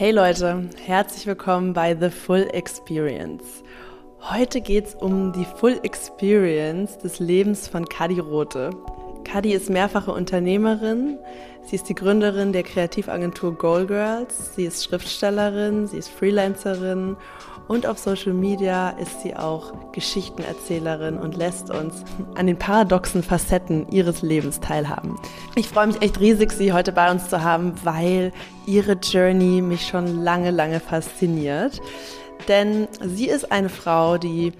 Hey Leute, herzlich willkommen bei The Full Experience. Heute geht es um die Full Experience des Lebens von Kadi Rote. Kadi ist mehrfache Unternehmerin. Sie ist die Gründerin der Kreativagentur Goal Girls. Sie ist Schriftstellerin, sie ist Freelancerin und auf Social Media ist sie auch Geschichtenerzählerin und lässt uns an den paradoxen Facetten ihres Lebens teilhaben. Ich freue mich echt riesig, sie heute bei uns zu haben, weil ihre Journey mich schon lange, lange fasziniert. Denn sie ist eine Frau, die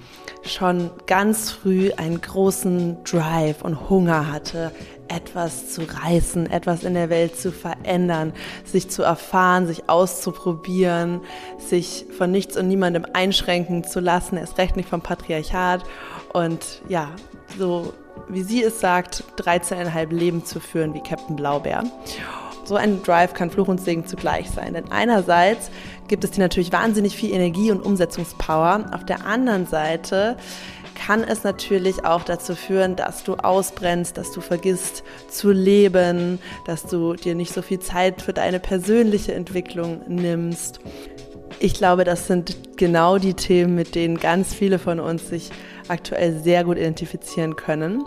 schon ganz früh einen großen Drive und Hunger hatte, etwas zu reißen, etwas in der Welt zu verändern, sich zu erfahren, sich auszuprobieren, sich von nichts und niemandem einschränken zu lassen, erst recht nicht vom Patriarchat. Und ja, so wie sie es sagt, 13,5 Leben zu führen wie Captain Blaubeer. So ein Drive kann Fluch und Segen zugleich sein, denn einerseits gibt es dir natürlich wahnsinnig viel Energie und Umsetzungspower, auf der anderen Seite kann es natürlich auch dazu führen, dass du ausbrennst, dass du vergisst zu leben, dass du dir nicht so viel Zeit für deine persönliche Entwicklung nimmst. Ich glaube, das sind genau die Themen, mit denen ganz viele von uns sich aktuell sehr gut identifizieren können.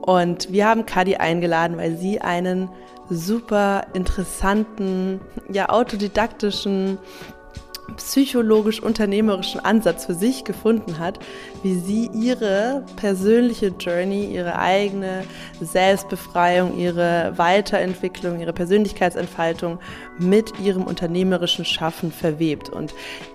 Und wir haben Kadi eingeladen, weil sie einen super interessanten, ja autodidaktischen psychologisch-unternehmerischen Ansatz für sich gefunden hat, wie sie ihre persönliche Journey, ihre eigene Selbstbefreiung, ihre Weiterentwicklung, ihre Persönlichkeitsentfaltung mit ihrem unternehmerischen Schaffen verwebt. Und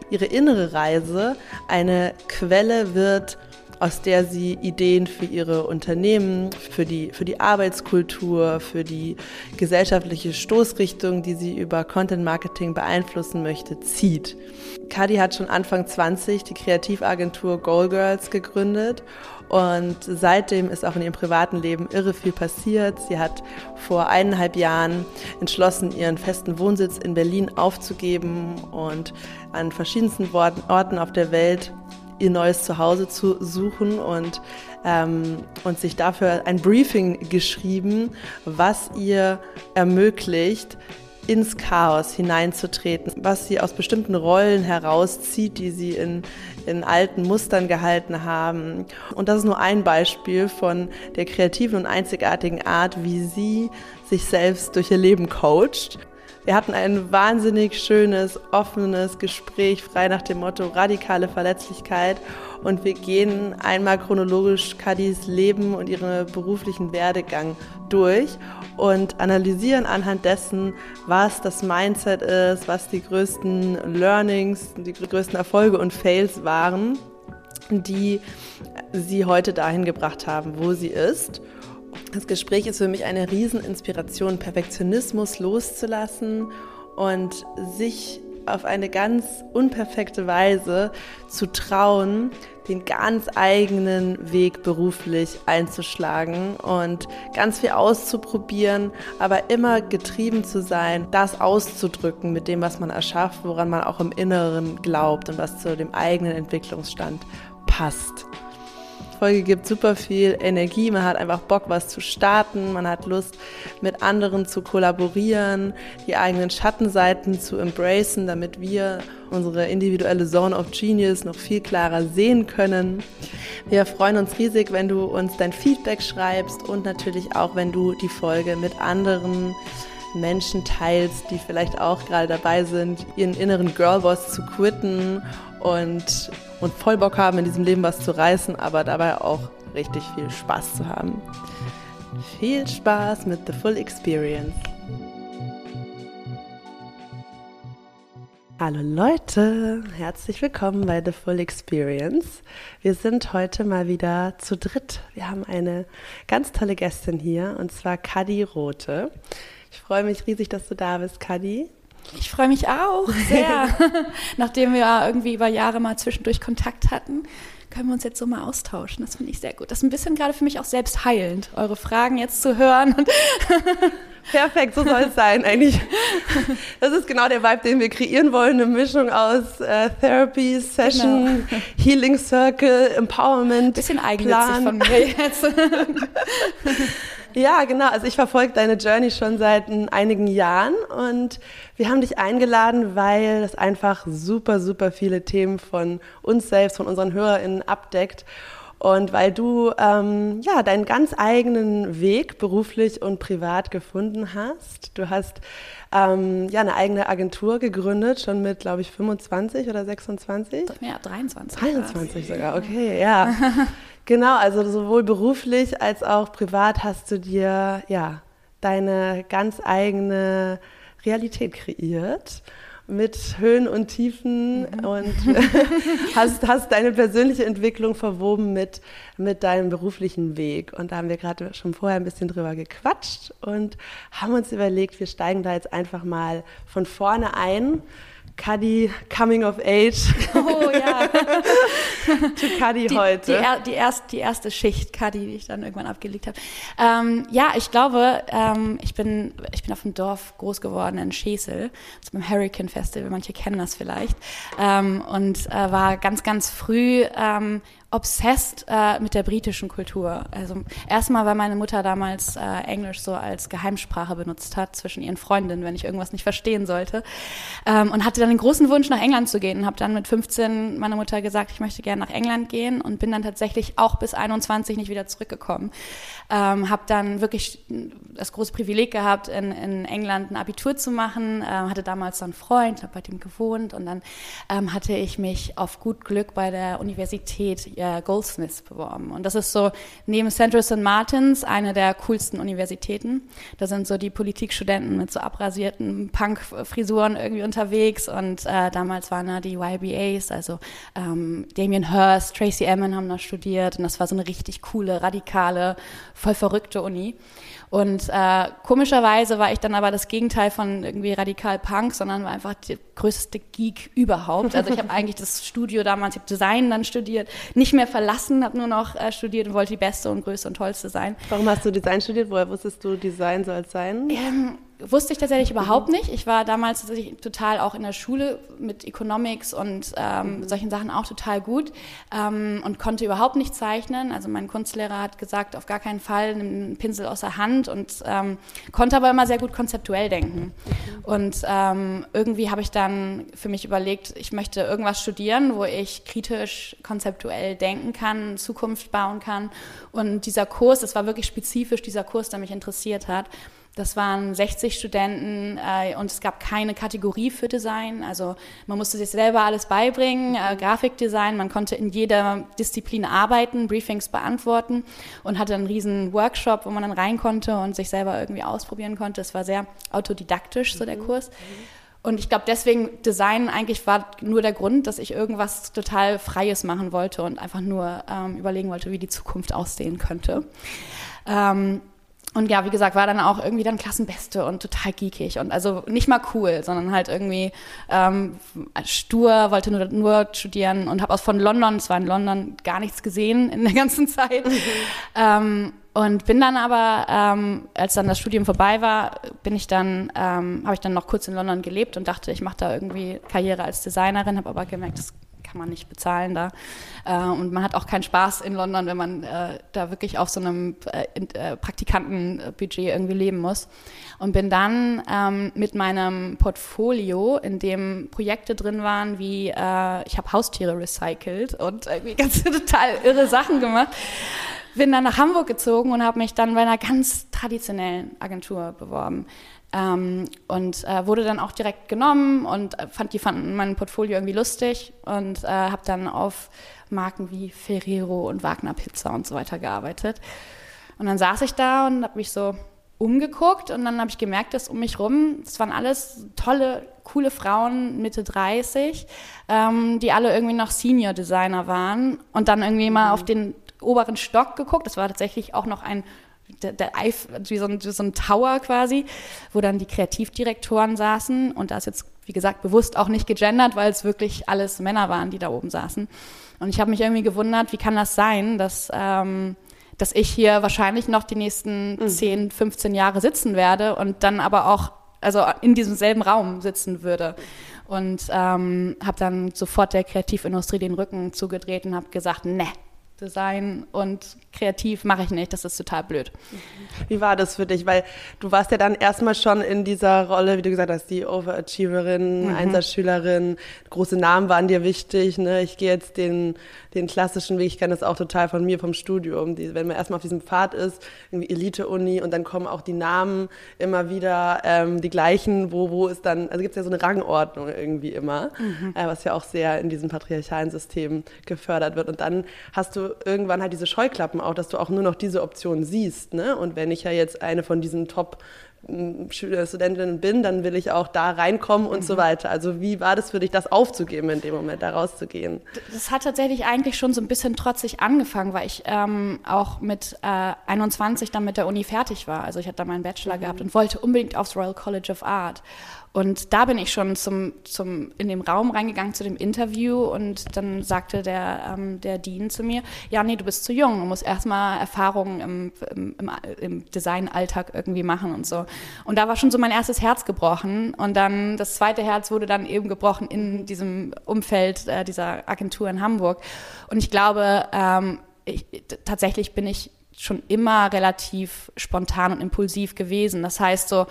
ihre innere Reise eine Quelle wird, aus der sie Ideen für ihre Unternehmen, für die, für die Arbeitskultur, für die gesellschaftliche Stoßrichtung, die sie über Content Marketing beeinflussen möchte, zieht. Kadi hat schon Anfang 20 die Kreativagentur Goal Girls gegründet und seitdem ist auch in ihrem privaten Leben irre viel passiert. Sie hat vor eineinhalb Jahren entschlossen, ihren festen Wohnsitz in Berlin aufzugeben und an verschiedensten Orten auf der Welt ihr neues Zuhause zu suchen und, ähm, und sich dafür ein Briefing geschrieben, was ihr ermöglicht, ins Chaos hineinzutreten, was sie aus bestimmten Rollen herauszieht, die sie in, in alten Mustern gehalten haben. Und das ist nur ein Beispiel von der kreativen und einzigartigen Art, wie sie sich selbst durch ihr Leben coacht. Wir hatten ein wahnsinnig schönes, offenes Gespräch, frei nach dem Motto radikale Verletzlichkeit. Und wir gehen einmal chronologisch Kadis Leben und ihren beruflichen Werdegang durch und analysieren anhand dessen, was das Mindset ist, was die größten Learnings, die größten Erfolge und Fails waren, die sie heute dahin gebracht haben, wo sie ist. Das Gespräch ist für mich eine Rieseninspiration, Perfektionismus loszulassen und sich auf eine ganz unperfekte Weise zu trauen, den ganz eigenen Weg beruflich einzuschlagen und ganz viel auszuprobieren, aber immer getrieben zu sein, das auszudrücken mit dem, was man erschafft, woran man auch im Inneren glaubt und was zu dem eigenen Entwicklungsstand passt. Folge gibt super viel Energie. Man hat einfach Bock, was zu starten. Man hat Lust, mit anderen zu kollaborieren, die eigenen Schattenseiten zu embracen, damit wir unsere individuelle Zone of Genius noch viel klarer sehen können. Wir freuen uns riesig, wenn du uns dein Feedback schreibst und natürlich auch, wenn du die Folge mit anderen Menschen teilst, die vielleicht auch gerade dabei sind, ihren inneren Girlboss zu quitten und, und voll Bock haben, in diesem Leben was zu reißen, aber dabei auch richtig viel Spaß zu haben. Viel Spaß mit The Full Experience. Hallo Leute, herzlich willkommen bei The Full Experience. Wir sind heute mal wieder zu dritt. Wir haben eine ganz tolle Gästin hier und zwar Kadi Rote. Ich freue mich riesig, dass du da bist, Kadi. Ich freue mich auch sehr. Nachdem wir irgendwie über Jahre mal zwischendurch Kontakt hatten, können wir uns jetzt so mal austauschen. Das finde ich sehr gut. Das ist ein bisschen gerade für mich auch selbst heilend, eure Fragen jetzt zu hören. Perfekt, so soll es sein eigentlich. Das ist genau der Vibe, den wir kreieren wollen. Eine Mischung aus äh, Therapy, Session, genau. Healing Circle, Empowerment. Bisschen eigennützig Plan. von mir jetzt. Ja, genau. Also ich verfolge deine Journey schon seit einigen Jahren und wir haben dich eingeladen, weil es einfach super, super viele Themen von uns selbst, von unseren HörerInnen abdeckt. Und weil du ähm, ja deinen ganz eigenen Weg beruflich und privat gefunden hast. Du hast ähm, ja eine eigene Agentur gegründet, schon mit, glaube ich, 25 oder 26? Ja, 23. 23 sogar, okay, ja. genau, also sowohl beruflich als auch privat hast du dir ja deine ganz eigene Realität kreiert mit Höhen und Tiefen mhm. und hast, hast deine persönliche Entwicklung verwoben mit, mit deinem beruflichen Weg. Und da haben wir gerade schon vorher ein bisschen drüber gequatscht und haben uns überlegt, wir steigen da jetzt einfach mal von vorne ein Cuddy Coming of Age. Oh ja. to Cuddy heute. Die, die, erst, die erste Schicht Cuddy, die ich dann irgendwann abgelegt habe. Ähm, ja, ich glaube, ähm, ich, bin, ich bin auf dem Dorf groß geworden in Schesel, beim Hurricane Festival, manche kennen das vielleicht. Ähm, und äh, war ganz, ganz früh ähm, obsessed äh, mit der britischen Kultur. Also erstmal, weil meine Mutter damals äh, Englisch so als Geheimsprache benutzt hat zwischen ihren Freundinnen, wenn ich irgendwas nicht verstehen sollte. Ähm, und hatte dann den großen Wunsch, nach England zu gehen. Und habe dann mit 15 meiner Mutter gesagt, ich möchte gerne nach England gehen und bin dann tatsächlich auch bis 21 nicht wieder zurückgekommen. Ähm, habe dann wirklich das große Privileg gehabt, in, in England ein Abitur zu machen. Ähm, hatte damals so einen Freund, habe bei dem gewohnt und dann ähm, hatte ich mich auf gut Glück bei der Universität äh, Goldsmiths beworben. Und das ist so neben Central St. Martins eine der coolsten Universitäten. Da sind so die Politikstudenten mit so abrasierten Punk-Frisuren irgendwie unterwegs. Und äh, damals waren da die YBAs, also ähm, Damien Hirst, Tracy Emin haben da studiert. Und das war so eine richtig coole, radikale, voll verrückte Uni. Und äh, komischerweise war ich dann aber das Gegenteil von irgendwie radikal Punk, sondern war einfach der größte Geek überhaupt. Also ich habe eigentlich das Studio damals, ich habe Design dann studiert, nicht mehr verlassen, habe nur noch äh, studiert und wollte die beste und größte und tollste sein. Warum hast du Design studiert? Woher wusstest du, Design soll es sein? Ähm, wusste ich tatsächlich überhaupt nicht. Ich war damals tatsächlich total auch in der Schule mit Economics und ähm, mhm. solchen Sachen auch total gut ähm, und konnte überhaupt nicht zeichnen. Also mein Kunstlehrer hat gesagt, auf gar keinen Fall nimm einen Pinsel aus der Hand und ähm, konnte aber immer sehr gut konzeptuell denken. Mhm. Und ähm, irgendwie habe ich dann für mich überlegt, ich möchte irgendwas studieren, wo ich kritisch konzeptuell denken kann, Zukunft bauen kann. Und dieser Kurs, das war wirklich spezifisch dieser Kurs, der mich interessiert hat. Das waren 60 Studenten äh, und es gab keine Kategorie für Design. Also man musste sich selber alles beibringen, äh, Grafikdesign. Man konnte in jeder Disziplin arbeiten, Briefings beantworten und hatte einen riesen Workshop, wo man dann rein konnte und sich selber irgendwie ausprobieren konnte. Es war sehr autodidaktisch, so der mhm. Kurs. Und ich glaube, deswegen Design eigentlich war nur der Grund, dass ich irgendwas total Freies machen wollte und einfach nur ähm, überlegen wollte, wie die Zukunft aussehen könnte. Ähm, und ja, wie gesagt, war dann auch irgendwie dann Klassenbeste und total geekig und also nicht mal cool, sondern halt irgendwie ähm, stur, wollte nur, nur studieren und habe aus von London, es war in London, gar nichts gesehen in der ganzen Zeit. Ähm, und bin dann aber, ähm, als dann das Studium vorbei war, bin ich dann, ähm, habe ich dann noch kurz in London gelebt und dachte, ich mache da irgendwie Karriere als Designerin, habe aber gemerkt, das kann man nicht bezahlen da. Äh, und man hat auch keinen Spaß in London, wenn man äh, da wirklich auf so einem äh, Praktikantenbudget irgendwie leben muss. Und bin dann ähm, mit meinem Portfolio, in dem Projekte drin waren, wie ich habe Haustiere recycelt und irgendwie ganz total irre Sachen gemacht bin dann nach Hamburg gezogen und habe mich dann bei einer ganz traditionellen Agentur beworben. Ähm, und äh, wurde dann auch direkt genommen und äh, fand, die fanden mein Portfolio irgendwie lustig und äh, habe dann auf Marken wie Ferrero und Wagner Pizza und so weiter gearbeitet. Und dann saß ich da und habe mich so umgeguckt und dann habe ich gemerkt, dass um mich rum, das waren alles tolle, coole Frauen, Mitte 30, ähm, die alle irgendwie noch Senior Designer waren und dann irgendwie mal mhm. auf den oberen Stock geguckt. Das war tatsächlich auch noch ein der, der wie so, ein, wie so ein Tower quasi, wo dann die Kreativdirektoren saßen. Und da ist jetzt, wie gesagt, bewusst auch nicht gegendert, weil es wirklich alles Männer waren, die da oben saßen. Und ich habe mich irgendwie gewundert, wie kann das sein, dass, ähm, dass ich hier wahrscheinlich noch die nächsten mhm. 10, 15 Jahre sitzen werde und dann aber auch also in diesem selben Raum sitzen würde. Und ähm, habe dann sofort der Kreativindustrie den Rücken zugedreht und habe gesagt, ne, Design und kreativ mache ich nicht, das ist total blöd. Wie war das für dich? Weil du warst ja dann erstmal schon in dieser Rolle, wie du gesagt hast, die Overachieverin, mhm. Einsatzschülerin, große Namen waren dir wichtig. Ne? Ich gehe jetzt den, den klassischen Weg, ich kenne das auch total von mir, vom Studium. Die, wenn man erstmal auf diesem Pfad ist, irgendwie Elite-Uni und dann kommen auch die Namen immer wieder ähm, die gleichen, wo, wo ist dann, also gibt es ja so eine Rangordnung irgendwie immer, mhm. äh, was ja auch sehr in diesem patriarchalen System gefördert wird. Und dann hast du irgendwann halt diese Scheuklappen auch, dass du auch nur noch diese Option siehst. Ne? Und wenn ich ja jetzt eine von diesen Top Studentin bin, dann will ich auch da reinkommen und mhm. so weiter. Also wie war das für dich, das aufzugeben in dem Moment, da rauszugehen? Das hat tatsächlich eigentlich schon so ein bisschen trotzig angefangen, weil ich ähm, auch mit äh, 21 dann mit der Uni fertig war. Also ich hatte da meinen Bachelor mhm. gehabt und wollte unbedingt aufs Royal College of Art. Und da bin ich schon zum, zum, in den Raum reingegangen zu dem Interview und dann sagte der, ähm, der Dean zu mir, ja, nee, du bist zu jung, du musst erstmal Erfahrungen im, im, im, im Designalltag irgendwie machen und so. Und da war schon so mein erstes Herz gebrochen und dann das zweite Herz wurde dann eben gebrochen in diesem Umfeld äh, dieser Agentur in Hamburg. Und ich glaube, ähm, ich, tatsächlich bin ich schon immer relativ spontan und impulsiv gewesen. Das heißt so,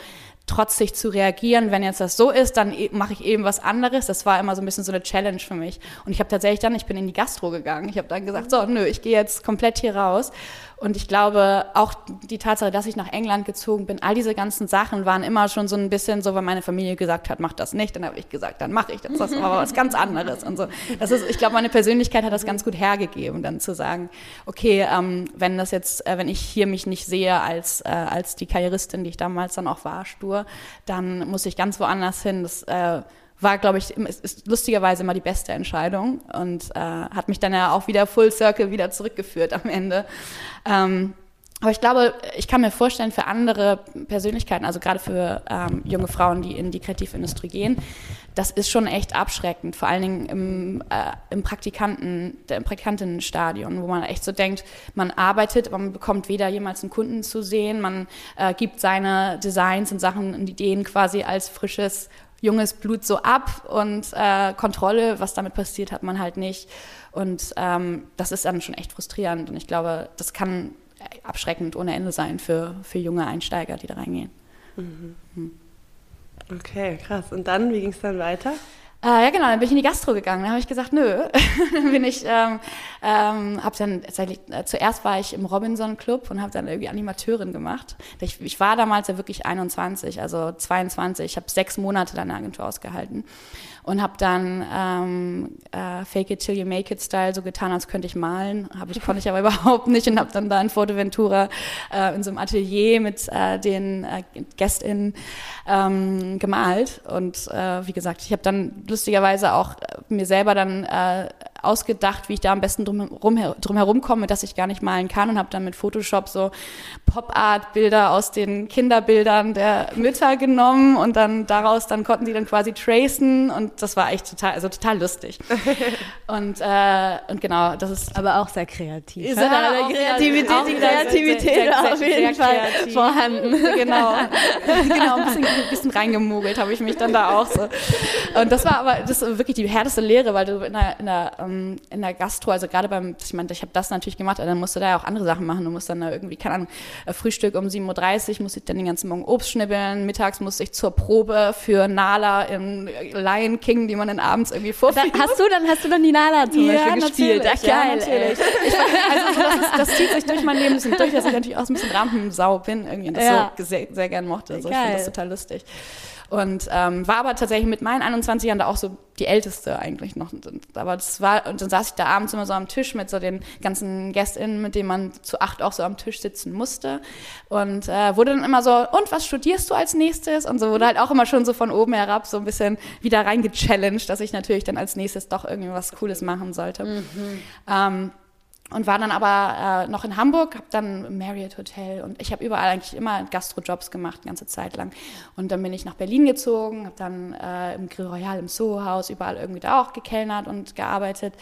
trotzig zu reagieren. Wenn jetzt das so ist, dann e mache ich eben was anderes. Das war immer so ein bisschen so eine Challenge für mich. Und ich habe tatsächlich dann, ich bin in die Gastro gegangen. Ich habe dann gesagt, so, nö, ich gehe jetzt komplett hier raus. Und ich glaube, auch die Tatsache, dass ich nach England gezogen bin, all diese ganzen Sachen waren immer schon so ein bisschen so, weil meine Familie gesagt hat, mach das nicht. Dann habe ich gesagt, dann mache ich das. Das war was ganz anderes. Und so. Das ist, ich glaube, meine Persönlichkeit hat das ganz gut hergegeben, dann zu sagen, okay, ähm, wenn das jetzt, äh, wenn ich hier mich nicht sehe als, äh, als die Karrieristin, die ich damals dann auch war, stur, dann muss ich ganz woanders hin. Das, äh, war, glaube ich, ist, lustigerweise immer die beste Entscheidung und äh, hat mich dann ja auch wieder Full Circle wieder zurückgeführt am Ende. Ähm, aber ich glaube, ich kann mir vorstellen, für andere Persönlichkeiten, also gerade für ähm, junge Frauen, die in die Kreativindustrie gehen, das ist schon echt abschreckend, vor allen Dingen im, äh, im Praktikanten, im Praktikantinnenstadion, wo man echt so denkt, man arbeitet, aber man bekommt weder jemals einen Kunden zu sehen, man äh, gibt seine Designs und Sachen und Ideen quasi als frisches junges Blut so ab und äh, Kontrolle, was damit passiert, hat man halt nicht. Und ähm, das ist dann schon echt frustrierend. Und ich glaube, das kann abschreckend ohne Ende sein für, für junge Einsteiger, die da reingehen. Mhm. Mhm. Okay, krass. Und dann, wie ging es dann weiter? Äh, ja, genau, dann bin ich in die Gastro gegangen. Dann habe ich gesagt, nö. dann bin ich, ähm, ähm, habe dann tatsächlich, äh, zuerst war ich im Robinson Club und habe dann irgendwie Animateurin gemacht. Ich, ich war damals ja wirklich 21, also 22. Ich habe sechs Monate der Agentur ausgehalten und habe dann ähm, äh, Fake It Till You Make It Style so getan, als könnte ich malen. Hab ich konnte ich aber überhaupt nicht und habe dann da in Forteventura äh, in so einem Atelier mit äh, den äh, GästInnen ähm, gemalt und äh, wie gesagt, ich habe dann lustigerweise auch äh, mir selber dann äh, ausgedacht, wie ich da am besten drum, rum, drum herum komme, dass ich gar nicht malen kann und habe dann mit Photoshop so Pop-Art-Bilder aus den Kinderbildern der Mütter genommen und dann daraus, dann konnten die dann quasi tracen und das war echt total, also total lustig. und, äh, und genau, das ist... Aber auch sehr kreativ. Ist ja, auch Kreativität, auch die Kreativität sehr, sehr, auf jeden Fall kreativ. vorhanden. Genau, genau, ein bisschen, ein bisschen reingemogelt habe ich mich dann da auch so. Und das war aber, das wirklich die härteste Lehre, weil du in der, in der ähm, in der Gastro, also gerade beim, ich meine, ich habe das natürlich gemacht, aber dann musst du da ja auch andere Sachen machen. Du musst dann da irgendwie, keine Ahnung, äh, Frühstück um 7.30 Uhr, musste ich dann den ganzen Morgen Obst schnibbeln, mittags musste ich zur Probe für Nala im Lion King, die man dann abends irgendwie vorführt. hast du dann, hast du dann die Nala zum ja, Beispiel gespielt? Ach, geil, ja, natürlich. Ich, also das, ist, das, zieht sich durch mein Leben ein bisschen durch, dass ich natürlich auch ein bisschen Rampensau bin irgendwie und das ja. so sehr, sehr gern mochte. Also ich finde das total lustig. Und ähm, war aber tatsächlich mit meinen 21 Jahren da auch so die Älteste eigentlich noch. Aber das war, und dann saß ich da abends immer so am Tisch mit so den ganzen GästInnen, mit denen man zu acht auch so am Tisch sitzen musste. Und äh, wurde dann immer so, und was studierst du als nächstes? Und so wurde halt auch immer schon so von oben herab so ein bisschen wieder reingechallenged, dass ich natürlich dann als nächstes doch irgendwie was Cooles machen sollte. Mhm. Ähm, und war dann aber äh, noch in Hamburg, habe dann Marriott Hotel und ich habe überall eigentlich immer Gastrojobs gemacht, ganze Zeit lang. Und dann bin ich nach Berlin gezogen, habe dann äh, im Grill Royal, im Soho-Haus, überall irgendwie da auch gekellnert und gearbeitet,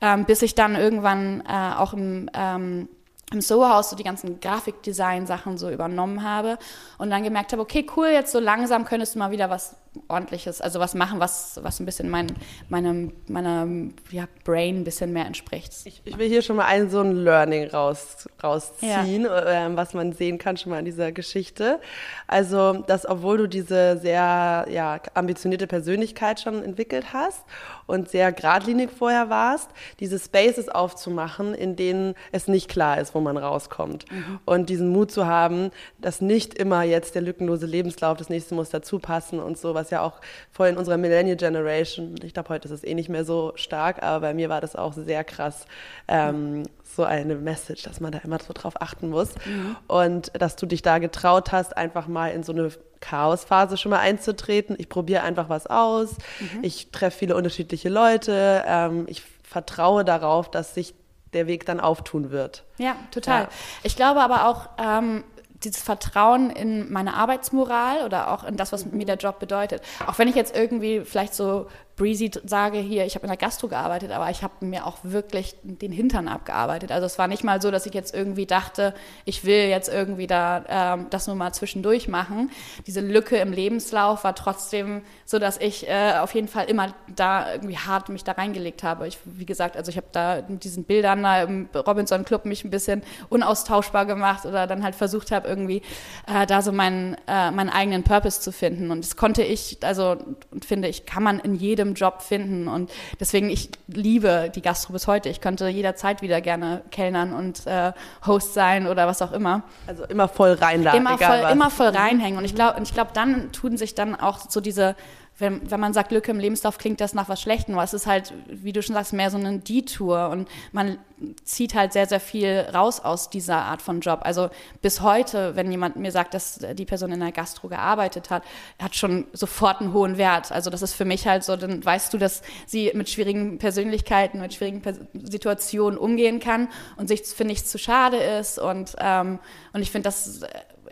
ähm, bis ich dann irgendwann äh, auch im ähm, im Soho-Haus so die ganzen Grafikdesign-Sachen so übernommen habe und dann gemerkt habe, okay, cool, jetzt so langsam könntest du mal wieder was ordentliches, also was machen, was, was ein bisschen mein, meinem, meiner ja, Brain ein bisschen mehr entspricht. Ich, ich, will hier schon mal ein so ein Learning raus, rausziehen, ja. äh, was man sehen kann schon mal in dieser Geschichte. Also, dass obwohl du diese sehr ja, ambitionierte Persönlichkeit schon entwickelt hast und sehr geradlinig vorher warst, diese Spaces aufzumachen, in denen es nicht klar ist, wo man rauskommt. Mhm. Und diesen Mut zu haben, dass nicht immer jetzt der lückenlose Lebenslauf, das nächste muss dazu passen und so, was ja auch voll in unserer Millennial Generation, ich glaube, heute ist es eh nicht mehr so stark, aber bei mir war das auch sehr krass, ähm, so eine Message, dass man da immer so drauf achten muss. Mhm. Und dass du dich da getraut hast, einfach mal in so eine Chaosphase schon mal einzutreten. Ich probiere einfach was aus. Mhm. Ich treffe viele unterschiedliche Leute. Ähm, ich vertraue darauf, dass sich der Weg dann auftun wird. Ja, total. Ja. Ich glaube aber auch, ähm, dieses Vertrauen in meine Arbeitsmoral oder auch in das, was mir der Job bedeutet. Auch wenn ich jetzt irgendwie vielleicht so breezy sage, hier, ich habe in der Gastro gearbeitet, aber ich habe mir auch wirklich den Hintern abgearbeitet. Also es war nicht mal so, dass ich jetzt irgendwie dachte, ich will jetzt irgendwie da ähm, das nur mal zwischendurch machen. Diese Lücke im Lebenslauf war trotzdem so, dass ich äh, auf jeden Fall immer da irgendwie hart mich da reingelegt habe. Ich, wie gesagt, also ich habe da mit diesen Bildern da im Robinson Club mich ein bisschen unaustauschbar gemacht oder dann halt versucht habe, irgendwie äh, da so meinen, äh, meinen eigenen Purpose zu finden. Und das konnte ich, also finde ich, kann man in jedem jedem Job finden. Und deswegen, ich liebe die Gastro bis heute. Ich könnte jederzeit wieder gerne kellnern und äh, Host sein oder was auch immer. Also immer voll reinladen. Immer voll, immer voll reinhängen. Und ich glaube, ich glaube, dann tun sich dann auch so diese wenn, wenn man sagt Lücke im Lebenslauf, klingt das nach was Schlechtem, aber es ist halt, wie du schon sagst, mehr so ein Detour und man zieht halt sehr, sehr viel raus aus dieser Art von Job. Also bis heute, wenn jemand mir sagt, dass die Person in der Gastro gearbeitet hat, hat schon sofort einen hohen Wert. Also das ist für mich halt so, dann weißt du, dass sie mit schwierigen Persönlichkeiten, mit schwierigen Pers Situationen umgehen kann und sich, finde ich, zu schade ist und, ähm, und ich finde, das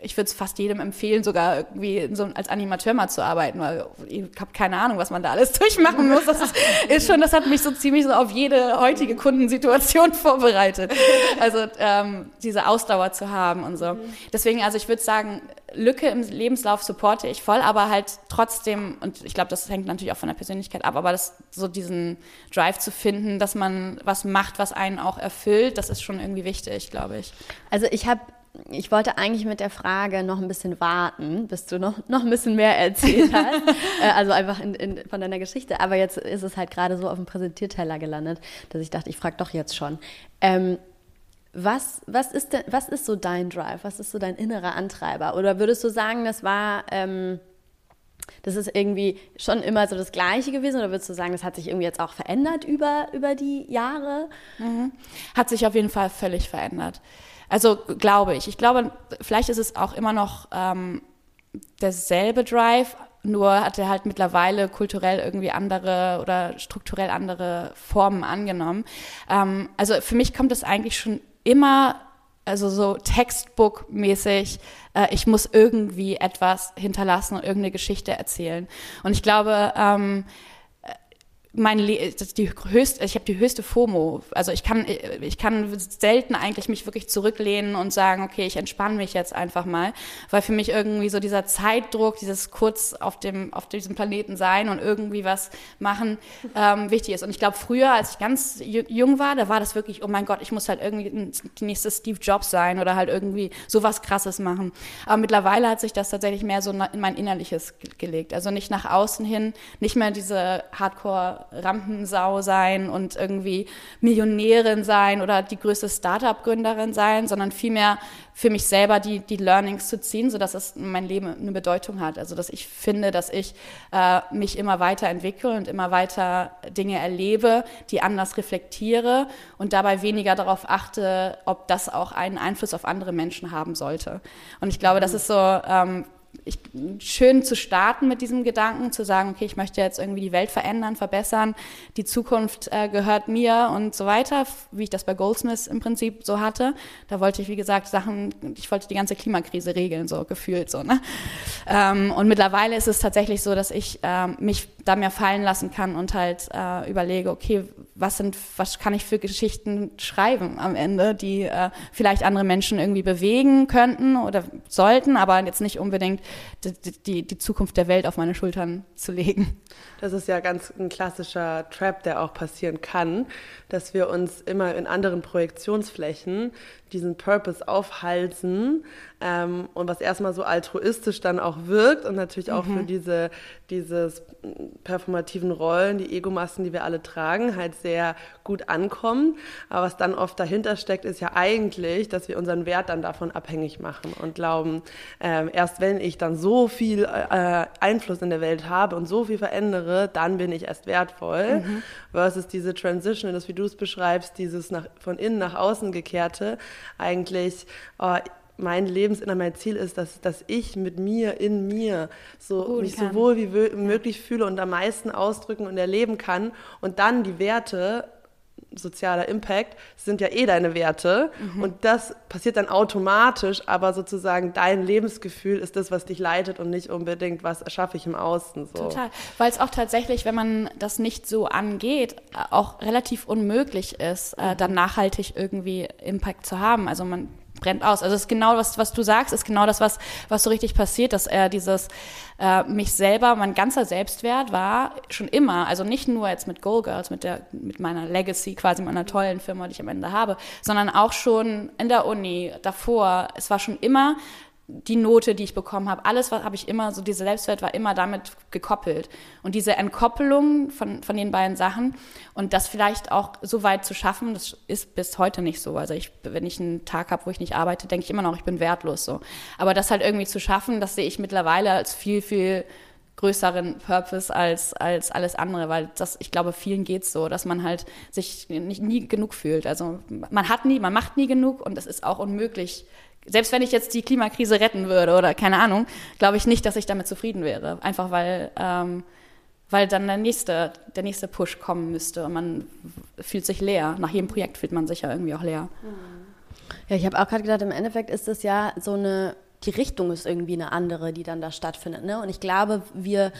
ich würde es fast jedem empfehlen, sogar irgendwie so als Animateur mal zu arbeiten, weil ich habe keine Ahnung, was man da alles durchmachen muss. Das ist, ist, schon, das hat mich so ziemlich so auf jede heutige Kundensituation vorbereitet. Also ähm, diese Ausdauer zu haben und so. Deswegen, also ich würde sagen, Lücke im Lebenslauf supporte ich voll, aber halt trotzdem, und ich glaube, das hängt natürlich auch von der Persönlichkeit ab, aber das, so diesen Drive zu finden, dass man was macht, was einen auch erfüllt, das ist schon irgendwie wichtig, glaube ich. Also ich habe ich wollte eigentlich mit der Frage noch ein bisschen warten, bis du noch, noch ein bisschen mehr erzählt hast. Äh, also einfach in, in, von deiner Geschichte. Aber jetzt ist es halt gerade so auf dem Präsentierteller gelandet, dass ich dachte, ich frage doch jetzt schon. Ähm, was, was, ist denn, was ist so dein Drive? Was ist so dein innerer Antreiber? Oder würdest du sagen, das war. Ähm, das ist irgendwie schon immer so das Gleiche gewesen oder würdest du sagen, das hat sich irgendwie jetzt auch verändert über, über die Jahre? Mhm. Hat sich auf jeden Fall völlig verändert. Also glaube ich. Ich glaube, vielleicht ist es auch immer noch ähm, derselbe Drive, nur hat er halt mittlerweile kulturell irgendwie andere oder strukturell andere Formen angenommen. Ähm, also für mich kommt es eigentlich schon immer, also so Textbook-mäßig, äh, ich muss irgendwie etwas hinterlassen und irgendeine Geschichte erzählen. Und ich glaube, ähm, mein Le das die höchste, ich habe die höchste FOMO. Also ich kann, ich kann selten eigentlich mich wirklich zurücklehnen und sagen, okay, ich entspanne mich jetzt einfach mal, weil für mich irgendwie so dieser Zeitdruck, dieses kurz auf dem, auf diesem Planeten sein und irgendwie was machen, ähm, wichtig ist. Und ich glaube, früher, als ich ganz jung war, da war das wirklich, oh mein Gott, ich muss halt irgendwie die nächste Steve Jobs sein oder halt irgendwie sowas Krasses machen. Aber mittlerweile hat sich das tatsächlich mehr so in mein Innerliches gelegt. Also nicht nach außen hin, nicht mehr diese Hardcore Rampensau sein und irgendwie Millionärin sein oder die größte Startup-Gründerin sein, sondern vielmehr für mich selber die, die Learnings zu ziehen, sodass es mein Leben eine Bedeutung hat. Also dass ich finde, dass ich äh, mich immer weiterentwickle und immer weiter Dinge erlebe, die anders reflektiere und dabei weniger darauf achte, ob das auch einen Einfluss auf andere Menschen haben sollte. Und ich glaube, das ist so ähm, ich, schön zu starten mit diesem Gedanken, zu sagen, okay, ich möchte jetzt irgendwie die Welt verändern, verbessern, die Zukunft äh, gehört mir und so weiter, wie ich das bei Goldsmith im Prinzip so hatte. Da wollte ich, wie gesagt, Sachen, ich wollte die ganze Klimakrise regeln, so gefühlt so. Ne? Ähm, und mittlerweile ist es tatsächlich so, dass ich ähm, mich da mehr fallen lassen kann und halt äh, überlege, okay, was sind, was kann ich für Geschichten schreiben am Ende, die äh, vielleicht andere Menschen irgendwie bewegen könnten oder sollten, aber jetzt nicht unbedingt die, die, die Zukunft der Welt auf meine Schultern zu legen. Das ist ja ganz ein klassischer Trap, der auch passieren kann, dass wir uns immer in anderen Projektionsflächen diesen Purpose aufhalsen ähm, und was erstmal so altruistisch dann auch wirkt und natürlich auch mhm. für diese dieses performativen Rollen, die Egomassen, die wir alle tragen, halt sehr gut ankommen. Aber was dann oft dahinter steckt, ist ja eigentlich, dass wir unseren Wert dann davon abhängig machen und glauben, äh, erst wenn ich dann so viel äh, Einfluss in der Welt habe und so viel verändere, dann bin ich erst wertvoll. Mhm. Versus diese Transition, das wie du es beschreibst, dieses nach, von innen nach außen gekehrte, eigentlich, oh, mein Lebensinhalt, mein Ziel ist, dass, dass ich mit mir, in mir, so Ruhen mich kann. so wohl wie möglich fühle und am meisten ausdrücken und erleben kann. Und dann die Werte, sozialer Impact, sind ja eh deine Werte. Mhm. Und das passiert dann automatisch, aber sozusagen dein Lebensgefühl ist das, was dich leitet und nicht unbedingt, was erschaffe ich im Außen. So. Total. Weil es auch tatsächlich, wenn man das nicht so angeht, auch relativ unmöglich ist, äh, dann nachhaltig irgendwie Impact zu haben. Also man brennt aus. Also es ist genau was, was du sagst, ist genau das, was, was so richtig passiert, dass er dieses äh, mich selber, mein ganzer Selbstwert war schon immer, also nicht nur jetzt mit Goal Girls, mit der, mit meiner Legacy, quasi meiner tollen Firma, die ich am Ende habe, sondern auch schon in der Uni, davor. Es war schon immer die Note, die ich bekommen habe, alles, was habe ich immer, so diese Selbstwert war immer damit gekoppelt. Und diese Entkoppelung von, von den beiden Sachen und das vielleicht auch so weit zu schaffen, das ist bis heute nicht so. Also ich, wenn ich einen Tag habe, wo ich nicht arbeite, denke ich immer noch, ich bin wertlos so. Aber das halt irgendwie zu schaffen, das sehe ich mittlerweile als viel, viel größeren Purpose als, als alles andere, weil das, ich glaube, vielen geht's so, dass man halt sich nicht, nie genug fühlt. Also man hat nie, man macht nie genug und es ist auch unmöglich, selbst wenn ich jetzt die Klimakrise retten würde oder keine Ahnung, glaube ich nicht, dass ich damit zufrieden wäre. Einfach weil, ähm, weil dann der nächste, der nächste Push kommen müsste und man fühlt sich leer. Nach jedem Projekt fühlt man sich ja irgendwie auch leer. Ja, ich habe auch gerade gedacht, im Endeffekt ist es ja so eine die Richtung ist irgendwie eine andere, die dann da stattfindet. Ne? Und ich glaube, wir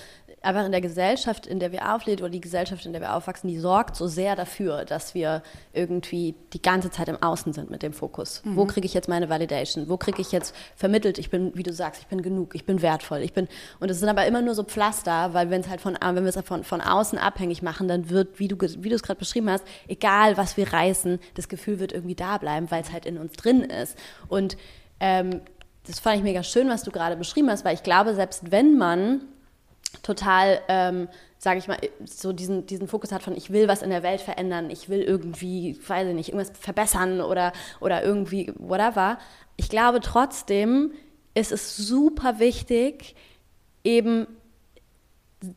einfach in der Gesellschaft, in der wir aufleben oder die Gesellschaft, in der wir aufwachsen, die sorgt so sehr dafür, dass wir irgendwie die ganze Zeit im Außen sind mit dem Fokus. Mhm. Wo kriege ich jetzt meine Validation? Wo kriege ich jetzt vermittelt, ich bin, wie du sagst, ich bin genug, ich bin wertvoll, ich bin, und es sind aber immer nur so Pflaster, weil wenn es halt von, wenn wir es von, von außen abhängig machen, dann wird, wie du, wie du es gerade beschrieben hast, egal was wir reißen, das Gefühl wird irgendwie da bleiben, weil es halt in uns drin ist. Und ähm, das fand ich mega schön, was du gerade beschrieben hast, weil ich glaube, selbst wenn man total, ähm, sage ich mal, so diesen, diesen Fokus hat von, ich will was in der Welt verändern, ich will irgendwie, weiß ich nicht, irgendwas verbessern oder, oder irgendwie whatever. Ich glaube trotzdem ist es super wichtig, eben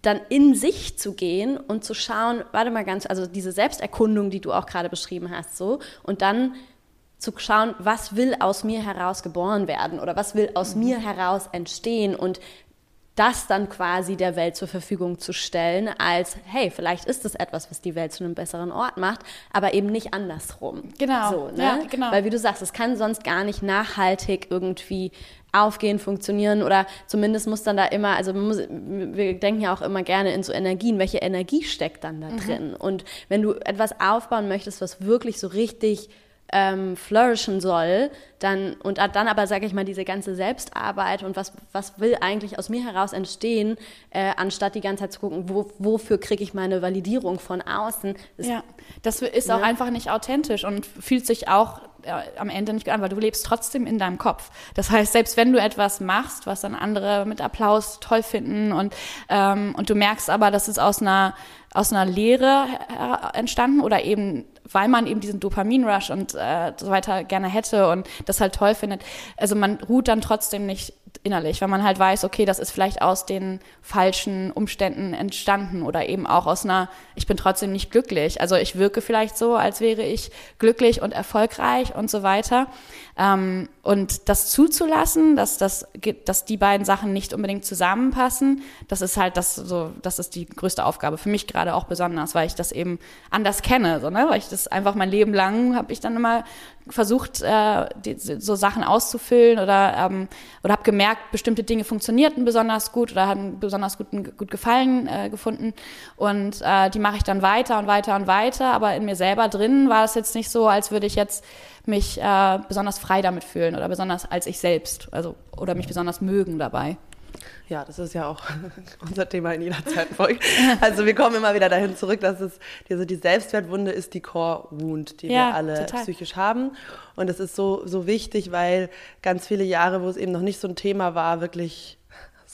dann in sich zu gehen und zu schauen, warte mal ganz, also diese Selbsterkundung, die du auch gerade beschrieben hast, so, und dann zu schauen, was will aus mir heraus geboren werden oder was will aus mhm. mir heraus entstehen und das dann quasi der Welt zur Verfügung zu stellen, als, hey, vielleicht ist es etwas, was die Welt zu einem besseren Ort macht, aber eben nicht andersrum. Genau. So, ne? ja, genau. Weil wie du sagst, es kann sonst gar nicht nachhaltig irgendwie aufgehen, funktionieren oder zumindest muss dann da immer, also muss, wir denken ja auch immer gerne in so Energien, welche Energie steckt dann da mhm. drin? Und wenn du etwas aufbauen möchtest, was wirklich so richtig ähm, flourishen soll, dann und dann aber, sage ich mal, diese ganze Selbstarbeit und was, was will eigentlich aus mir heraus entstehen, äh, anstatt die ganze Zeit zu gucken, wo, wofür kriege ich meine Validierung von außen. Das, ja, das ist ne? auch einfach nicht authentisch und fühlt sich auch ja, am Ende nicht an, weil du lebst trotzdem in deinem Kopf. Das heißt, selbst wenn du etwas machst, was dann andere mit Applaus toll finden und, ähm, und du merkst aber, dass es aus einer aus einer Lehre entstanden oder eben weil man eben diesen Dopamin-Rush und äh, so weiter gerne hätte und das halt toll findet. Also man ruht dann trotzdem nicht innerlich, weil man halt weiß, okay, das ist vielleicht aus den falschen Umständen entstanden oder eben auch aus einer, ich bin trotzdem nicht glücklich. Also ich wirke vielleicht so, als wäre ich glücklich und erfolgreich und so weiter. Ähm, und das zuzulassen, dass, das, dass die beiden Sachen nicht unbedingt zusammenpassen, das ist halt das so, das ist die größte Aufgabe für mich gerade auch besonders, weil ich das eben anders kenne, so, ne? weil ich das einfach mein Leben lang habe ich dann immer versucht, äh, die, so Sachen auszufüllen oder, ähm, oder habe gemerkt, bestimmte Dinge funktionierten besonders gut oder haben besonders guten, gut Gefallen äh, gefunden. Und äh, die mache ich dann weiter und weiter und weiter. Aber in mir selber drin war es jetzt nicht so, als würde ich jetzt mich äh, besonders frei damit fühlen oder besonders als ich selbst, also oder mich besonders mögen dabei. Ja, das ist ja auch unser Thema in jeder Zeitfolge. Also wir kommen immer wieder dahin zurück, dass es also die Selbstwertwunde ist die Core Wound, die ja, wir alle total. psychisch haben. Und das ist so, so wichtig, weil ganz viele Jahre, wo es eben noch nicht so ein Thema war, wirklich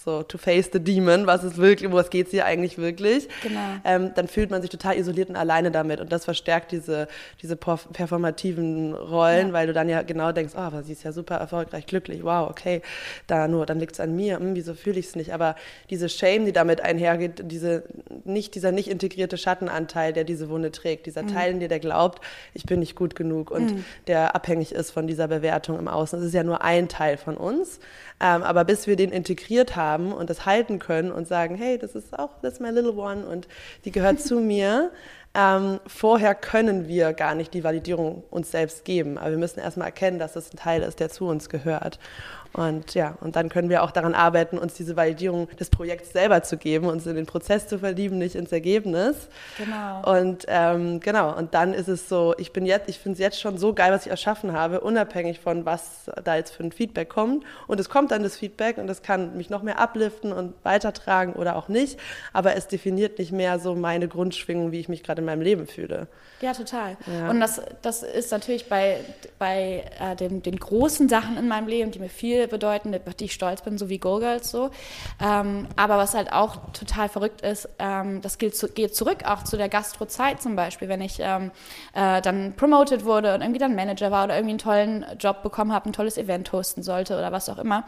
so to face the demon, was ist wirklich, was geht es hier eigentlich wirklich, genau. ähm, dann fühlt man sich total isoliert und alleine damit und das verstärkt diese, diese performativen Rollen, ja. weil du dann ja genau denkst, oh, aber sie ist ja super erfolgreich, glücklich, wow, okay, da nur, dann liegt es an mir, hm, wieso fühle ich es nicht, aber diese Shame, die damit einhergeht, diese, nicht, dieser nicht integrierte Schattenanteil, der diese Wunde trägt, dieser mhm. Teil in dir, der glaubt, ich bin nicht gut genug und mhm. der abhängig ist von dieser Bewertung im Außen, das ist ja nur ein Teil von uns, ähm, aber bis wir den integriert haben, haben und das halten können und sagen, hey, das ist auch, das ist my little one und die gehört zu mir. Ähm, vorher können wir gar nicht die Validierung uns selbst geben, aber wir müssen erstmal erkennen, dass das ein Teil ist, der zu uns gehört. Und ja, und dann können wir auch daran arbeiten, uns diese Validierung des Projekts selber zu geben, uns in den Prozess zu verlieben, nicht ins Ergebnis. Genau. Und ähm, genau, und dann ist es so, ich bin jetzt, ich finde es jetzt schon so geil, was ich erschaffen habe, unabhängig von was da jetzt für ein Feedback kommt. Und es kommt dann das Feedback und das kann mich noch mehr upliften und weitertragen oder auch nicht. Aber es definiert nicht mehr so meine Grundschwingung, wie ich mich gerade in meinem Leben fühle. Ja, total. Ja. Und das, das ist natürlich bei, bei äh, den, den großen Sachen in meinem Leben, die mir viel bedeuten, auf die ich stolz bin, so wie Go Girls so. Ähm, aber was halt auch total verrückt ist, ähm, das gilt zu, geht zurück auch zu der Gastrozeit zum Beispiel, wenn ich ähm, äh, dann promoted wurde und irgendwie dann Manager war oder irgendwie einen tollen Job bekommen habe, ein tolles Event hosten sollte oder was auch immer,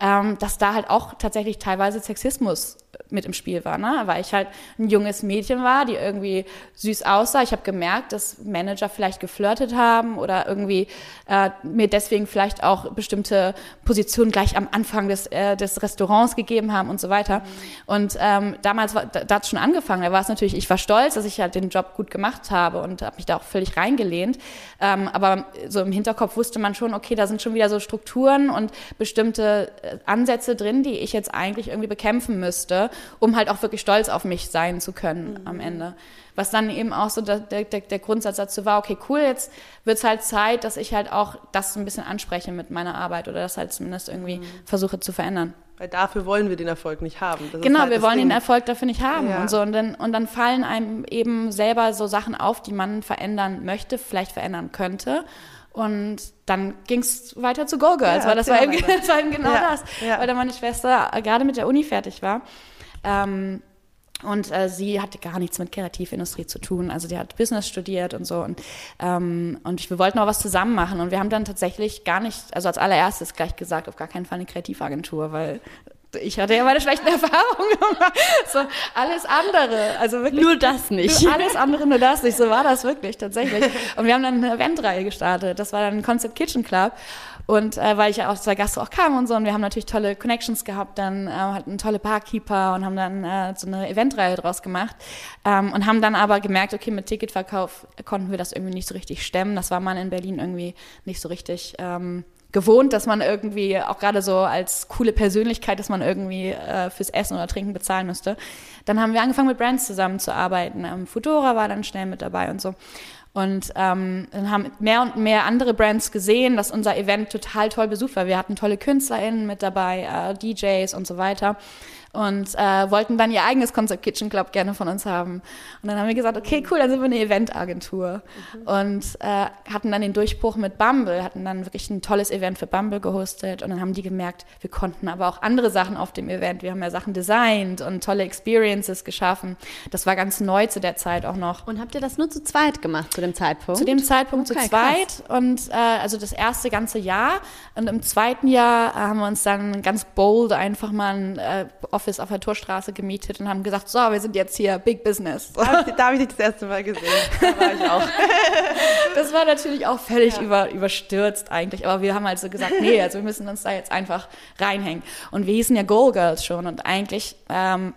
ähm, dass da halt auch tatsächlich teilweise Sexismus mit im Spiel war, ne? weil ich halt ein junges Mädchen war, die irgendwie süß aussah. Ich habe gemerkt, dass Manager vielleicht geflirtet haben oder irgendwie äh, mir deswegen vielleicht auch bestimmte Positionen gleich am Anfang des, äh, des Restaurants gegeben haben und so weiter. Und ähm, damals war, da, da hat schon angefangen. Da war es natürlich, ich war stolz, dass ich halt den Job gut gemacht habe und habe mich da auch völlig reingelehnt. Ähm, aber so im Hinterkopf wusste man schon, okay, da sind schon wieder so Strukturen und bestimmte äh, Ansätze drin, die ich jetzt eigentlich irgendwie bekämpfen müsste um halt auch wirklich stolz auf mich sein zu können mhm. am Ende. Was dann eben auch so der, der, der Grundsatz dazu war, okay, cool, jetzt wird es halt Zeit, dass ich halt auch das ein bisschen anspreche mit meiner Arbeit oder das halt zumindest irgendwie mhm. versuche zu verändern. Weil dafür wollen wir den Erfolg nicht haben. Das genau, halt wir wollen Ding. den Erfolg dafür nicht haben ja. und so. Und dann, und dann fallen einem eben selber so Sachen auf, die man verändern möchte, vielleicht verändern könnte. Und dann ging es weiter zu Go Girls, ja, weil das war, eben, das war eben genau ja, das. Weil da meine Schwester gerade mit der Uni fertig war ähm, und äh, sie hatte gar nichts mit Kreativindustrie zu tun. Also die hat Business studiert und so. Und, ähm, und wir wollten auch was zusammen machen. Und wir haben dann tatsächlich gar nicht, also als allererstes gleich gesagt, auf gar keinen Fall eine Kreativagentur, weil ich hatte ja meine schlechten Erfahrungen gemacht. So, alles andere, also wirklich. Nur das nicht. Alles andere, nur das nicht. So war das wirklich, tatsächlich. Und wir haben dann eine Eventreihe gestartet. Das war dann ein Concept Kitchen Club. Und äh, weil ich ja aus der Gastro auch kam und so, und wir haben natürlich tolle Connections gehabt, dann äh, hatten tolle Barkeeper und haben dann äh, so eine Eventreihe draus gemacht. Ähm, und haben dann aber gemerkt, okay, mit Ticketverkauf konnten wir das irgendwie nicht so richtig stemmen. Das war man in Berlin irgendwie nicht so richtig. Ähm, gewohnt, dass man irgendwie, auch gerade so als coole Persönlichkeit, dass man irgendwie äh, fürs Essen oder Trinken bezahlen müsste. Dann haben wir angefangen mit Brands zusammenzuarbeiten. Ähm, Fudora war dann schnell mit dabei und so. Und ähm, dann haben mehr und mehr andere Brands gesehen, dass unser Event total toll besucht war. Wir hatten tolle KünstlerInnen mit dabei, äh, DJs und so weiter und äh, wollten dann ihr eigenes Concept Kitchen Club gerne von uns haben. Und dann haben wir gesagt, okay, cool, dann sind wir eine Eventagentur. Mhm. Und äh, hatten dann den Durchbruch mit Bumble, hatten dann wirklich ein tolles Event für Bumble gehostet. Und dann haben die gemerkt, wir konnten aber auch andere Sachen auf dem Event. Wir haben ja Sachen designt und tolle Experiences geschaffen. Das war ganz neu zu der Zeit auch noch. Und habt ihr das nur zu zweit gemacht zu dem Zeitpunkt? Zu dem Zeitpunkt okay, zu zweit. Krass. Und äh, also das erste ganze Jahr. Und im zweiten Jahr haben wir uns dann ganz bold einfach mal ein äh, Office auf der Torstraße gemietet und haben gesagt, so, wir sind jetzt hier Big Business. Da habe ich, dich das erste Mal gesehen. Da war ich auch. das war natürlich auch völlig ja. über, überstürzt eigentlich. Aber wir haben also gesagt, nee, also wir müssen uns da jetzt einfach reinhängen. Und wir hießen ja Goal Girls schon und eigentlich ähm,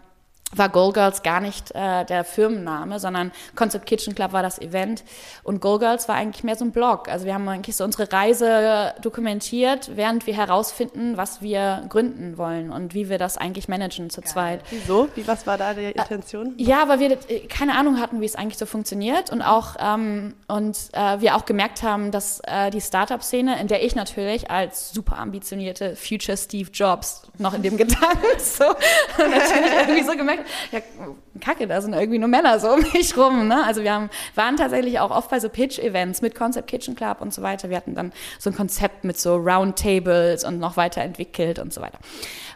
war Goal Girls gar nicht äh, der Firmenname, sondern Concept Kitchen Club war das Event. Und Goal Girls war eigentlich mehr so ein Blog. Also wir haben eigentlich so unsere Reise dokumentiert, während wir herausfinden, was wir gründen wollen und wie wir das eigentlich managen zu Geil. zweit. Wieso? Wie, was war da die Intention? Äh, ja, weil wir äh, keine Ahnung hatten, wie es eigentlich so funktioniert und auch, ähm, und, äh, wir auch gemerkt haben, dass äh, die Startup-Szene, in der ich natürlich als super ambitionierte Future Steve Jobs noch in dem Gedanken so natürlich irgendwie so gemerkt ja, kacke, da sind irgendwie nur Männer so um mich rum. Ne? Also wir haben, waren tatsächlich auch oft bei so Pitch-Events mit Concept Kitchen Club und so weiter. Wir hatten dann so ein Konzept mit so Roundtables und noch weiterentwickelt und so weiter.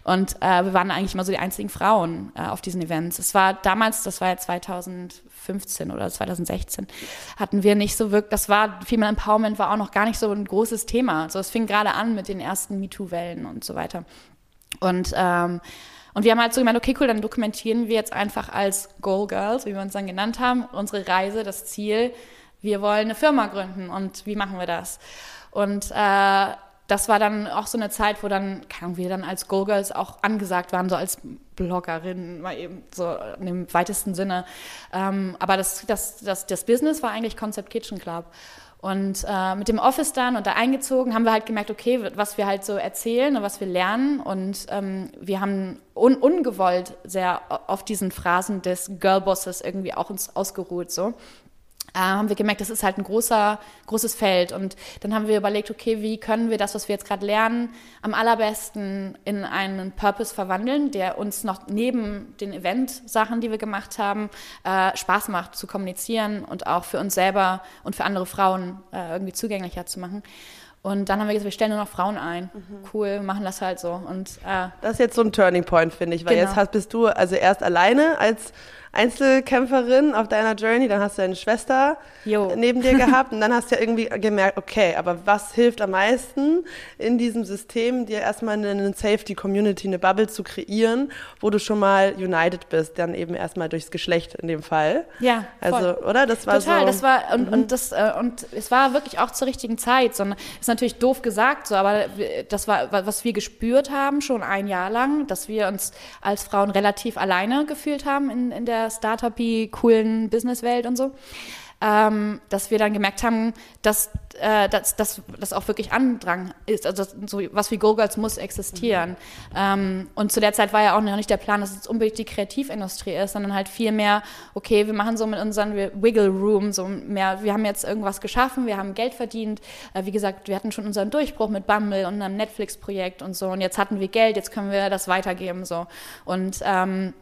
Und äh, wir waren eigentlich immer so die einzigen Frauen äh, auf diesen Events. Es war damals, das war ja 2015 oder 2016, hatten wir nicht so wirklich, das war, Female Empowerment war auch noch gar nicht so ein großes Thema. So, es fing gerade an mit den ersten MeToo-Wellen und so weiter. Und ähm, und wir haben halt so gemeint, okay, cool, dann dokumentieren wir jetzt einfach als Goal Girls, wie wir uns dann genannt haben, unsere Reise, das Ziel. Wir wollen eine Firma gründen und wie machen wir das? Und äh, das war dann auch so eine Zeit, wo dann, keine Ahnung, wir dann als Goal Girls auch angesagt waren, so als Bloggerin, mal eben so dem weitesten Sinne. Ähm, aber das, das, das, das Business war eigentlich Concept Kitchen Club. Und äh, mit dem Office dann und da eingezogen haben wir halt gemerkt, okay, was wir halt so erzählen und was wir lernen. Und ähm, wir haben un ungewollt sehr auf diesen Phrasen des Girlbosses irgendwie auch uns ausgeruht. So haben wir gemerkt, das ist halt ein großer, großes Feld. Und dann haben wir überlegt, okay, wie können wir das, was wir jetzt gerade lernen, am allerbesten in einen Purpose verwandeln, der uns noch neben den Event-Sachen, die wir gemacht haben, äh, Spaß macht zu kommunizieren und auch für uns selber und für andere Frauen äh, irgendwie zugänglicher zu machen. Und dann haben wir gesagt, wir stellen nur noch Frauen ein. Mhm. Cool, machen das halt so. Und, äh, das ist jetzt so ein Turning Point, finde ich, weil genau. jetzt hast, bist du also erst alleine als Einzelkämpferin auf deiner Journey, dann hast du deine Schwester jo. neben dir gehabt und dann hast du ja irgendwie gemerkt, okay, aber was hilft am meisten in diesem System, dir erstmal eine Safety Community, eine Bubble zu kreieren, wo du schon mal united bist, dann eben erstmal durchs Geschlecht in dem Fall. Ja, also voll. oder? Das war total. So, das war und, mhm. und das äh, und es war wirklich auch zur richtigen Zeit. So, ist natürlich doof gesagt, so, aber das war was wir gespürt haben schon ein Jahr lang, dass wir uns als Frauen relativ alleine gefühlt haben in, in der der Startup-y, coolen Businesswelt und so. Ähm, dass wir dann gemerkt haben, dass äh, das dass, dass auch wirklich Andrang ist. Also so was wie Go-Girls muss existieren. Mhm. Ähm, und zu der Zeit war ja auch noch nicht der Plan, dass es unbedingt die Kreativindustrie ist, sondern halt viel mehr, okay, wir machen so mit unseren Wiggle Room so mehr, wir haben jetzt irgendwas geschaffen, wir haben Geld verdient. Äh, wie gesagt, wir hatten schon unseren Durchbruch mit Bumble und einem Netflix-Projekt und so. Und jetzt hatten wir Geld, jetzt können wir das weitergeben so. Und ähm,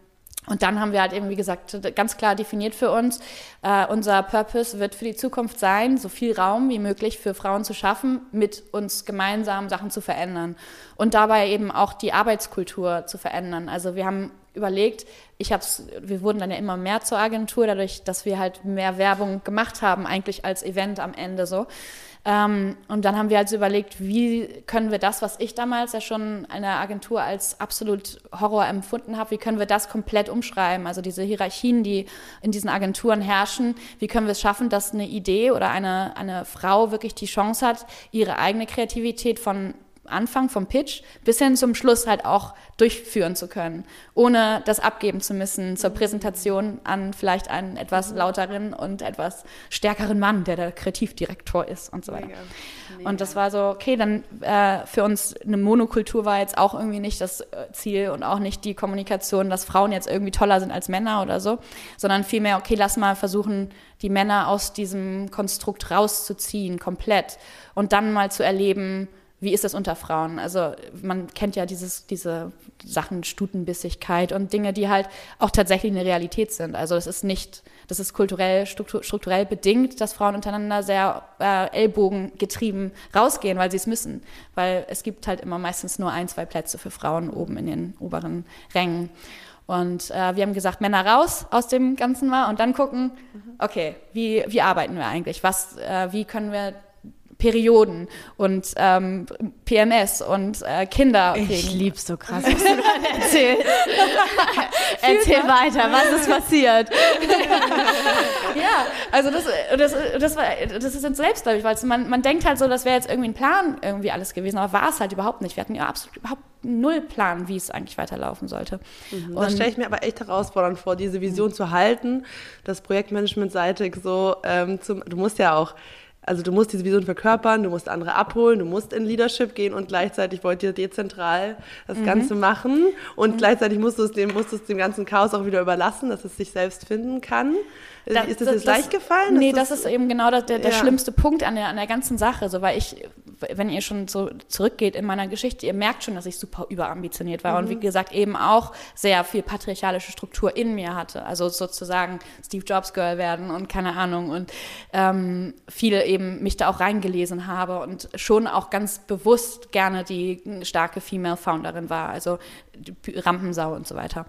und dann haben wir halt eben, wie gesagt, ganz klar definiert für uns, äh, unser Purpose wird für die Zukunft sein, so viel Raum wie möglich für Frauen zu schaffen, mit uns gemeinsam Sachen zu verändern. Und dabei eben auch die Arbeitskultur zu verändern. Also wir haben überlegt, ich hab's, wir wurden dann ja immer mehr zur Agentur, dadurch, dass wir halt mehr Werbung gemacht haben, eigentlich als Event am Ende so. Ähm, und dann haben wir also überlegt, wie können wir das, was ich damals ja schon in der Agentur als absolut Horror empfunden habe, wie können wir das komplett umschreiben? Also diese Hierarchien, die in diesen Agenturen herrschen, wie können wir es schaffen, dass eine Idee oder eine, eine Frau wirklich die Chance hat, ihre eigene Kreativität von Anfang vom Pitch bis hin zum Schluss halt auch durchführen zu können, ohne das abgeben zu müssen zur Präsentation an vielleicht einen etwas lauteren und etwas stärkeren Mann, der der Kreativdirektor ist und so weiter. Mega. Mega. Und das war so, okay, dann äh, für uns eine Monokultur war jetzt auch irgendwie nicht das äh, Ziel und auch nicht die Kommunikation, dass Frauen jetzt irgendwie toller sind als Männer oder so, sondern vielmehr, okay, lass mal versuchen, die Männer aus diesem Konstrukt rauszuziehen, komplett und dann mal zu erleben, wie ist das unter Frauen? Also man kennt ja dieses, diese Sachen, Stutenbissigkeit und Dinge, die halt auch tatsächlich eine Realität sind. Also das ist nicht, das ist kulturell, strukturell bedingt, dass Frauen untereinander sehr äh, ellbogengetrieben rausgehen, weil sie es müssen. Weil es gibt halt immer meistens nur ein, zwei Plätze für Frauen oben in den oberen Rängen. Und äh, wir haben gesagt, Männer raus aus dem Ganzen mal und dann gucken, okay, wie, wie arbeiten wir eigentlich? Was, äh, wie können wir Perioden und ähm, PMS und äh, Kinder. Ich kriegen. lieb's so krass, was du gerade erzählst. Erzähl weiter, was ist passiert? ja, Also das, das, das, war, das ist jetzt selbst, glaube ich, weil man, man denkt halt so, das wäre jetzt irgendwie ein Plan irgendwie alles gewesen, aber war es halt überhaupt nicht. Wir hatten ja absolut überhaupt null Plan, wie es eigentlich weiterlaufen sollte. Mhm. Das stelle ich mir aber echt herausfordernd vor, diese Vision mhm. zu halten, das Projektmanagement-seitig so ähm, zum, du musst ja auch also du musst diese Vision verkörpern, du musst andere abholen, du musst in Leadership gehen und gleichzeitig wollt ihr dezentral das mhm. Ganze machen und mhm. gleichzeitig musst du es dem, musst du es dem ganzen Chaos auch wieder überlassen, dass es sich selbst finden kann. Da, ist das, das jetzt leicht gefallen? Nee, das, das, ist eben genau der, der, ja. schlimmste Punkt an der, an der ganzen Sache. So, weil ich, wenn ihr schon so zurückgeht in meiner Geschichte, ihr merkt schon, dass ich super überambitioniert war mhm. und wie gesagt eben auch sehr viel patriarchalische Struktur in mir hatte. Also sozusagen Steve Jobs Girl werden und keine Ahnung und ähm, viele eben mich da auch reingelesen habe und schon auch ganz bewusst gerne die starke Female Founderin war. Also Rampensau und so weiter.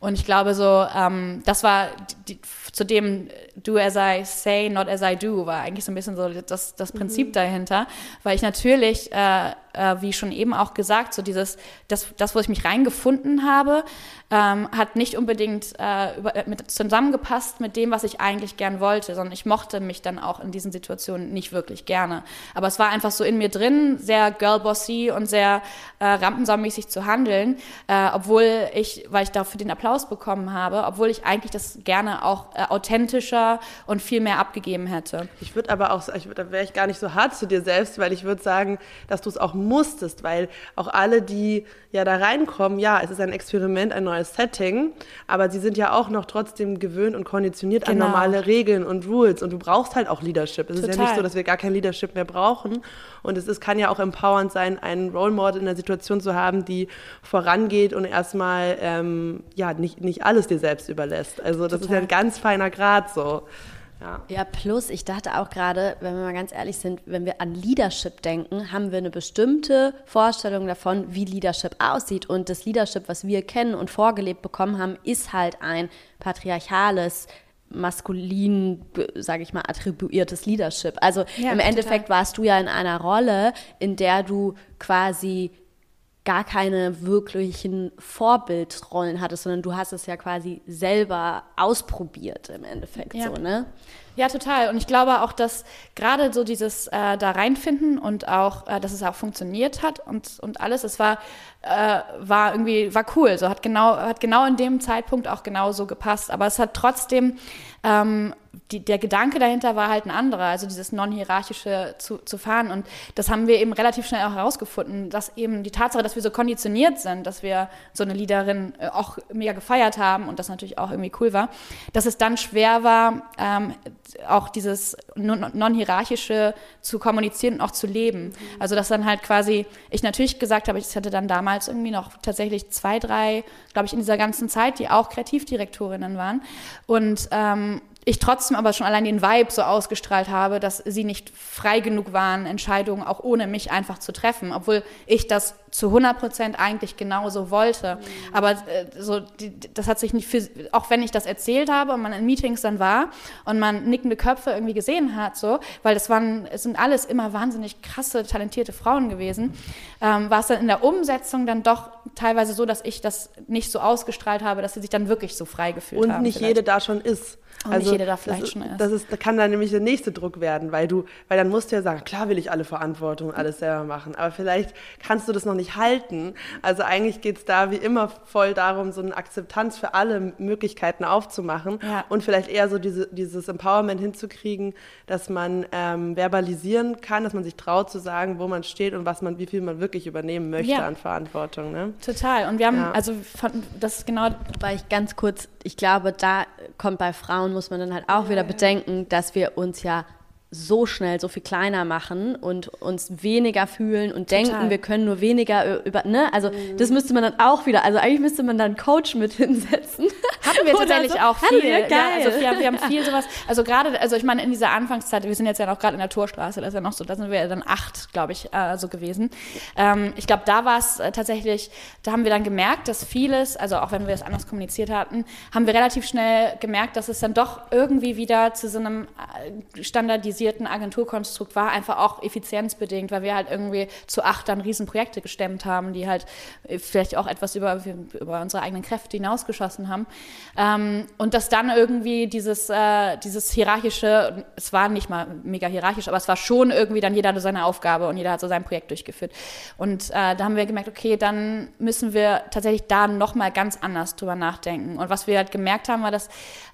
Und ich glaube so, ähm, das war die, zu dem do as I say, not as I do, war eigentlich so ein bisschen so das, das Prinzip mhm. dahinter, weil ich natürlich äh, äh, wie schon eben auch gesagt, so dieses, das, das wo ich mich reingefunden habe, ähm, hat nicht unbedingt äh, über, mit, zusammengepasst mit dem, was ich eigentlich gern wollte, sondern ich mochte mich dann auch in diesen Situationen nicht wirklich gerne. Aber es war einfach so in mir drin, sehr girlbossy und sehr äh, rampensaumäßig zu handeln, äh, obwohl ich, weil ich dafür den Applaus bekommen habe, obwohl ich eigentlich das gerne auch äh, authentischer und viel mehr abgegeben hätte. Ich würde aber auch, ich, da wäre ich gar nicht so hart zu dir selbst, weil ich würde sagen, dass du es auch musstest, weil auch alle, die ja da reinkommen, ja, es ist ein Experiment, ein neues Setting, aber sie sind ja auch noch trotzdem gewöhnt und konditioniert genau. an normale Regeln und Rules und du brauchst halt auch Leadership. Es Total. ist ja nicht so, dass wir gar kein Leadership mehr brauchen und es ist, kann ja auch empowernd sein, einen Role Model in der Situation zu haben, die vorangeht und erstmal ähm, ja nicht, nicht alles dir selbst überlässt. Also das Total. ist ja ein ganz feiner Grad so. Ja. ja, plus ich dachte auch gerade, wenn wir mal ganz ehrlich sind, wenn wir an Leadership denken, haben wir eine bestimmte Vorstellung davon, wie Leadership aussieht. Und das Leadership, was wir kennen und vorgelebt bekommen haben, ist halt ein patriarchales, maskulin, sage ich mal, attribuiertes Leadership. Also ja, im Endeffekt total. warst du ja in einer Rolle, in der du quasi gar keine wirklichen Vorbildrollen hattest, sondern du hast es ja quasi selber ausprobiert im Endeffekt ja. so, ne? Ja, total. Und ich glaube auch, dass gerade so dieses äh, da reinfinden und auch, äh, dass es auch funktioniert hat und, und alles, es war, äh, war irgendwie, war cool. So hat genau, hat genau in dem Zeitpunkt auch genau so gepasst. Aber es hat trotzdem ähm, die, der Gedanke dahinter war halt ein anderer, also dieses non-hierarchische zu, zu fahren. Und das haben wir eben relativ schnell auch herausgefunden, dass eben die Tatsache, dass wir so konditioniert sind, dass wir so eine Liederin äh, auch mega gefeiert haben und das natürlich auch irgendwie cool war, dass es dann schwer war, ähm, auch dieses non-hierarchische zu kommunizieren und auch zu leben. Mhm. Also dass dann halt quasi, ich natürlich gesagt habe, ich hatte dann damals irgendwie noch tatsächlich zwei, drei, glaube ich, in dieser ganzen Zeit, die auch Kreativdirektorinnen waren. Und ähm, ich trotzdem aber schon allein den Vibe so ausgestrahlt habe, dass sie nicht frei genug waren, Entscheidungen auch ohne mich einfach zu treffen, obwohl ich das zu 100 Prozent eigentlich genauso wollte. Mhm. Aber äh, so, die, das hat sich nicht, für, auch wenn ich das erzählt habe und man in Meetings dann war und man nickende Köpfe irgendwie gesehen hat, so, weil das waren, es sind alles immer wahnsinnig krasse, talentierte Frauen gewesen, ähm, war es dann in der Umsetzung dann doch teilweise so, dass ich das nicht so ausgestrahlt habe, dass sie sich dann wirklich so frei gefühlt und haben. Und nicht vielleicht. jede da schon ist. Und also, nicht jeder da vielleicht das, schon ist. Das ist, da kann dann nämlich der nächste Druck werden, weil du, weil dann musst du ja sagen, klar will ich alle Verantwortung, alles selber machen, aber vielleicht kannst du das noch nicht halten. Also eigentlich geht es da wie immer voll darum, so eine Akzeptanz für alle Möglichkeiten aufzumachen ja. und vielleicht eher so diese, dieses Empowerment hinzukriegen, dass man ähm, verbalisieren kann, dass man sich traut zu sagen, wo man steht und was man, wie viel man wirklich übernehmen möchte ja. an Verantwortung. Ne? Total. Und wir haben, ja. also von, das ist genau, weil ich ganz kurz, ich glaube, da kommt bei Frauen muss man dann halt auch wieder bedenken, dass wir uns ja so schnell so viel kleiner machen und uns weniger fühlen und Total. denken, wir können nur weniger über, ne? Also mhm. das müsste man dann auch wieder, also eigentlich müsste man dann Coach mit hinsetzen. Hatten wir tatsächlich so. auch viel. Wir, ja, also wir, wir, haben viel sowas, also gerade, also ich meine in dieser Anfangszeit, wir sind jetzt ja noch gerade in der Torstraße, das ist ja noch so, da sind wir ja dann acht, glaube ich, äh, so gewesen. Ähm, ich glaube, da war es äh, tatsächlich, da haben wir dann gemerkt, dass vieles, also auch wenn wir es anders kommuniziert hatten, haben wir relativ schnell gemerkt, dass es dann doch irgendwie wieder zu so einem äh, standardisierten Agenturkonstrukt war einfach auch effizienzbedingt, weil wir halt irgendwie zu acht dann Riesenprojekte gestemmt haben, die halt äh, vielleicht auch etwas über, über unsere eigenen Kräfte hinausgeschossen haben. Ähm, und dass dann irgendwie dieses, äh, dieses hierarchische, es war nicht mal mega hierarchisch, aber es war schon irgendwie dann jeder hatte seine Aufgabe und jeder hat so sein Projekt durchgeführt. Und äh, da haben wir gemerkt, okay, dann müssen wir tatsächlich da nochmal ganz anders drüber nachdenken. Und was wir halt gemerkt haben, war, dass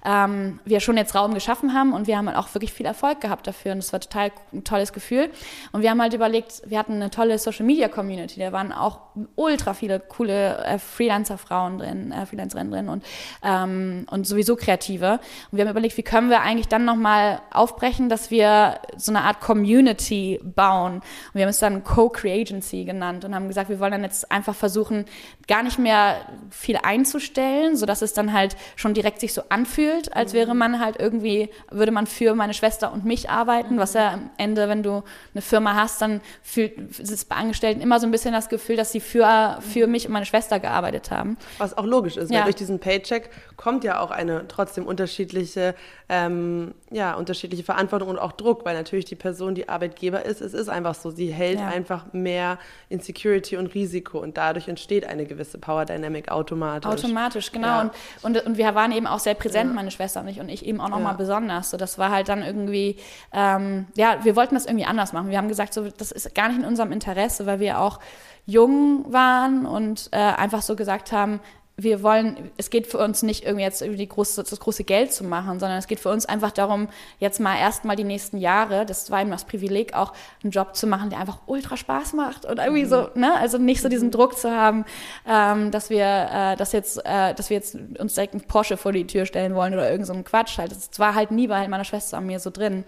ähm, wir schon jetzt Raum geschaffen haben und wir haben auch wirklich viel Erfolg gehabt dafür. Und das war total ein tolles Gefühl. Und wir haben halt überlegt, wir hatten eine tolle Social Media Community, da waren auch ultra viele coole äh, Freelancer-Frauen drin, äh, Freelancerinnen drin und ähm, und sowieso Kreative. Und wir haben überlegt, wie können wir eigentlich dann nochmal aufbrechen, dass wir so eine Art Community bauen. Und wir haben es dann Co-Creagency genannt und haben gesagt, wir wollen dann jetzt einfach versuchen, gar nicht mehr viel einzustellen, sodass es dann halt schon direkt sich so anfühlt, als wäre man halt irgendwie, würde man für meine Schwester und mich arbeiten, was ja am Ende, wenn du eine Firma hast, dann fühlt es bei Angestellten immer so ein bisschen das Gefühl, dass sie für, für mich und meine Schwester gearbeitet haben. Was auch logisch ist, ja. weil durch diesen Paycheck kommt ja auch eine trotzdem unterschiedliche, ähm, ja, unterschiedliche Verantwortung und auch Druck, weil natürlich die Person, die Arbeitgeber ist, es ist einfach so, sie hält ja. einfach mehr Insecurity und Risiko und dadurch entsteht eine gewisse Power Dynamic automatisch. Automatisch, genau. Ja. Und, und, und wir waren eben auch sehr präsent, ja. meine Schwester und ich, und ich eben auch nochmal besonders. So, das war halt dann irgendwie, ähm, ja, wir wollten das irgendwie anders machen. Wir haben gesagt, so, das ist gar nicht in unserem Interesse, weil wir auch jung waren und äh, einfach so gesagt haben, wir wollen, es geht für uns nicht irgendwie jetzt irgendwie große, das große Geld zu machen, sondern es geht für uns einfach darum, jetzt mal erstmal die nächsten Jahre, das war eben das Privileg, auch einen Job zu machen, der einfach ultra Spaß macht und irgendwie mhm. so, ne, also nicht so diesen mhm. Druck zu haben, ähm, dass wir, äh, dass jetzt, äh, dass wir jetzt uns direkt einen Porsche vor die Tür stellen wollen oder irgend so einen Quatsch halt. Das war halt nie bei meiner Schwester an mir so drin.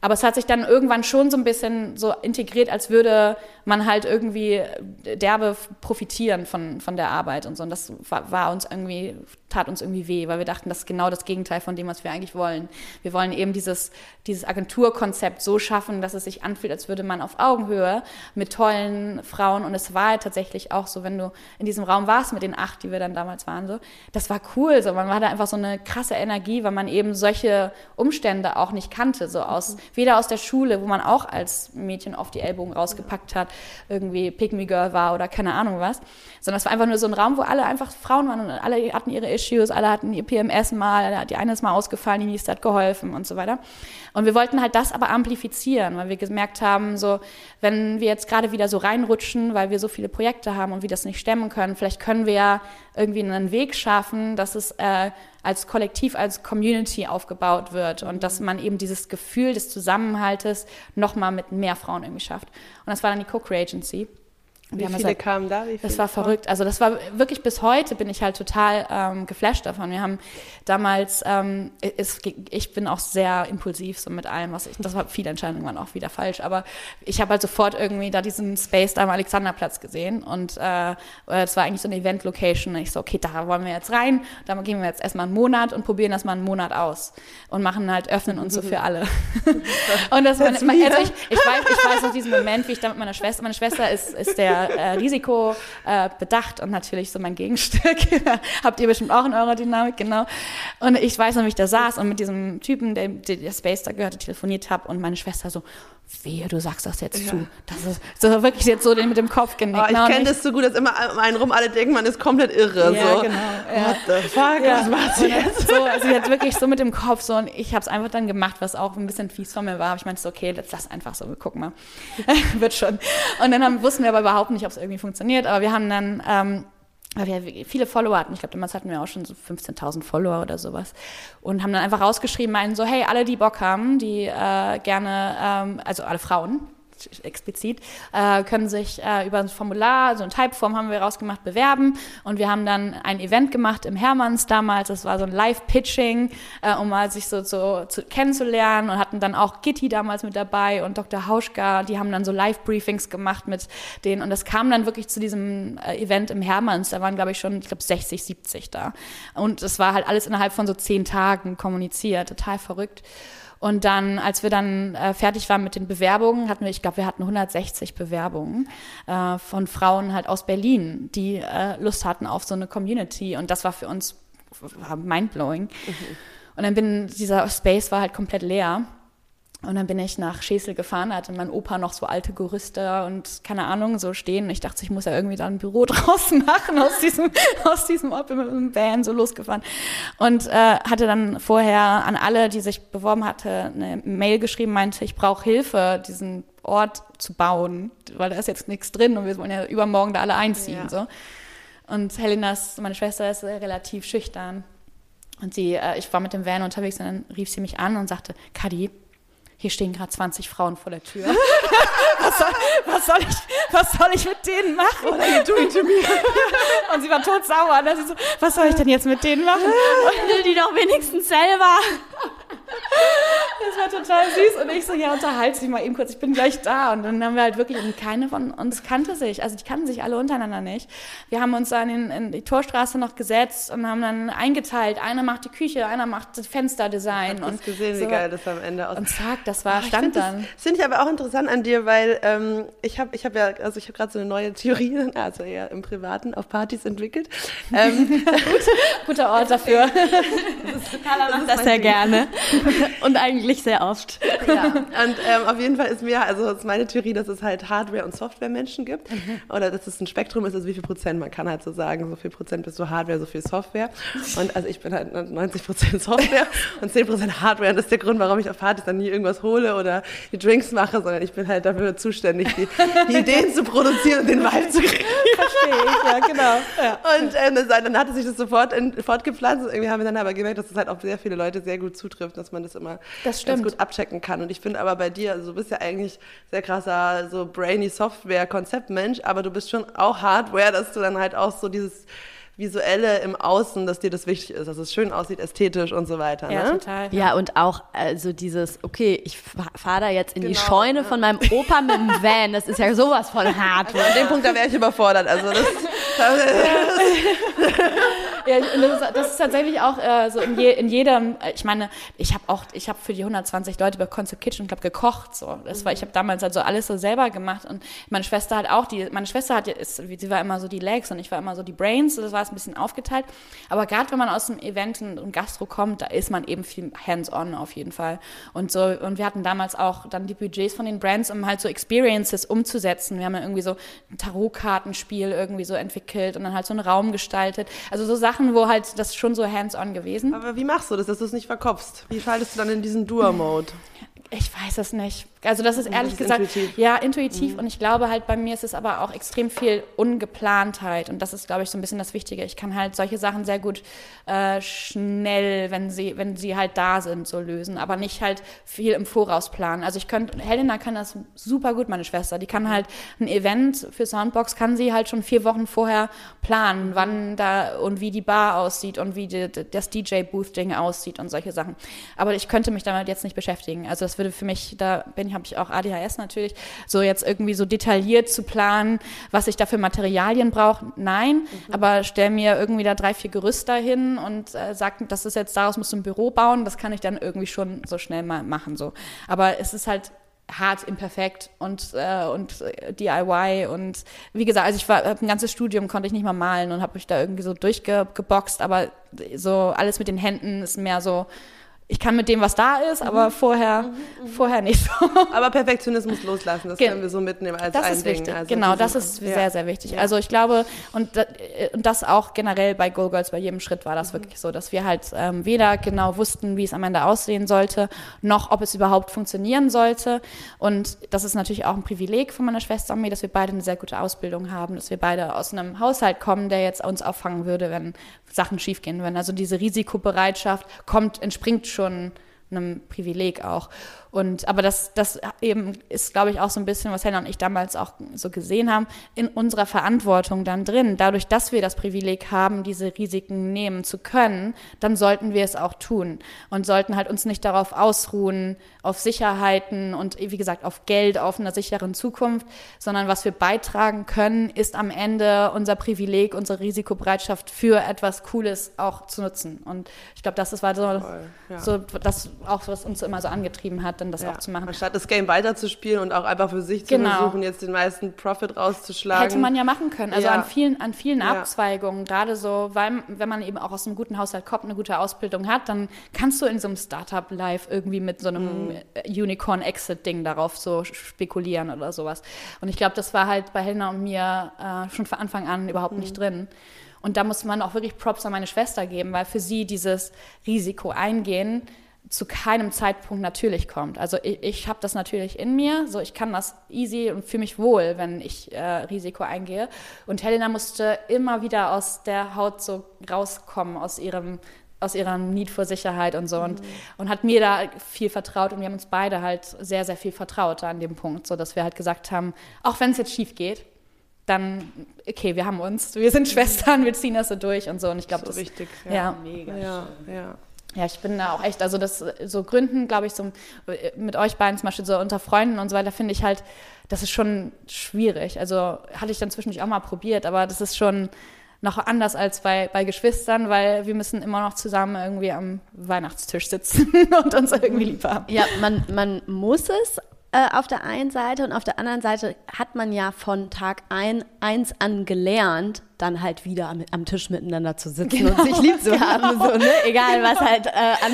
Aber es hat sich dann irgendwann schon so ein bisschen so integriert, als würde man halt irgendwie derbe profitieren von, von der Arbeit und so. Und das war, war uns irgendwie, tat uns irgendwie weh, weil wir dachten, das ist genau das Gegenteil von dem, was wir eigentlich wollen. Wir wollen eben dieses, dieses Agenturkonzept so schaffen, dass es sich anfühlt, als würde man auf Augenhöhe mit tollen Frauen, und es war tatsächlich auch so, wenn du in diesem Raum warst mit den acht, die wir dann damals waren, so, das war cool, so, man hatte einfach so eine krasse Energie, weil man eben solche Umstände auch nicht kannte, so aus, weder aus der Schule, wo man auch als Mädchen oft die Ellbogen rausgepackt hat, irgendwie Pick Me Girl war oder keine Ahnung was, sondern es war einfach nur so ein Raum, wo alle einfach Frauen waren und alle hatten ihre Issues, alle hatten ihr PMS mal, die eine ist mal ausgefallen, die nächste hat geholfen und so weiter. Und wir wollten halt das aber amplifizieren, weil wir gemerkt haben, so, wenn wir jetzt gerade wieder so reinrutschen, weil wir so viele Projekte haben und wir das nicht stemmen können, vielleicht können wir ja irgendwie einen Weg schaffen, dass es äh, als Kollektiv, als Community aufgebaut wird und dass man eben dieses Gefühl des Zusammenhaltes nochmal mit mehr Frauen irgendwie schafft. Und das war dann die Co-Creagency. Wie viele halt, kamen da? Wie das war verrückt. Also das war wirklich bis heute bin ich halt total ähm, geflasht davon. Wir haben damals, ähm, es, ich bin auch sehr impulsiv so mit allem, was ich, das war viele Entscheidungen waren auch wieder falsch, aber ich habe halt sofort irgendwie da diesen Space da am Alexanderplatz gesehen und äh, es war eigentlich so eine Event-Location und ich so, okay, da wollen wir jetzt rein, da gehen wir jetzt erstmal einen Monat und probieren das mal einen Monat aus und machen halt, öffnen uns so für alle. und das, war, also ich, ich weiß, ich weiß noch diesen Moment, wie ich da mit meiner Schwester, meine Schwester ist, ist der äh, Risiko äh, bedacht und natürlich so mein Gegenstück. Habt ihr bestimmt auch in eurer Dynamik, genau. Und ich weiß noch, wie ich da saß und mit diesem Typen, der, der Space da gehörte, telefoniert habe und meine Schwester so, wehe, du sagst das jetzt ja. zu. Das ist so wirklich jetzt so mit dem Kopf genickt. Oh, ich ne? kenne das so gut, dass immer um einen rum alle denken, man ist komplett irre. Ja, so. genau. Ja. What the fuck, ja. was macht sie jetzt? So, also hat wirklich so mit dem Kopf so und ich habe es einfach dann gemacht, was auch ein bisschen fies von mir war. Ich meinte so, okay, jetzt lass einfach so, wir gucken mal. Wird schon. Und dann haben, wussten wir aber überhaupt nicht, ob es irgendwie funktioniert, aber wir haben dann... Ähm, weil wir viele Follower hatten. Ich glaube, damals hatten wir auch schon so 15.000 Follower oder sowas. Und haben dann einfach rausgeschrieben, meinen so, hey, alle, die Bock haben, die äh, gerne, ähm, also alle Frauen, explizit, äh, können sich äh, über ein Formular, so ein Typeform haben wir rausgemacht, bewerben. Und wir haben dann ein Event gemacht im Hermanns damals. Das war so ein Live-Pitching, äh, um mal sich so, so zu, kennenzulernen. Und hatten dann auch Gitti damals mit dabei und Dr. Hauschka. Die haben dann so Live-Briefings gemacht mit denen. Und das kam dann wirklich zu diesem äh, Event im Hermanns. Da waren, glaube ich, schon, ich glaube, 60, 70 da. Und es war halt alles innerhalb von so zehn Tagen kommuniziert. Total verrückt. Und dann, als wir dann äh, fertig waren mit den Bewerbungen, hatten wir, ich glaube, wir hatten 160 Bewerbungen äh, von Frauen halt aus Berlin, die äh, Lust hatten auf so eine Community. Und das war für uns mindblowing. Mhm. Und dann bin dieser Space war halt komplett leer. Und dann bin ich nach Schesel gefahren, da hatte mein Opa noch so alte Gerüste und keine Ahnung, so stehen. Ich dachte, ich muss ja irgendwie da ein Büro draußen machen aus diesem, aus diesem Ort, bin mit dem Van so losgefahren. Und äh, hatte dann vorher an alle, die sich beworben hatte, eine Mail geschrieben, meinte, ich brauche Hilfe, diesen Ort zu bauen, weil da ist jetzt nichts drin und wir wollen ja übermorgen da alle einziehen. Ja. So. Und Helena, meine Schwester, ist relativ schüchtern. Und sie, äh, ich war mit dem Van unterwegs und dann rief sie mich an und sagte, Kadi, hier stehen gerade 20 Frauen vor der Tür. was, soll, was, soll, ich, was soll ich mit denen machen? What are you doing to me? und sie war totsauer. Und sie so, was soll ich denn jetzt mit denen machen? Und will die doch wenigstens selber. Das war total süß. Und ich so, ja, unterhalte dich mal eben kurz, ich bin gleich da. Und dann haben wir halt wirklich, und keine von uns kannte sich. Also die kannten sich alle untereinander nicht. Wir haben uns dann in, in die Torstraße noch gesetzt und haben dann eingeteilt. Einer macht die Küche, einer macht das Fensterdesign. Ich und gesehen, so. wie geil das am Ende aussieht. Und zack, das war, oh, stand dann. Das finde ich aber auch interessant an dir, weil ähm, ich habe ich hab ja, also ich habe gerade so eine neue Theorie, also eher im Privaten, auf Partys entwickelt. ähm, Gut, guter Ort dafür. Carla macht das sehr gerne. Und eigentlich sehr oft. Ja. Und ähm, auf jeden Fall ist mir, also ist meine Theorie, dass es halt Hardware- und Software-Menschen gibt. Mhm. Oder dass es ein Spektrum ist, also wie viel Prozent, man kann halt so sagen, so viel Prozent bist du Hardware, so viel Software. Und also ich bin halt 90 Prozent Software und 10 Prozent Hardware. Und das ist der Grund, warum ich auf Partys dann nie irgendwas hole oder die Drinks mache, sondern ich bin halt dafür zuständig, die, die Ideen zu produzieren und den Vibe zu kriegen. Verstehe ich, ja, genau. Ja. Und ähm, dann hatte sich das sofort in, fortgepflanzt. Und irgendwie haben wir dann aber gemerkt, dass es das halt auf sehr viele Leute sehr gut zutrifft, dass man das immer das ganz gut abchecken kann. Und ich finde aber bei dir, also du bist ja eigentlich sehr krasser, so brainy Software-Konzeptmensch, aber du bist schon auch Hardware, dass du dann halt auch so dieses Visuelle im Außen, dass dir das wichtig ist, dass es schön aussieht, ästhetisch und so weiter. Ja, ne? total. Ja, und auch also dieses, okay, ich fahre da jetzt in genau, die Scheune ja. von meinem Opa mit dem Van, das ist ja sowas von hart. Also an dem Punkt, da wäre ich überfordert. Also das, ja, das ist, das ist tatsächlich auch äh, so in, je, in jedem, ich meine, ich habe auch, ich habe für die 120 Leute bei Concept Kitchen, glaube gekocht. So. Das war, ich habe damals also alles so selber gemacht und meine Schwester hat auch die, meine Schwester hat, ist, sie war immer so die Legs und ich war immer so die Brains, das war es ein bisschen aufgeteilt. Aber gerade wenn man aus dem Event und Gastro kommt, da ist man eben viel hands-on auf jeden Fall. Und so, und wir hatten damals auch dann die Budgets von den Brands, um halt so Experiences umzusetzen. Wir haben ja irgendwie so ein Tarotkartenspiel irgendwie so entwickelt und dann halt so einen Raum gestaltet. Also so Sachen, wo halt das schon so hands-on gewesen. Aber wie machst du das, dass du es nicht verkopfst? Wie schaltest du dann in diesen Duo-Mode? Ich weiß es nicht. Also das ist ehrlich das ist gesagt, intuitiv. ja, intuitiv. Mhm. Und ich glaube halt, bei mir ist es aber auch extrem viel Ungeplantheit. Und das ist, glaube ich, so ein bisschen das Wichtige. Ich kann halt solche Sachen sehr gut äh, schnell, wenn sie, wenn sie halt da sind, so lösen. Aber nicht halt viel im Voraus planen. Also ich könnte, Helena kann das super gut, meine Schwester. Die kann halt ein Event für Soundbox, kann sie halt schon vier Wochen vorher planen, wann da und wie die Bar aussieht und wie die, das DJ-Booth-Ding aussieht und solche Sachen. Aber ich könnte mich damit jetzt nicht beschäftigen. Also das würde für mich, da bin ich habe ich auch ADHS natürlich, so jetzt irgendwie so detailliert zu planen, was ich da für Materialien brauche. Nein, mhm. aber stell mir irgendwie da drei, vier Gerüste hin und äh, sag, das ist jetzt, daraus musst du ein Büro bauen, das kann ich dann irgendwie schon so schnell mal machen. So. Aber es ist halt hart imperfekt und äh, und DIY und wie gesagt, also ich war ein ganzes Studium konnte ich nicht mal malen und habe mich da irgendwie so durchgeboxt, aber so alles mit den Händen ist mehr so ich kann mit dem, was da ist, mhm. aber vorher, mhm, mhm. vorher nicht so. Aber Perfektionismus loslassen, das Ge können wir so mitnehmen als das ist Ding. Wichtig. Also genau, das ist ja. sehr, sehr wichtig. Ja. Also ich glaube, und, und das auch generell bei Go Girls, bei jedem Schritt war das mhm. wirklich so, dass wir halt ähm, weder genau wussten, wie es am Ende aussehen sollte, noch ob es überhaupt funktionieren sollte. Und das ist natürlich auch ein Privileg von meiner Schwester und mir, dass wir beide eine sehr gute Ausbildung haben, dass wir beide aus einem Haushalt kommen, der jetzt uns auffangen würde, wenn Sachen schiefgehen würden. Also diese Risikobereitschaft kommt, entspringt schon einem Privileg auch. Und, aber das, das eben ist, glaube ich, auch so ein bisschen, was Hannah und ich damals auch so gesehen haben, in unserer Verantwortung dann drin. Dadurch, dass wir das Privileg haben, diese Risiken nehmen zu können, dann sollten wir es auch tun und sollten halt uns nicht darauf ausruhen, auf Sicherheiten und wie gesagt, auf Geld, auf einer sicheren Zukunft, sondern was wir beitragen können, ist am Ende unser Privileg, unsere Risikobereitschaft für etwas Cooles auch zu nutzen. Und ich glaube, das, war so, ja. so das, auch was uns immer so angetrieben hat, dann das Ja. auch zu machen. Anstatt das Game weiterzuspielen und auch einfach für sich Genau. zu versuchen, jetzt den meisten Profit rauszuschlagen. Hätte man ja machen können. Also Ja. an vielen, an vielen Ja. Abzweigungen, gerade so, weil wenn man eben auch aus einem guten Haushalt kommt, eine gute Ausbildung hat, dann kannst du in so einem Startup-Life irgendwie mit so einem Mhm. Unicorn-Exit-Ding darauf so spekulieren oder sowas. Und ich glaube, das war halt bei Helena und mir äh, schon von Anfang an überhaupt Mhm. nicht drin. Und da muss man auch wirklich Props an meine Schwester geben, weil für sie dieses Risiko eingehen zu keinem Zeitpunkt natürlich kommt. Also ich, ich habe das natürlich in mir, so ich kann das easy und fühle mich wohl, wenn ich äh, Risiko eingehe. Und Helena musste immer wieder aus der Haut so rauskommen, aus ihrem aus ihrem Need vor Sicherheit und so und, und hat mir da viel vertraut und wir haben uns beide halt sehr, sehr viel vertraut an dem Punkt, so dass wir halt gesagt haben, auch wenn es jetzt schief geht, dann, okay, wir haben uns, wir sind Schwestern, wir ziehen das so durch und so und ich glaube, so das, wichtig. ja, Ja, ja, ja. Ja, ich bin da auch echt, also das so Gründen, glaube ich, so äh, mit euch beiden zum Beispiel so unter Freunden und so weiter, finde ich halt, das ist schon schwierig. Also hatte ich dann zwischendurch auch mal probiert, aber das ist schon noch anders als bei, bei Geschwistern, weil wir müssen immer noch zusammen irgendwie am Weihnachtstisch sitzen und uns irgendwie lieb haben. Ja, man, man muss es äh, auf der einen Seite und auf der anderen Seite hat man ja von Tag ein, eins an gelernt, dann halt wieder am, am Tisch miteinander zu sitzen und sich lieb zu haben. So, ne? Egal, was halt äh, an,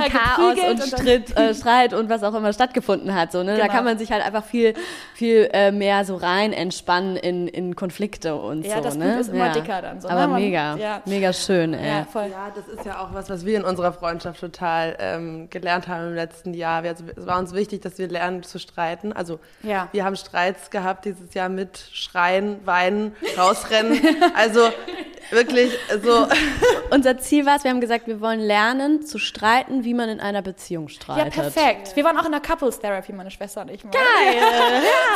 an Chaos und, und Stritt, äh, Streit und was auch immer stattgefunden hat. So, ne? Da Genau. kann man sich halt einfach viel, viel äh, mehr so rein entspannen in, in Konflikte und Ja, so. das ne? Blut ist immer dicker dann so, Aber ne? Mega, ja. mega schön, ey. Ja, voll. Ja, das ist ja auch was, was wir in unserer Freundschaft total ähm, gelernt haben im letzten Jahr. Wir, also, es war uns wichtig, dass wir lernen zu streiten. Also Ja. wir haben Streits gehabt dieses Jahr mit Schreien, Weinen, Rausrennen. also wirklich so. Unser Ziel war es, wir haben gesagt, wir wollen lernen zu streiten, wie man in einer Beziehung Ja, streitet. perfekt. Wir waren auch in der Couples Therapy, meine Schwester und ich. Mal. Geil,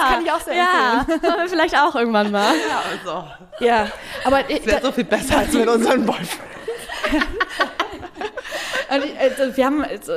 Das kann ich auch sehr ja. empfehlen. Machen wir vielleicht auch irgendwann mal. Ja, also, Ja, aber ich, wäre so viel besser als mit unseren Boyfriend. Und ich, also wir haben, also,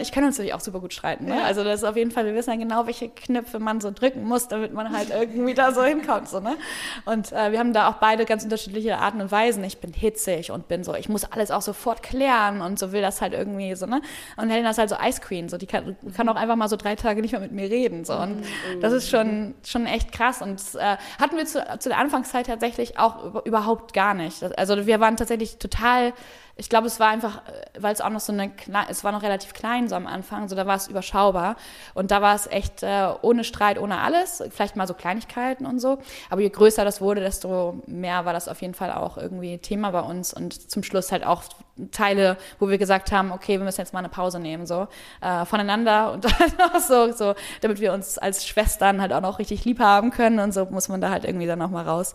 ich können uns natürlich auch super gut streiten. Ne? Also das ist auf jeden Fall, wir wissen ja genau, welche Knöpfe man so drücken muss, damit man halt irgendwie da so hinkommt. So, ne? Und äh, wir haben da auch beide ganz unterschiedliche Arten und Weisen. Ich bin hitzig und bin so, ich muss alles auch sofort klären und so will das halt irgendwie so. Ne? Und Helena ist halt so Ice Queen, so die kann, kann auch einfach mal so drei Tage nicht mehr mit mir reden. So. Und das ist schon, schon echt krass. Und äh, hatten wir zu, zu der Anfangszeit tatsächlich auch über, überhaupt gar nicht. Also wir waren tatsächlich total ich glaube, es war einfach, äh, weil es auch noch so eine, es war noch relativ klein so am Anfang, so da war es überschaubar. Und da war es echt äh, ohne Streit, ohne alles, vielleicht mal so Kleinigkeiten und so, aber je größer das wurde, desto mehr war das auf jeden Fall auch irgendwie Thema bei uns. Und zum Schluss halt auch Teile, wo wir gesagt haben, okay, wir müssen jetzt mal eine Pause nehmen, so äh, voneinander. Und auch so, so, damit wir uns als Schwestern halt auch noch richtig lieb haben können und so muss man da halt irgendwie dann noch mal raus.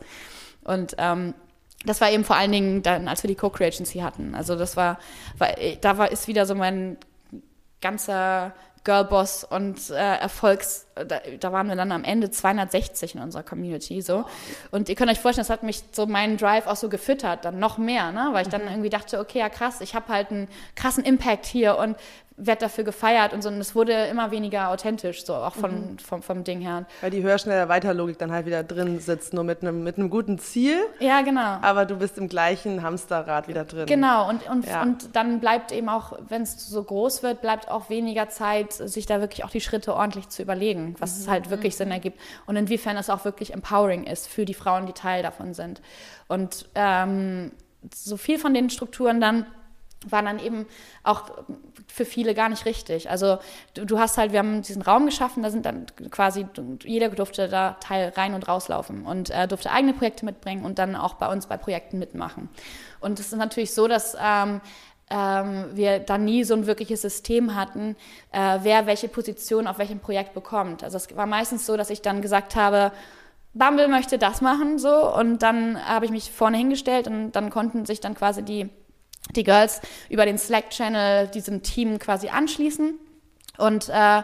Und ähm, das war eben vor allen Dingen dann, als wir die Co-Creagency hatten. Also das war, war da war ist wieder so mein ganzer Girlboss und äh, Erfolgs, da, da waren wir dann am Ende 260 in unserer Community so. Und ihr könnt euch vorstellen, das hat mich so meinen Drive auch so gefüttert, dann noch mehr, ne? Weil ich dann irgendwie dachte, okay, ja krass, ich habe halt einen krassen Impact hier und werde dafür gefeiert und so. Und es wurde immer weniger authentisch, so auch von, vom, vom Ding her. Weil die höher, schneller, weiter Logik dann halt wieder drin sitzt, nur mit einem, mit einem guten Ziel, Ja, genau. aber du bist im gleichen Hamsterrad wieder drin. Genau, und, und, Ja. und dann bleibt eben auch, wenn es so groß wird, bleibt auch weniger Zeit, sich da wirklich auch die Schritte ordentlich zu überlegen, was es halt wirklich Sinn ergibt und inwiefern es auch wirklich empowering ist für die Frauen, die Teil davon sind. Und ähm, so viel von den Strukturen dann waren dann eben auch für viele gar nicht richtig. Also du, du hast halt, wir haben diesen Raum geschaffen, da sind dann quasi, jeder durfte da Teil rein und rauslaufen und äh, durfte eigene Projekte mitbringen und dann auch bei uns bei Projekten mitmachen. Und es ist natürlich so, dass ähm, ähm, wir da nie so ein wirkliches System hatten, äh, wer welche Position auf welchem Projekt bekommt. Also es war meistens so, dass ich dann gesagt habe, Bumble möchte das machen, so, und dann habe ich mich vorne hingestellt und dann konnten sich dann quasi die die Girls über den Slack-Channel diesem Team quasi anschließen und, äh,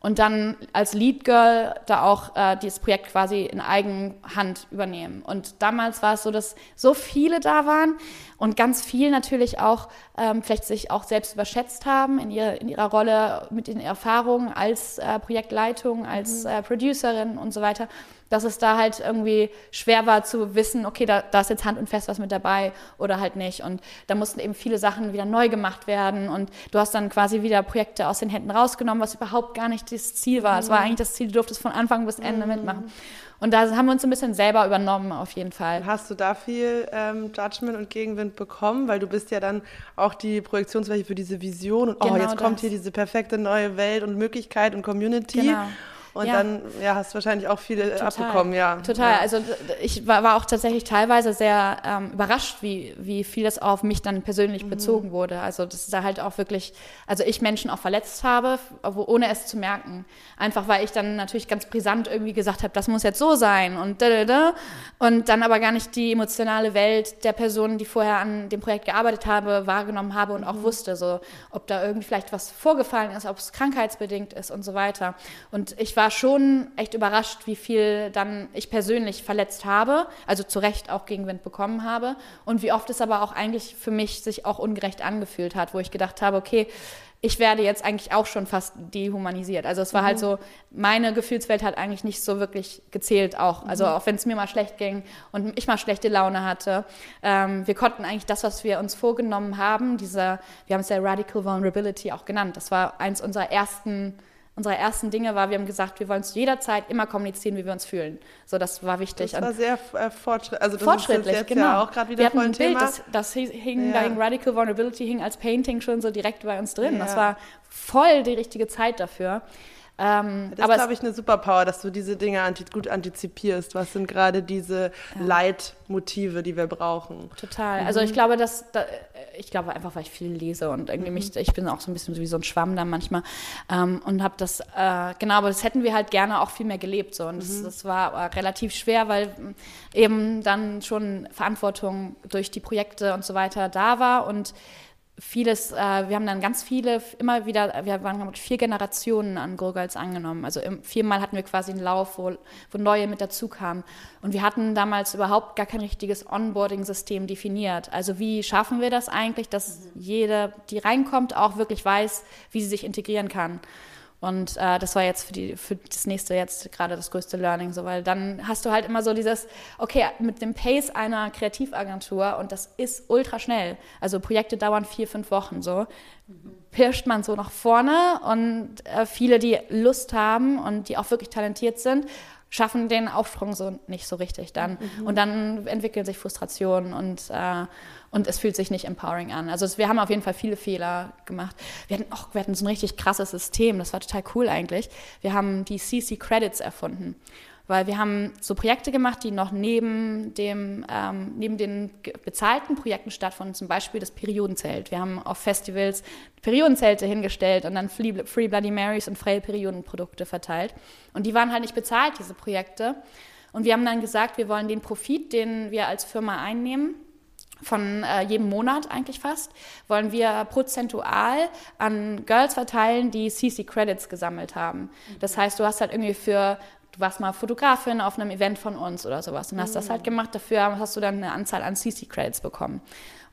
und dann als Lead Girl da auch äh, dieses Projekt quasi in Eigenhand übernehmen. Und damals war es so, dass so viele da waren und ganz viel natürlich auch ähm, vielleicht sich auch selbst überschätzt haben in, ihr, in ihrer Rolle mit den Erfahrungen als äh, Projektleitung, als äh, Producerin und so weiter. Dass es da halt irgendwie schwer war zu wissen, okay, da, da ist jetzt Hand und Fest was mit dabei oder halt nicht. Und da mussten eben viele Sachen wieder neu gemacht werden und du hast dann quasi wieder Projekte aus den Händen rausgenommen, was überhaupt gar nicht das Ziel war. Es war mhm. eigentlich das Ziel, du durftest von Anfang bis Ende mhm. mitmachen. Und da haben wir uns ein bisschen selber übernommen, auf jeden Fall. Hast du da viel ähm, Judgment und Gegenwind bekommen? Weil du bist ja dann auch die Projektionsfläche für diese Vision und oh, genau jetzt das. kommt hier diese perfekte neue Welt und Möglichkeit und Community. Genau. Und ja. dann ja, hast du wahrscheinlich auch viele Total. abbekommen, ja. Total. Ja. Also ich war, war, auch tatsächlich teilweise sehr ähm, überrascht, wie, wie viel das auf mich dann persönlich mhm. bezogen wurde. Also dass da halt auch wirklich, also ich Menschen auch verletzt habe, ohne es zu merken. Einfach weil ich dann natürlich ganz brisant irgendwie gesagt habe, das muss jetzt so sein und da, da, da. Und dann aber gar nicht die emotionale Welt der Personen, die vorher an dem Projekt gearbeitet habe, wahrgenommen habe und mhm. auch wusste, so ob da irgendwie vielleicht was vorgefallen ist, ob es krankheitsbedingt ist und so weiter. Und ich war war schon echt überrascht, wie viel dann ich persönlich verletzt habe, also zu Recht auch Gegenwind bekommen habe und wie oft es aber auch eigentlich für mich sich auch ungerecht angefühlt hat, wo ich gedacht habe, okay, ich werde jetzt eigentlich auch schon fast dehumanisiert. Also es war halt mhm. halt so, meine Gefühlswelt hat eigentlich nicht so wirklich gezählt auch. Also mhm. auch wenn es mir mal schlecht ging und ich mal schlechte Laune hatte. Ähm, wir konnten eigentlich das, was wir uns vorgenommen haben, dieser, wir haben es ja Radical Vulnerability auch genannt. Das war eins unserer ersten unserer ersten Dinge war, wir haben gesagt, wir wollen zu jeder Zeit immer kommunizieren, wie wir uns fühlen. So, das war wichtig. Das war sehr äh, fortschritt also das fortschrittlich. Ist genau. Ja auch gerade wieder wir hatten ein Bild, das, das hing, ja. da hing Radical Vulnerability hing als Painting schon so direkt bei uns drin. Ja. Das war voll die richtige Zeit dafür. Ähm, das ist, glaube ich, eine Superpower, dass du diese Dinge anti gut antizipierst. Was sind gerade diese ja. Leitmotive, die wir brauchen? Total. Mhm. Also ich glaube, dass da, ich glaube einfach, weil ich viel lese und irgendwie mhm. mich, ich bin auch so ein bisschen wie so ein Schwamm dann manchmal ähm, und habe das äh, genau, aber das hätten wir halt gerne auch viel mehr gelebt so und mhm. das, das, war äh, relativ schwer, weil eben dann schon Verantwortung durch die Projekte und so weiter da war und vieles, äh, wir haben dann ganz viele, immer wieder, wir waren mit vier Generationen an Gurgals angenommen. Also im, viermal hatten wir quasi einen Lauf, wo, wo neue mit dazu kamen. Und wir hatten damals überhaupt gar kein richtiges Onboarding-System definiert. Also wie schaffen wir das eigentlich, dass mhm. jede, die reinkommt, auch wirklich weiß, wie sie sich integrieren kann. Und äh, das war jetzt für, die, für das nächste jetzt gerade das größte Learning, so, weil dann hast du halt immer so dieses, okay, mit dem Pace einer Kreativagentur und das ist ultra schnell. Also Projekte dauern vier, fünf Wochen so. Pirscht man so nach vorne und äh, viele, die Lust haben und die auch wirklich talentiert sind, schaffen den Aufsprung so nicht so richtig dann. Mhm. Und dann entwickeln sich Frustrationen und, äh, und es fühlt sich nicht empowering an. Also wir haben auf jeden Fall viele Fehler gemacht. Wir hatten, auch, wir hatten so ein richtig krasses System, das war total cool eigentlich. Wir haben die CC Credits erfunden weil wir haben so Projekte gemacht, die noch neben, dem, ähm, neben den bezahlten Projekten stattfinden, zum Beispiel das Periodenzelt. Wir haben auf Festivals Periodenzelte hingestellt und dann Free Bloody Marys und freie Periodenprodukte verteilt. Und die waren halt nicht bezahlt, diese Projekte. Und wir haben dann gesagt, wir wollen den Profit, den wir als Firma einnehmen, von äh, jedem Monat eigentlich fast, wollen wir prozentual an Girls verteilen, die CC Credits gesammelt haben. Das heißt, du hast halt irgendwie für du warst mal Fotografin auf einem Event von uns oder sowas und hast mhm. das halt gemacht. Dafür hast du dann eine Anzahl an CC-Credits bekommen.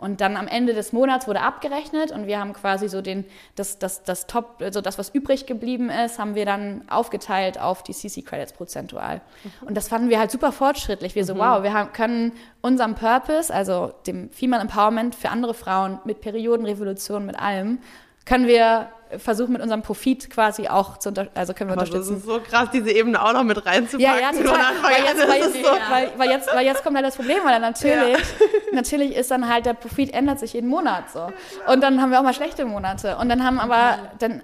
Und dann am Ende des Monats wurde abgerechnet und wir haben quasi so den, das, das, das Top, also das, was übrig geblieben ist, haben wir dann aufgeteilt auf die CC-Credits prozentual. Mhm. Und das fanden wir halt super fortschrittlich. Wir so, mhm. wow, wir haben, können unserem Purpose, also dem Female Empowerment für andere Frauen mit Periodenrevolution, mit allem, können wir versuchen mit unserem Profit quasi auch zu unter also können wir Aber unterstützen. Das ist so krass, diese Ebene auch noch mit reinzupacken. Ja, ja, total. Weil jetzt, weil, jetzt, so weil, weil, jetzt, weil jetzt kommt halt das Problem, weil dann natürlich, ja. natürlich ist dann halt der Profit ändert sich jeden Monat so. Und dann haben wir auch mal schlechte Monate. Und dann haben aber, dann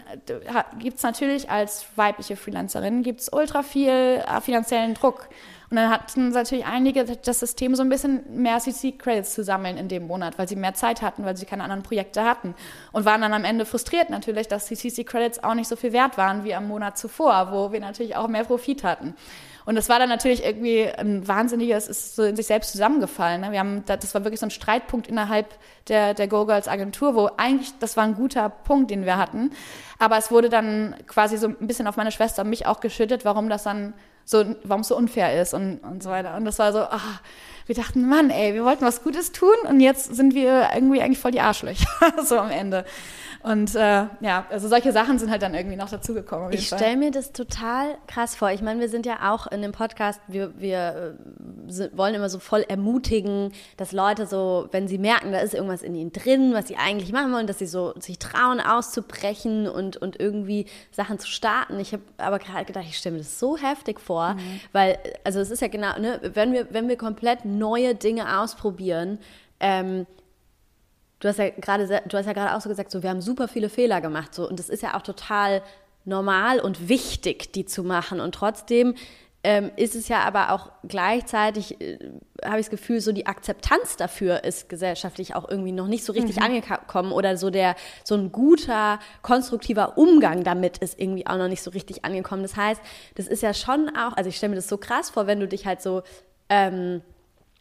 gibt es natürlich als weibliche Freelancerin, gibt es ultra viel äh, finanziellen Druck. Und dann hatten natürlich einige das System so ein bisschen mehr CC-Credits zu sammeln in dem Monat, weil sie mehr Zeit hatten, weil sie keine anderen Projekte hatten. Und waren dann am Ende frustriert natürlich, dass die CC-Credits auch nicht so viel wert waren wie am Monat zuvor, wo wir natürlich auch mehr Profit hatten. Und das war dann natürlich irgendwie ein wahnsinniges, es ist so in sich selbst zusammengefallen. Ne? Wir haben, das war wirklich so ein Streitpunkt innerhalb der, der Go Girls Agentur, wo eigentlich, das war ein guter Punkt, den wir hatten. Aber es wurde dann quasi so ein bisschen auf meine Schwester und mich auch geschüttet, warum das dann so, warum so unfair ist und, und so weiter. Und das war so, ach, wir dachten, Mann, ey, wir wollten was Gutes tun und jetzt sind wir irgendwie eigentlich voll die Arschlöcher, so am Ende. Und äh, ja, also solche Sachen sind halt dann irgendwie noch dazugekommen. Ich stelle mir das total krass vor. Ich meine, wir sind ja auch in dem Podcast, wir, wir äh, wollen immer so voll ermutigen, dass Leute so, wenn sie merken, da ist irgendwas in ihnen drin, was sie eigentlich machen wollen, dass sie so sich trauen, auszubrechen und, und irgendwie Sachen zu starten. Ich habe aber gerade gedacht, ich stelle mir das so heftig vor, mhm. weil, also es ist ja genau, ne, wenn wir, wenn wir komplett neue Dinge ausprobieren, ähm, du hast ja gerade, du hast ja gerade auch so gesagt, so wir haben super viele Fehler gemacht, so und es ist ja auch total normal und wichtig, die zu machen und trotzdem ähm, ist es ja aber auch gleichzeitig, äh, habe ich das Gefühl, so die Akzeptanz dafür ist gesellschaftlich auch irgendwie noch nicht so richtig mhm. angekommen oder so der, so ein guter, konstruktiver Umgang damit ist irgendwie auch noch nicht so richtig angekommen. Das heißt, das ist ja schon auch, also ich stelle mir das so krass vor, wenn du dich halt so ähm,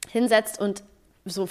hinsetzt und so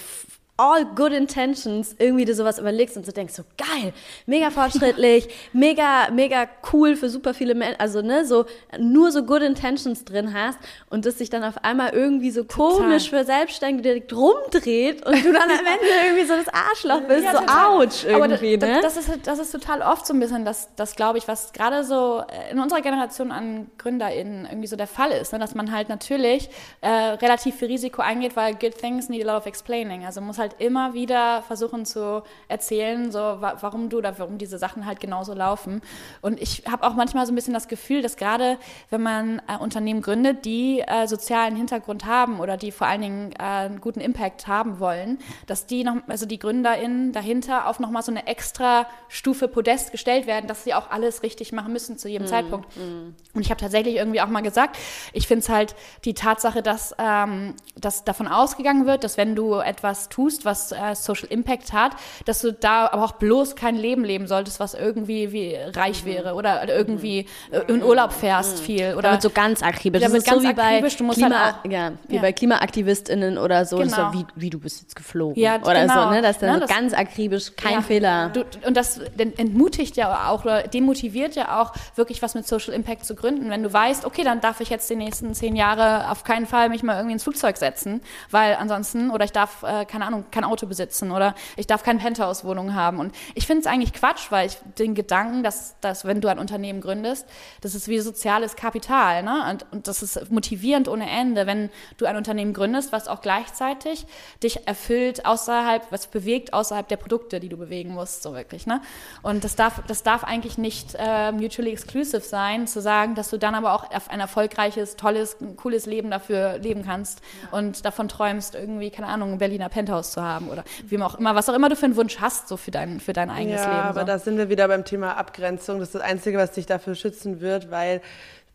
all good intentions irgendwie dir sowas überlegst und so denkst, so geil, mega fortschrittlich, mega, mega cool für super viele Menschen, also ne, so nur so good intentions drin hast und das sich dann auf einmal irgendwie so total. komisch für Selbstständige direkt rumdreht und du dann am Ende irgendwie so das Arschloch bist, ja, so total. ouch irgendwie, Aber ne? Das ist, das ist total oft so ein bisschen das, das glaube ich, was gerade so in unserer Generation an GründerInnen irgendwie so der Fall ist, ne? dass man halt natürlich äh, relativ viel Risiko eingeht, weil good things need a lot of explaining, also muss halt halt immer wieder versuchen zu erzählen, so warum du oder warum diese Sachen halt genauso laufen. Und ich habe auch manchmal so ein bisschen das Gefühl, dass gerade wenn man äh, Unternehmen gründet, die äh, sozialen Hintergrund haben oder die vor allen Dingen äh, einen guten Impact haben wollen, dass die noch, also die GründerInnen dahinter auf nochmal so eine extra Stufe Podest gestellt werden, dass sie auch alles richtig machen müssen zu jedem mm, Zeitpunkt. Mm. Und ich habe tatsächlich irgendwie auch mal gesagt, ich finde es halt die Tatsache, dass, ähm, dass davon ausgegangen wird, dass wenn du etwas tust, tust, was äh, Social Impact hat, dass du da aber auch bloß kein Leben leben solltest, was irgendwie wie reich mhm. wäre oder irgendwie äh, in Urlaub fährst mhm. viel oder damit so ganz akribisch. Das ist so wie bei Klima, halt auch, ja, wie ja. bei KlimaaktivistInnen oder so, genau. so wie, wie du bist jetzt geflogen ja, oder genau. so, ne? Das ist dann ja, so ganz akribisch, kein Fehler. Du, und das entmutigt ja auch oder demotiviert ja auch wirklich was mit Social Impact zu gründen, wenn du weißt, okay, dann darf ich jetzt die nächsten zehn Jahre auf keinen Fall mich mal irgendwie ins Flugzeug setzen, weil ansonsten oder ich darf äh, keine Ahnung kein Auto besitzen oder ich darf keine Penthouse-Wohnung haben. Und ich finde es eigentlich Quatsch, weil ich den Gedanken, dass, dass wenn du ein Unternehmen gründest, das ist wie soziales Kapital. Ne? Und, und das ist motivierend ohne Ende, wenn du ein Unternehmen gründest, was auch gleichzeitig dich erfüllt außerhalb, was bewegt außerhalb der Produkte, die du bewegen musst, so wirklich. Ne? Und das darf, das darf eigentlich nicht äh, mutually exclusive sein, zu sagen, dass du dann aber auch ein erfolgreiches, tolles, cooles Leben dafür leben kannst und davon träumst, irgendwie, keine Ahnung, ein Berliner Penthouse zu haben oder wie auch immer, was auch immer du für einen Wunsch hast, so für dein, für dein eigenes ja, Leben. Ja, aber so. da sind wir wieder beim Thema Abgrenzung. Das ist das Einzige, was dich dafür schützen wird, weil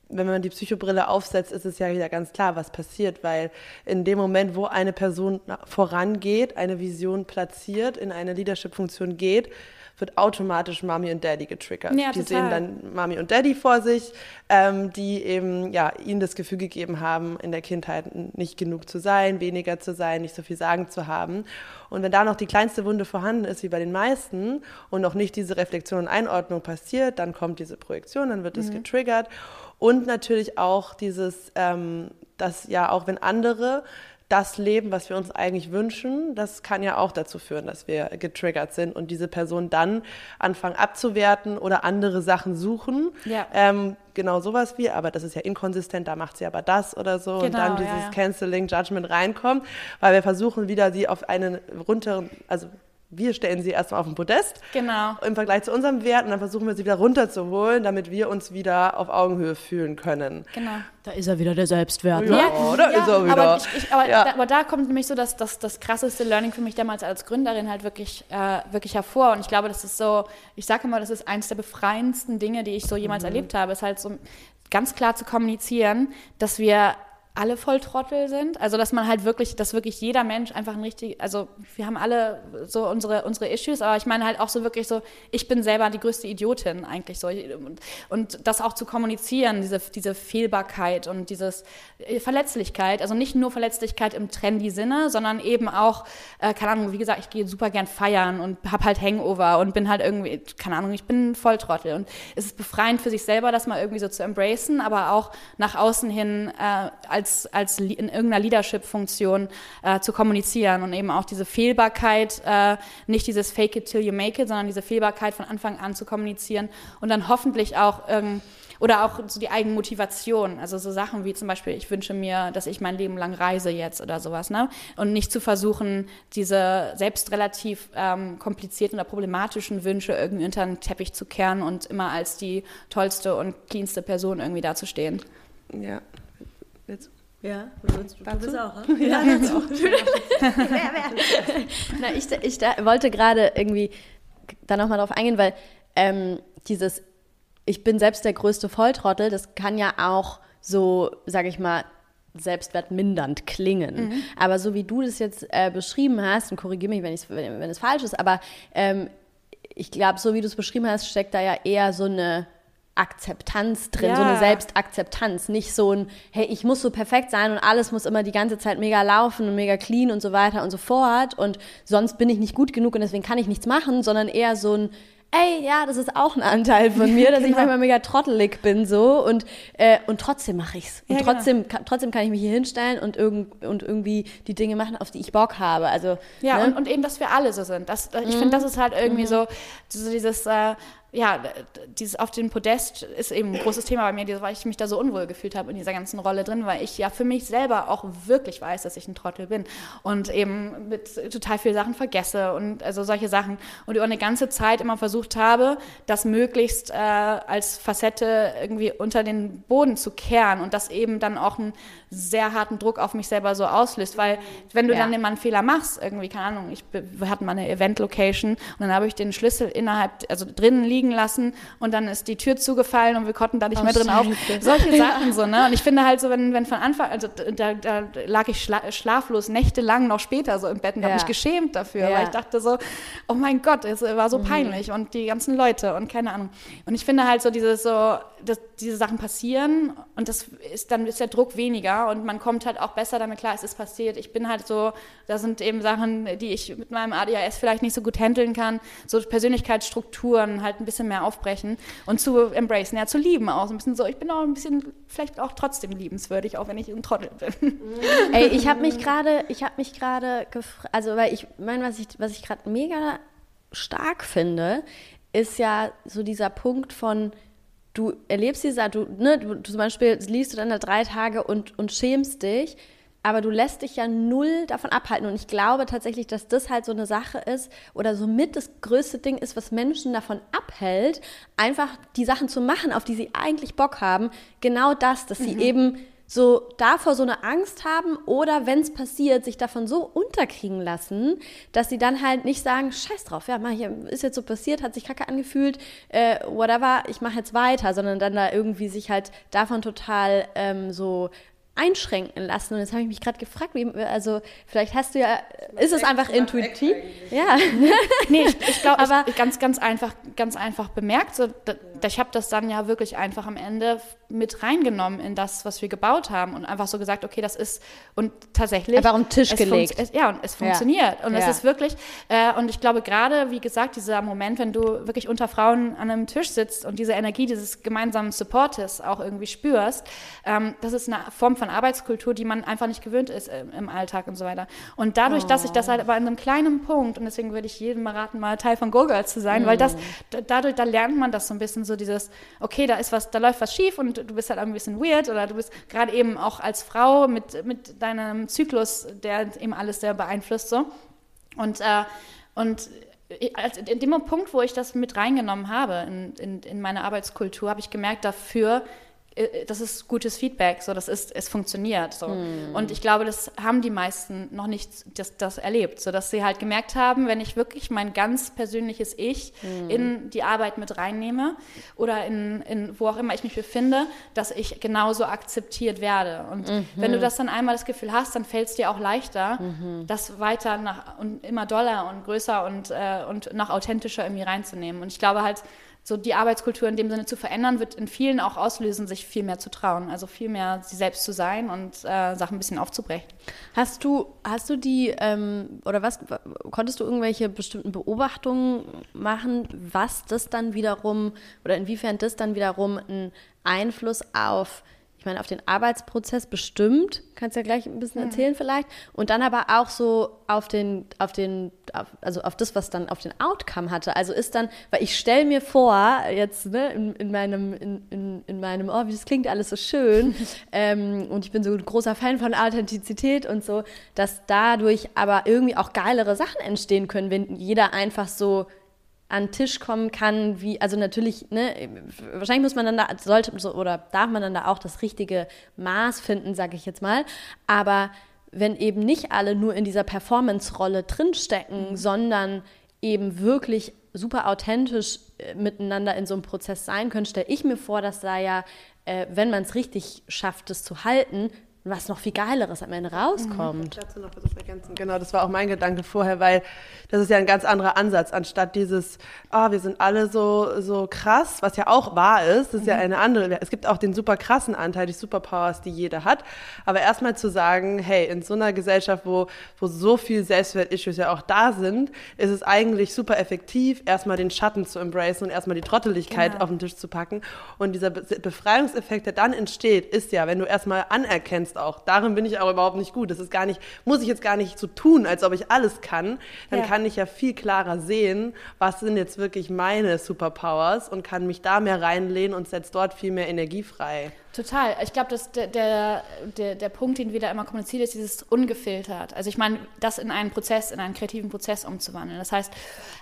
wenn man die Psychobrille aufsetzt, ist es ja wieder ganz klar, was passiert, weil in dem Moment, wo eine Person vorangeht, eine Vision platziert, in eine Leadership-Funktion geht, wird automatisch Mami und Daddy getriggert. Ja, die sehen dann Mami und Daddy vor sich, ähm, die eben ja, ihnen das Gefühl gegeben haben, in der Kindheit nicht genug zu sein, weniger zu sein, nicht so viel sagen zu haben. Und wenn da noch die kleinste Wunde vorhanden ist, wie bei den meisten, und noch nicht diese Reflexion und Einordnung passiert, dann kommt diese Projektion, dann wird es mhm. getriggert. Und natürlich auch dieses, ähm, dass ja auch wenn andere das Leben, was wir uns eigentlich wünschen, das kann ja auch dazu führen, dass wir getriggert sind und diese Person dann anfangen abzuwerten oder andere Sachen suchen. Ja. Ähm, genau sowas wie, aber das ist ja inkonsistent, da macht sie aber das oder so genau, und dann dieses ja, ja. Canceling Judgment reinkommt, weil wir versuchen wieder sie auf einen runteren, also wir stellen sie erstmal auf den Podest genau. im Vergleich zu unserem Wert und dann versuchen wir sie wieder runterzuholen, damit wir uns wieder auf Augenhöhe fühlen können. Genau. Da ist er wieder der Selbstwert. Ja, ne? da ja, ist er wieder. Aber, ich, ich, aber, ja. da, aber, da, kommt nämlich so das, das, das krasseste Learning für mich damals als Gründerin halt wirklich, äh, wirklich hervor. Und ich glaube, das ist so, ich sage immer, das ist eines der befreiendsten Dinge, die ich so jemals mhm. erlebt habe, ist halt so ganz klar zu kommunizieren, dass wir alle Volltrottel sind. Also dass man halt wirklich, dass wirklich jeder Mensch einfach ein richtig, also wir haben alle so unsere, unsere Issues, aber ich meine halt auch so wirklich so, ich bin selber die größte Idiotin eigentlich so. Und, und das auch zu kommunizieren, diese, diese Fehlbarkeit und dieses äh, Verletzlichkeit, also nicht nur Verletzlichkeit im trendy Sinne, sondern eben auch, äh, keine Ahnung, wie gesagt, ich gehe super gern feiern und hab halt Hangover und bin halt irgendwie, keine Ahnung, ich bin Volltrottel. Und es ist befreiend für sich selber, das mal irgendwie so zu embracen, aber auch nach außen hin äh, als, als in irgendeiner Leadership-Funktion äh, zu kommunizieren und eben auch diese Fehlbarkeit, äh, nicht dieses Fake it till you make it, sondern diese Fehlbarkeit von Anfang an zu kommunizieren und dann hoffentlich auch ähm, oder auch so die eigene Motivation, also so Sachen wie zum Beispiel, ich wünsche mir, dass ich mein Leben lang reise jetzt oder sowas, ne? Und nicht zu versuchen, diese selbst relativ ähm, komplizierten oder problematischen Wünsche irgendwie unter den Teppich zu kehren und immer als die tollste und cleanste Person irgendwie dazustehen. Ja. Ja, du, du bist auch, ne? Ja, dazu. auch. Na, ich, ich da, wollte gerade irgendwie da nochmal drauf eingehen, weil ähm, dieses Ich bin selbst der größte Volltrottel, das kann ja auch so, sage ich mal, selbstwertmindernd klingen. Mhm. Aber so wie du das jetzt äh, beschrieben hast, und korrigiere mich, wenn, wenn, wenn es falsch ist, aber ähm, ich glaube, so wie du es beschrieben hast, steckt da ja eher so eine Akzeptanz drin, ja. so eine Selbstakzeptanz, nicht so ein, hey, ich muss so perfekt sein und alles muss immer die ganze Zeit mega laufen und mega clean und so weiter und so fort und sonst bin ich nicht gut genug und deswegen kann ich nichts machen, sondern eher so ein, ey, ja, das ist auch ein Anteil von mir, dass genau. ich manchmal mega trottelig bin so und, äh, und trotzdem mache ich's. Und ja, genau. trotzdem, genau. kann, trotzdem kann ich mich hier hinstellen und, irgend, und irgendwie die Dinge machen, auf die ich Bock habe. Also, ja, ne? und, und eben, dass wir alle so sind. Das, ich mhm. finde, das ist halt irgendwie mhm. so, so dieses, äh, ja, dieses auf den Podest ist eben ein großes Thema bei mir, weil ich mich da so unwohl gefühlt habe in dieser ganzen Rolle drin, weil ich ja für mich selber auch wirklich weiß, dass ich ein Trottel bin und eben mit total vielen Sachen vergesse und also solche Sachen. Und über eine ganze Zeit immer versucht habe, das möglichst äh, als Facette irgendwie unter den Boden zu kehren und das eben dann auch einen sehr harten Druck auf mich selber so auslöst, weil wenn du ja. dann immer einen Fehler machst, irgendwie, keine Ahnung, ich, wir hatten mal eine Event-Location und dann habe ich den Schlüssel innerhalb, also drinnen liegen liegen lassen und dann ist die Tür zugefallen und wir konnten da nicht oh, mehr drin auf. Solche Sachen so, ne? Und ich finde halt so, wenn, wenn von Anfang, also da, da lag ich schla schlaflos nächtelang noch später so im Bett und ja. habe mich geschämt dafür, ja. weil ich dachte so, oh mein Gott, es war so mhm. peinlich und die ganzen Leute und keine Ahnung. Und ich finde halt so dieses so, dass diese Sachen passieren und das ist dann ist der Druck weniger und man kommt halt auch besser damit klar, es ist passiert. Ich bin halt so, da sind eben Sachen, die ich mit meinem ADHS vielleicht nicht so gut handeln kann, so Persönlichkeitsstrukturen halt ein bisschen mehr aufbrechen und zu embracen, ja, zu lieben auch. So ein bisschen so, ich bin auch ein bisschen, vielleicht auch trotzdem liebenswürdig, auch wenn ich ein Trottel bin. Ey, ich habe mich gerade, ich habe mich gerade gefragt, also weil ich meine, was ich, was ich gerade mega stark finde, ist ja so dieser Punkt von, du erlebst diese, du, ne, du, zum Beispiel liest du dann da drei Tage und, und schämst dich, aber du lässt dich ja null davon abhalten. Und ich glaube tatsächlich, dass das halt so eine Sache ist oder somit das größte Ding ist, was Menschen davon abhält, einfach die Sachen zu machen, auf die sie eigentlich Bock haben. Genau das, dass sie mhm. eben so davor so eine Angst haben oder wenn es passiert, sich davon so unterkriegen lassen, dass sie dann halt nicht sagen, scheiß drauf, ja, mach hier, ist jetzt so passiert, hat sich kacke angefühlt, äh, whatever, ich mache jetzt weiter, sondern dann da irgendwie sich halt davon total ähm, so einschränken lassen. Und jetzt habe ich mich gerade gefragt, wie, also vielleicht hast du ja, ist es einfach intuitiv? Ja. nee, ich, ich glaube, aber ganz, ganz einfach, ganz einfach bemerkt, so, da, ich habe das dann ja wirklich einfach am Ende mit reingenommen in das, was wir gebaut haben und einfach so gesagt, okay, das ist und tatsächlich. Auf den Tisch gelegt. Es, ja, und es funktioniert. Ja. Und ja. es ist wirklich, äh, und ich glaube gerade, wie gesagt, dieser Moment, wenn du wirklich unter Frauen an einem Tisch sitzt und diese Energie dieses gemeinsamen Supportes auch irgendwie spürst, ähm, das ist eine Form von Arbeitskultur, die man einfach nicht gewöhnt ist im, im Alltag und so weiter. Und dadurch, oh. dass ich das halt aber in einem kleinen Punkt, und deswegen würde ich jedem mal raten, mal Teil von Go Girls zu sein, mm. weil das, dadurch, da lernt man das so ein bisschen so dieses, okay, da ist was, da läuft was schief und du bist halt ein bisschen weird oder du bist gerade eben auch als Frau mit, mit deinem Zyklus, der eben alles sehr beeinflusst so. Und, äh, und in dem Punkt, wo ich das mit reingenommen habe in, in, in meine Arbeitskultur, habe ich gemerkt, dafür das ist gutes Feedback, so das ist, es funktioniert. So. Mm. Und ich glaube, das haben die meisten noch nicht das, das erlebt, so dass sie halt gemerkt haben, wenn ich wirklich mein ganz persönliches Ich mm. in die Arbeit mit reinnehme oder in, in wo auch immer ich mich befinde, dass ich genauso akzeptiert werde. Und -hmm. wenn du das dann einmal das Gefühl hast, dann fällt es dir auch leichter, -hmm. das weiter nach und immer doller und größer und, äh, und noch authentischer irgendwie reinzunehmen. Und ich glaube halt, so die Arbeitskultur in dem Sinne zu verändern, wird in vielen auch auslösen, sich viel mehr zu trauen. Also viel mehr sie selbst zu sein und äh, Sachen ein bisschen aufzubrechen. Hast du, hast du die, ähm, oder was, konntest du irgendwelche bestimmten Beobachtungen machen, was das dann wiederum, oder inwiefern das dann wiederum einen Einfluss auf ich meine, auf den Arbeitsprozess bestimmt, kannst ja gleich ein bisschen erzählen mhm. vielleicht, und dann aber auch so auf den, auf den, auf, also auf das, was dann auf den Outcome hatte. Also ist dann, weil ich stelle mir vor, jetzt ne, in, in meinem, in, in, in, meinem, oh, wie das klingt alles so schön, ähm, und ich bin so ein großer Fan von Authentizität und so, dass dadurch aber irgendwie auch geilere Sachen entstehen können, wenn jeder einfach so an den Tisch kommen kann, wie, also natürlich, ne, wahrscheinlich muss man dann da, sollte so, oder darf man dann da auch das richtige Maß finden, sage ich jetzt mal. Aber wenn eben nicht alle nur in dieser Performance-Rolle drinstecken, mhm. sondern eben wirklich super authentisch äh, miteinander in so einem Prozess sein können, stelle ich mir vor, dass da ja, äh, wenn man es richtig schafft, das zu halten, was noch viel Geileres am Ende rauskommt. Ich dazu noch was ergänzen. Genau, das war auch mein Gedanke vorher, weil das ist ja ein ganz anderer Ansatz, anstatt dieses, ah, oh, wir sind alle so, so krass, was ja auch wahr ist, das ist mhm. ja eine andere, es gibt auch den super krassen Anteil, die Superpowers, die jeder hat, aber erstmal zu sagen, hey, in so einer Gesellschaft, wo, wo so viel Selbstwert-Issues ja auch da sind, ist es eigentlich super effektiv, erstmal den Schatten zu embracen und erstmal die Trotteligkeit genau. auf den Tisch zu packen und dieser Befreiungseffekt, der dann entsteht, ist ja, wenn du erstmal anerkennst, kennst auch. Darin bin ich auch überhaupt nicht gut. Das ist gar nicht, muss ich jetzt gar nicht so tun, als ob ich alles kann. Dann ja. kann ich ja viel klarer sehen, was sind jetzt wirklich meine Superpowers und kann mich da mehr reinlehnen und setze dort viel mehr Energie frei. Total. Ich glaube, dass der, der, der, der Punkt, den wir da immer kommunizieren, ist dieses ungefiltert. Also ich meine, das in einen Prozess, in einen kreativen Prozess umzuwandeln. Das heißt,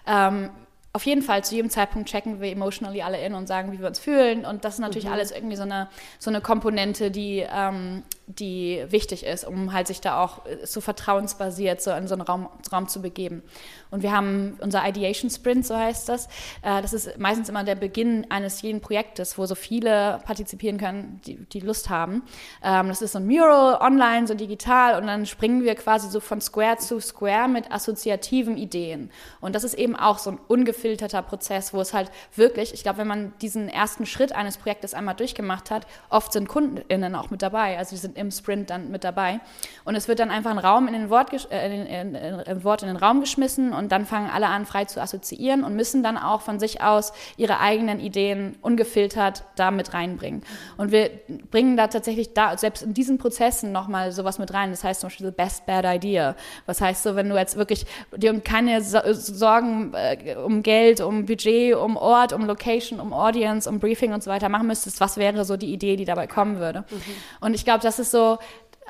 ähm, auf jeden Fall zu jedem Zeitpunkt checken wir emotionally alle in und sagen, wie wir uns fühlen. Und das ist natürlich mhm. alles irgendwie so eine, so eine Komponente, die, ähm, die wichtig ist, um halt sich da auch äh, so vertrauensbasiert so in so einen Raum, Raum zu begeben. Und wir haben unser Ideation Sprint, so heißt das. Äh, das ist meistens immer der Beginn eines jeden Projektes, wo so viele partizipieren können, die, die Lust haben. Ähm, das ist so ein Mural online, so digital und dann springen wir quasi so von Square zu Square mit assoziativen Ideen. Und das ist eben auch so ein ungefilterter Prozess, wo es halt wirklich, ich glaube, wenn man diesen ersten Schritt eines Projektes einmal durchgemacht hat, oft sind KundInnen auch mit dabei. Also die sind im Sprint dann mit dabei. Und es wird dann einfach ein Raum in den Wort, äh, in, in, in, Wort in den Raum geschmissen und dann fangen alle an, frei zu assoziieren und müssen dann auch von sich aus ihre eigenen Ideen ungefiltert da mit reinbringen. Und wir bringen da tatsächlich da, selbst in diesen Prozessen nochmal sowas mit rein. Das heißt zum Beispiel the best bad idea. Was heißt so, wenn du jetzt wirklich dir keine Sorgen äh, um Geld, um Budget, um Ort, um Location, um Audience, um Briefing und so weiter machen müsstest, was wäre so die Idee, die dabei kommen würde? Mhm. Und ich glaube, das ist so,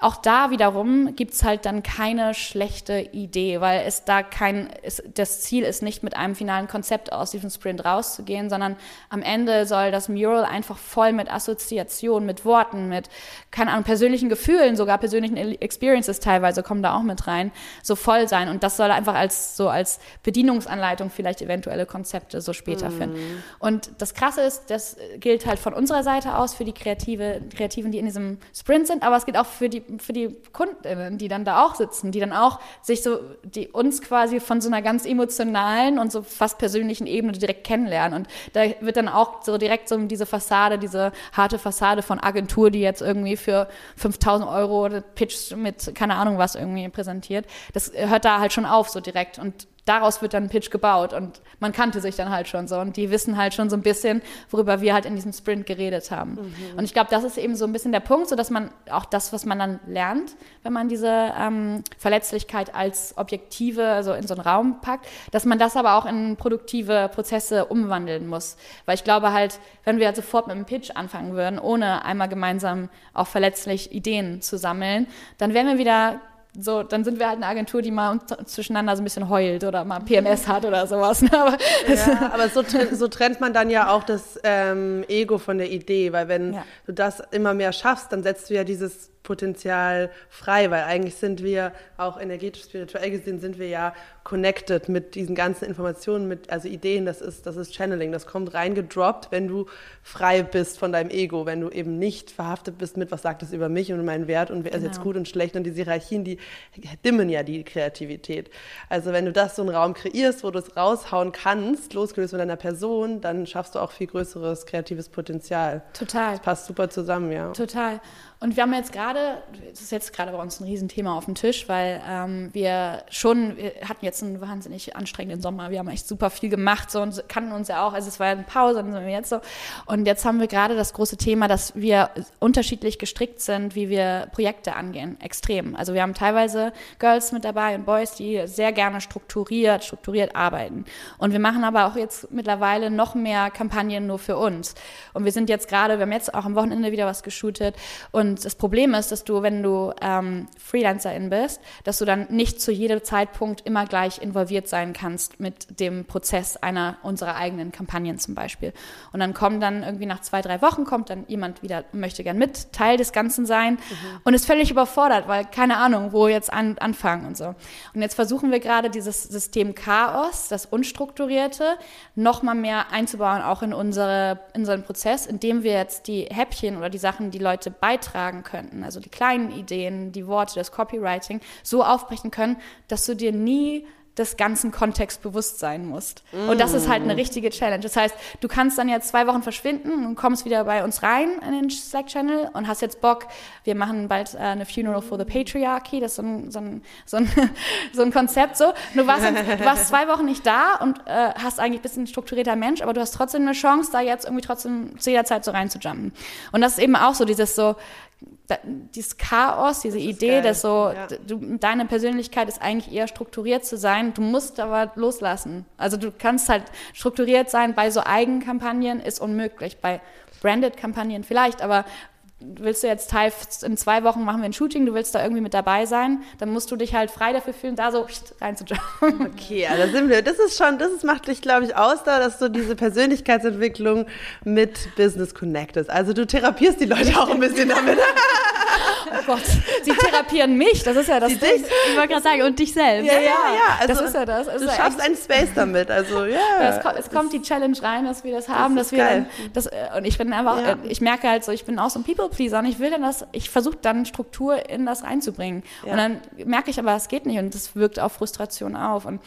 auch da wiederum gibt es halt dann keine schlechte Idee, weil es da kein, es, das Ziel ist nicht mit einem finalen Konzept aus diesem Sprint rauszugehen, sondern am Ende soll das Mural einfach voll mit Assoziationen, mit Worten, mit, keine Ahnung, persönlichen Gefühlen, sogar persönlichen Experiences teilweise kommen da auch mit rein, so voll sein. Und das soll einfach als, so als Bedienungsanleitung vielleicht eventuelle Konzepte so später mhm. finden. Und das Krasse ist, das gilt halt von unserer Seite aus für die Kreative, Kreativen, die in diesem Sprint sind, aber es gilt auch für die für die Kundinnen, die dann da auch sitzen, die dann auch sich so, die uns quasi von so einer ganz emotionalen und so fast persönlichen Ebene direkt kennenlernen. Und da wird dann auch so direkt so diese Fassade, diese harte Fassade von Agentur, die jetzt irgendwie für 5000 Euro Pitch mit keine Ahnung was irgendwie präsentiert, das hört da halt schon auf so direkt. Und daraus wird dann ein Pitch gebaut und man kannte sich dann halt schon so und die wissen halt schon so ein bisschen, worüber wir halt in diesem Sprint geredet haben. Mhm. Und ich glaube, das ist eben so ein bisschen der Punkt, so dass man auch das, was man dann lernt, wenn man diese ähm, Verletzlichkeit als objektive, also in so einen Raum packt, dass man das aber auch in produktive Prozesse umwandeln muss. Weil ich glaube halt, wenn wir sofort mit einem Pitch anfangen würden, ohne einmal gemeinsam auch verletzlich Ideen zu sammeln, dann wären wir wieder so, dann sind wir halt eine Agentur, die mal zwischeneinander so ein bisschen heult oder mal PMS hat oder sowas. Ne? Aber, ja, aber so, so, trennt man dann ja auch das ähm, Ego von der Idee, weil wenn ja. du das immer mehr schaffst, dann setzt du ja dieses Potenzial frei, weil eigentlich sind wir auch energetisch, spirituell gesehen, sind wir ja connected mit diesen ganzen Informationen, mit also Ideen, das ist, das ist Channeling, das kommt reingedroppt, wenn du frei bist von deinem Ego, wenn du eben nicht verhaftet bist mit, was sagt es über mich und meinen Wert und wer genau. ist jetzt genau. gut und schlecht und diese Hierarchien, die dimmen ja die Kreativität. Also wenn du das so einen Raum kreierst, wo du es raushauen kannst, losgelöst von deiner Person, dann schaffst du auch viel größeres kreatives Potenzial. Total. Das passt super zusammen, ja. Total. Und wir haben jetzt gerade, das ist jetzt gerade bei uns ein Riesenthema auf dem Tisch, weil ähm, wir schon, wir hatten jetzt einen wahnsinnig anstrengenden Sommer, wir haben echt super viel gemacht so, und kannten uns ja auch, also es war ja eine Pause, dann sind wir jetzt so. Und jetzt haben wir gerade das große Thema, dass wir unterschiedlich gestrickt sind, wie wir Projekte angehen, extrem. Also wir haben teilweise Girls mit dabei und Boys, die sehr gerne strukturiert, strukturiert arbeiten. Und wir machen aber auch jetzt mittlerweile noch mehr Kampagnen nur für uns. Und wir sind jetzt gerade, wir haben jetzt auch am Wochenende wieder was geshootet und und das Problem ist, dass du, wenn du ähm, Freelancerin bist, dass du dann nicht zu jedem Zeitpunkt immer gleich involviert sein kannst mit dem Prozess einer unserer eigenen Kampagnen zum Beispiel. Und dann kommen dann irgendwie nach zwei, drei Wochen kommt dann jemand wieder, möchte gern mit Teil des Ganzen sein mhm. und ist völlig überfordert, weil keine Ahnung, wo jetzt an, anfangen und so. Und jetzt versuchen wir gerade dieses System Chaos, das Unstrukturierte, noch mal mehr einzubauen, auch in, unsere, in unseren Prozess, indem wir jetzt die Häppchen oder die Sachen, die Leute beitragen, beitragen könnten, also die kleinen Ideen, die Worte, das Copywriting, so aufbrechen können, dass du dir nie des ganzen Kontext bewusst sein musst. Mm. Und das ist halt eine mm. richtige Challenge. Das heißt, du kannst dann jetzt zwei Wochen verschwinden und kommst wieder bei uns rein in den Slack-Channel und hast jetzt Bock, wir machen bald äh, eine Funeral for the Patriarchy, das ist so ein, so ein, so ein, so ein Konzept so. Du warst, du warst zwei Wochen nicht da und äh, hast eigentlich ein bisschen strukturierter Mensch, aber du hast trotzdem eine Chance, da jetzt irgendwie trotzdem zu jeder Zeit so reinzujumpen. Und das ist eben auch so dieses so, dieses Chaos, diese Idee, dass so ja. du, deine Persönlichkeit ist eigentlich eher strukturiert zu sein. Du musst aber loslassen. Also du kannst halt strukturiert sein bei so Eigenkampagnen ist unmöglich. Bei Branded-Kampagnen vielleicht, aber willst du jetzt Teil in zwei Wochen machen wir ein Shooting, du willst da irgendwie mit dabei sein, dann musst du dich halt frei dafür fühlen, da so reinzujumpen. Okay, ja, da sind wir. Das ist schon, das ist, macht dich, glaube ich, aus, da, dass du diese Persönlichkeitsentwicklung mit Business connectest. Also du therapierst die Leute auch ein bisschen damit. Oh Gott, sie therapieren mich, das ist ja das Ding. Ich wollte gerade sagen, und dich selbst. Ja, ja, ja. Also, das ist ja das. du schaffst einen Space damit, also ja. ja es, kommt, es kommt die Challenge rein, dass wir das haben, das dass wir geil. dann, das, äh, und ich bin einfach, ja. ich merke halt so, ich bin auch so ein People-Pleaser und ich will dann das, ich versuche dann Struktur in das reinzubringen. Ja. Und dann merke ich aber, es geht nicht und das wirkt auf Frustration auf und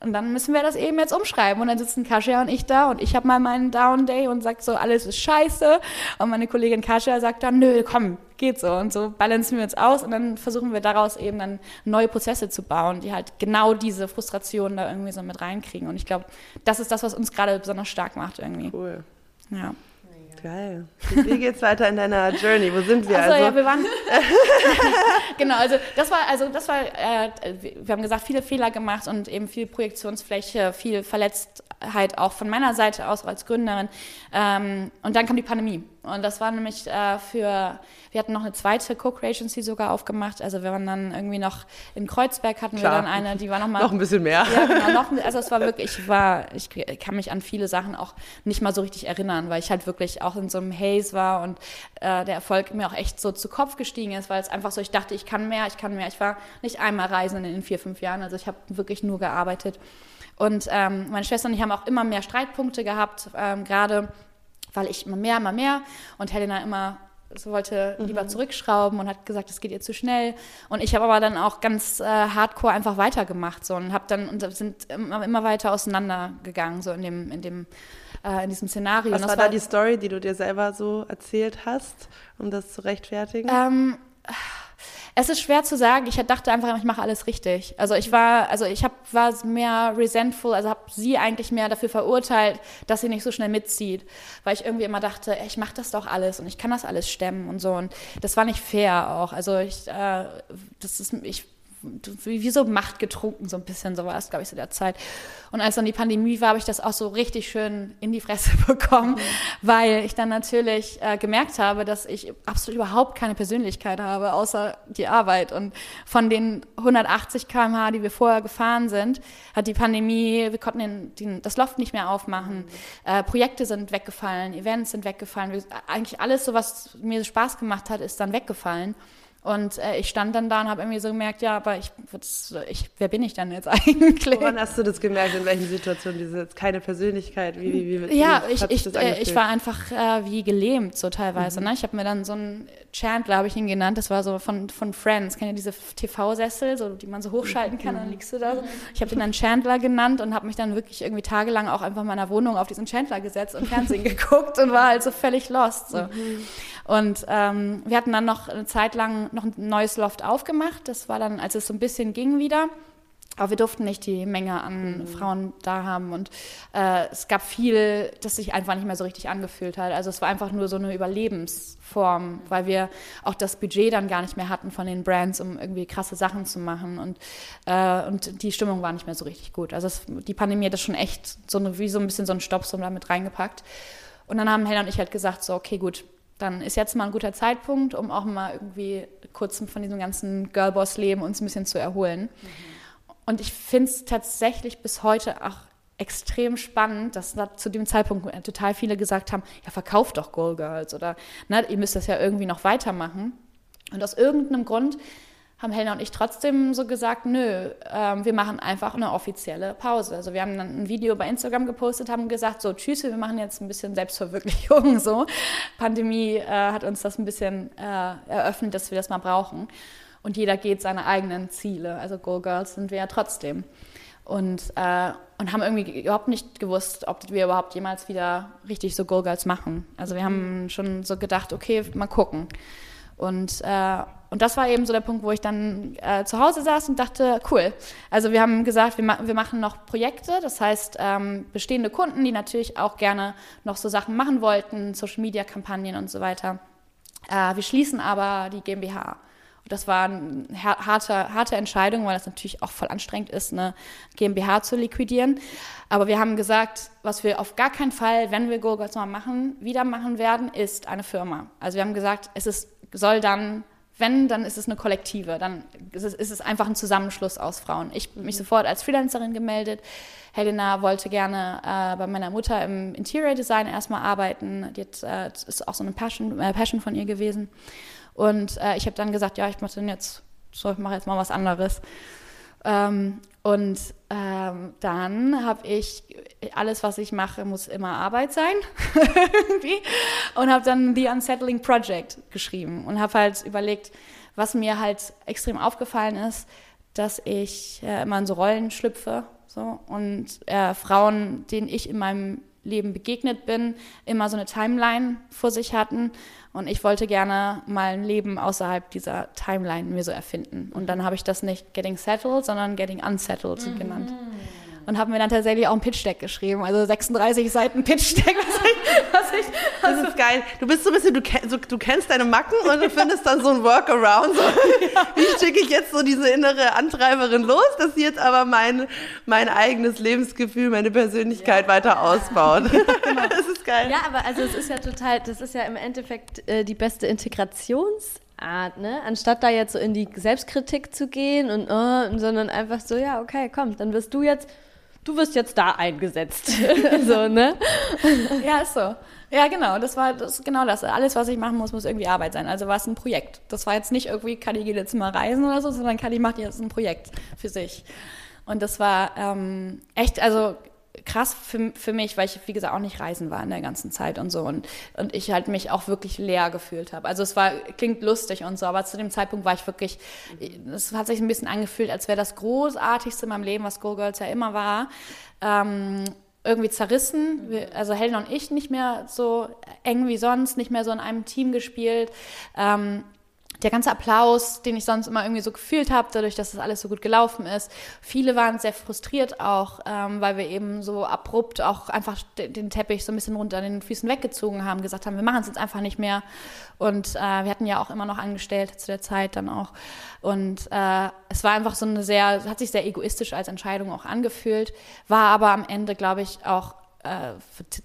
und dann müssen wir das eben jetzt umschreiben. Und dann sitzen Kasia und ich da und ich habe mal meinen Down Day und sagt so, alles ist scheiße. Und meine Kollegin Kasia sagt dann, nö, komm, geht so. Und so balancieren wir uns aus und dann versuchen wir daraus eben dann neue Prozesse zu bauen, die halt genau diese Frustration da irgendwie so mit reinkriegen. Und ich glaube, das ist das, was uns gerade besonders stark macht irgendwie. Cool. Ja. Geil. Wie geht's weiter in deiner Journey? Wo sind wir? Also, also? ja, wir waren. genau, also das war, also das war, äh, wir haben gesagt, viele Fehler gemacht und eben viel Projektionsfläche, viel Verletztheit auch von meiner Seite aus als Gründerin. Ähm, und dann kam die Pandemie. Und das war nämlich äh, für, wir hatten noch eine zweite Co-Creations, die sogar aufgemacht. Also wir waren dann irgendwie noch in Kreuzberg hatten Klar. wir dann eine, die war noch mal. noch ein bisschen mehr. Ja, genau, noch, also es war wirklich, ich war, ich kann mich an viele Sachen auch nicht mal so richtig erinnern, weil ich halt wirklich auch in so einem Haze war und äh, der Erfolg mir auch echt so zu Kopf gestiegen ist, weil es einfach so, ich dachte, ich kann mehr, ich kann mehr. Ich war nicht einmal reisen in den vier, fünf Jahren, also ich habe wirklich nur gearbeitet. Und ähm, meine Schwester und ich haben auch immer mehr Streitpunkte gehabt, ähm, gerade weil ich immer mehr, immer mehr und Helena immer so wollte mhm. lieber zurückschrauben und hat gesagt, es geht ihr zu schnell. Und ich habe aber dann auch ganz äh, hardcore einfach weitergemacht so und habe dann und sind immer, immer weiter auseinandergegangen so in dem in dem äh, in diesem Szenario. Was war, war da die Story, die du dir selber so erzählt hast, um das zu rechtfertigen? Ähm, es ist schwer zu sagen. Ich dachte einfach, ich mache alles richtig. Also ich war, also ich hab, war mehr resentful, also habe sie eigentlich mehr dafür verurteilt, dass sie nicht so schnell mitzieht, weil ich irgendwie immer dachte, ey, ich mache das doch alles und ich kann das alles stemmen und so. Und das war nicht fair auch. Also ich, äh, das ist, ich wie so Macht getrunken, so ein bisschen, so war es, glaube ich, so der Zeit. Und als dann die Pandemie war, habe ich das auch so richtig schön in die Fresse bekommen, mhm. weil ich dann natürlich äh, gemerkt habe, dass ich absolut überhaupt keine Persönlichkeit habe, außer die Arbeit. Und von den 180 km/h, die wir vorher gefahren sind, hat die Pandemie, wir konnten den, den, das Loft nicht mehr aufmachen, mhm. äh, Projekte sind weggefallen, Events sind weggefallen, wir, eigentlich alles so, was mir Spaß gemacht hat, ist dann weggefallen. Und äh, ich stand dann da und habe irgendwie so gemerkt, ja, aber ich, ich, wer bin ich dann jetzt eigentlich? Woran hast du das gemerkt? In welchen Situationen? Diese jetzt keine Persönlichkeit? Wie, wie, wie, ja, ich, ich, äh, ich war einfach äh, wie gelähmt so teilweise. Mhm. Ne? Ich habe mir dann so einen Chandler, habe ich ihn genannt, das war so von, von Friends. Kennt ihr diese TV-Sessel, so, die man so hochschalten kann, mhm. dann liegst du da. So. Ich habe den dann Chandler genannt und habe mich dann wirklich irgendwie tagelang auch einfach in meiner Wohnung auf diesen Chandler gesetzt und Fernsehen geguckt und war halt so völlig lost. So. Mhm. Und ähm, wir hatten dann noch eine Zeit lang noch ein neues Loft aufgemacht. Das war dann, als es so ein bisschen ging wieder. Aber wir durften nicht die Menge an mhm. Frauen da haben. Und äh, es gab viel, das sich einfach nicht mehr so richtig angefühlt hat. Also es war einfach nur so eine Überlebensform, weil wir auch das Budget dann gar nicht mehr hatten von den Brands, um irgendwie krasse Sachen zu machen. Und, äh, und die Stimmung war nicht mehr so richtig gut. Also es, die Pandemie hat das schon echt so eine, wie so ein bisschen so ein Stopp so damit reingepackt. Und dann haben Hella und ich halt gesagt, so, okay, gut, dann ist jetzt mal ein guter Zeitpunkt, um auch mal irgendwie kurz von diesem ganzen Girlboss-Leben uns ein bisschen zu erholen. Mhm. Und ich finde es tatsächlich bis heute auch extrem spannend, dass da zu dem Zeitpunkt total viele gesagt haben, ja, verkauft doch Goal Girls oder ne, ihr müsst das ja irgendwie noch weitermachen. Und aus irgendeinem Grund haben Helena und ich trotzdem so gesagt, nö, ähm, wir machen einfach eine offizielle Pause. Also wir haben dann ein Video bei Instagram gepostet, haben gesagt, so tschüss, wir machen jetzt ein bisschen Selbstverwirklichung. So, Pandemie äh, hat uns das ein bisschen äh, eröffnet, dass wir das mal brauchen. Und jeder geht seine eigenen Ziele. Also Go Girls sind wir ja trotzdem. Und, äh, und haben irgendwie überhaupt nicht gewusst, ob wir überhaupt jemals wieder richtig so Go Girls machen. Also wir haben schon so gedacht, okay, mal gucken. Und, äh, und das war eben so der Punkt, wo ich dann äh, zu Hause saß und dachte, cool. Also wir haben gesagt, wir, ma wir machen noch Projekte, das heißt ähm, bestehende Kunden, die natürlich auch gerne noch so Sachen machen wollten, Social-Media-Kampagnen und so weiter. Äh, wir schließen aber die GmbH. Und das war eine harte, harte Entscheidung, weil das natürlich auch voll anstrengend ist, eine GmbH zu liquidieren. Aber wir haben gesagt, was wir auf gar keinen Fall, wenn wir GoGirls mal machen, wieder machen werden, ist eine Firma. Also wir haben gesagt, es ist soll dann, wenn, dann ist es eine Kollektive, dann ist es, ist es einfach ein Zusammenschluss aus Frauen. Ich habe mich sofort als Freelancerin gemeldet. Helena wollte gerne äh, bei meiner Mutter im Interior Design erstmal arbeiten. Die hat, äh, das ist auch so eine Passion, äh, Passion von ihr gewesen. Und äh, ich habe dann gesagt, ja, ich mache jetzt, so, ich mache jetzt mal was anderes. Ähm, und ähm, dann habe ich, alles, was ich mache, muss immer Arbeit sein. Und habe dann The Unsettling Project geschrieben und habe halt überlegt, was mir halt extrem aufgefallen ist, dass ich äh, immer in so Rollen schlüpfe so, und äh, Frauen, denen ich in meinem Leben begegnet bin, immer so eine Timeline vor sich hatten. Und ich wollte gerne mal ein Leben außerhalb dieser Timeline mir so erfinden. Und dann habe ich das nicht Getting Settled, sondern Getting Unsettled mhm. genannt und habe mir dann tatsächlich auch ein Pitch-Deck geschrieben. Also 36 Seiten Pitch-Deck. Was ich, was ich, was das ist geil. Du bist so ein bisschen, du, so, du kennst deine Macken und du findest dann so ein Workaround. So, ja. Wie schicke ich jetzt so diese innere Antreiberin los, dass sie jetzt aber mein, mein eigenes Lebensgefühl, meine Persönlichkeit ja. weiter ausbaut. Genau. Das ist geil. Ja, aber also es ist ja total, das ist ja im Endeffekt äh, die beste Integrations- Art, ne? Anstatt da jetzt so in die Selbstkritik zu gehen und, oh, sondern einfach so, ja, okay, komm, dann wirst du jetzt du wirst jetzt da eingesetzt. so, ne? Ja, ist so. Ja, genau, das war das, genau das. Alles, was ich machen muss, muss irgendwie Arbeit sein. Also war es ein Projekt. Das war jetzt nicht irgendwie, Kali geht jetzt mal reisen oder so, sondern Kali macht jetzt ein Projekt für sich. Und das war ähm, echt, also krass für, für mich, weil ich, wie gesagt, auch nicht reisen war in der ganzen Zeit und so. Und, und ich halt mich auch wirklich leer gefühlt habe. Also es war, klingt lustig und so, aber zu dem Zeitpunkt war ich wirklich, es hat sich ein bisschen angefühlt, als wäre das Großartigste in meinem Leben, was Go Girls ja immer war. Ähm, irgendwie zerrissen. Also Helen und ich nicht mehr so eng wie sonst, nicht mehr so in einem Team gespielt. Ähm, der ganze Applaus, den ich sonst immer irgendwie so gefühlt habe, dadurch, dass das alles so gut gelaufen ist. Viele waren sehr frustriert auch, ähm, weil wir eben so abrupt auch einfach den Teppich so ein bisschen runter an den Füßen weggezogen haben, gesagt haben, wir machen es jetzt einfach nicht mehr. Und äh, wir hatten ja auch immer noch Angestellte zu der Zeit dann auch. Und äh, es war einfach so eine sehr, hat sich sehr egoistisch als Entscheidung auch angefühlt, war aber am Ende, glaube ich, auch äh,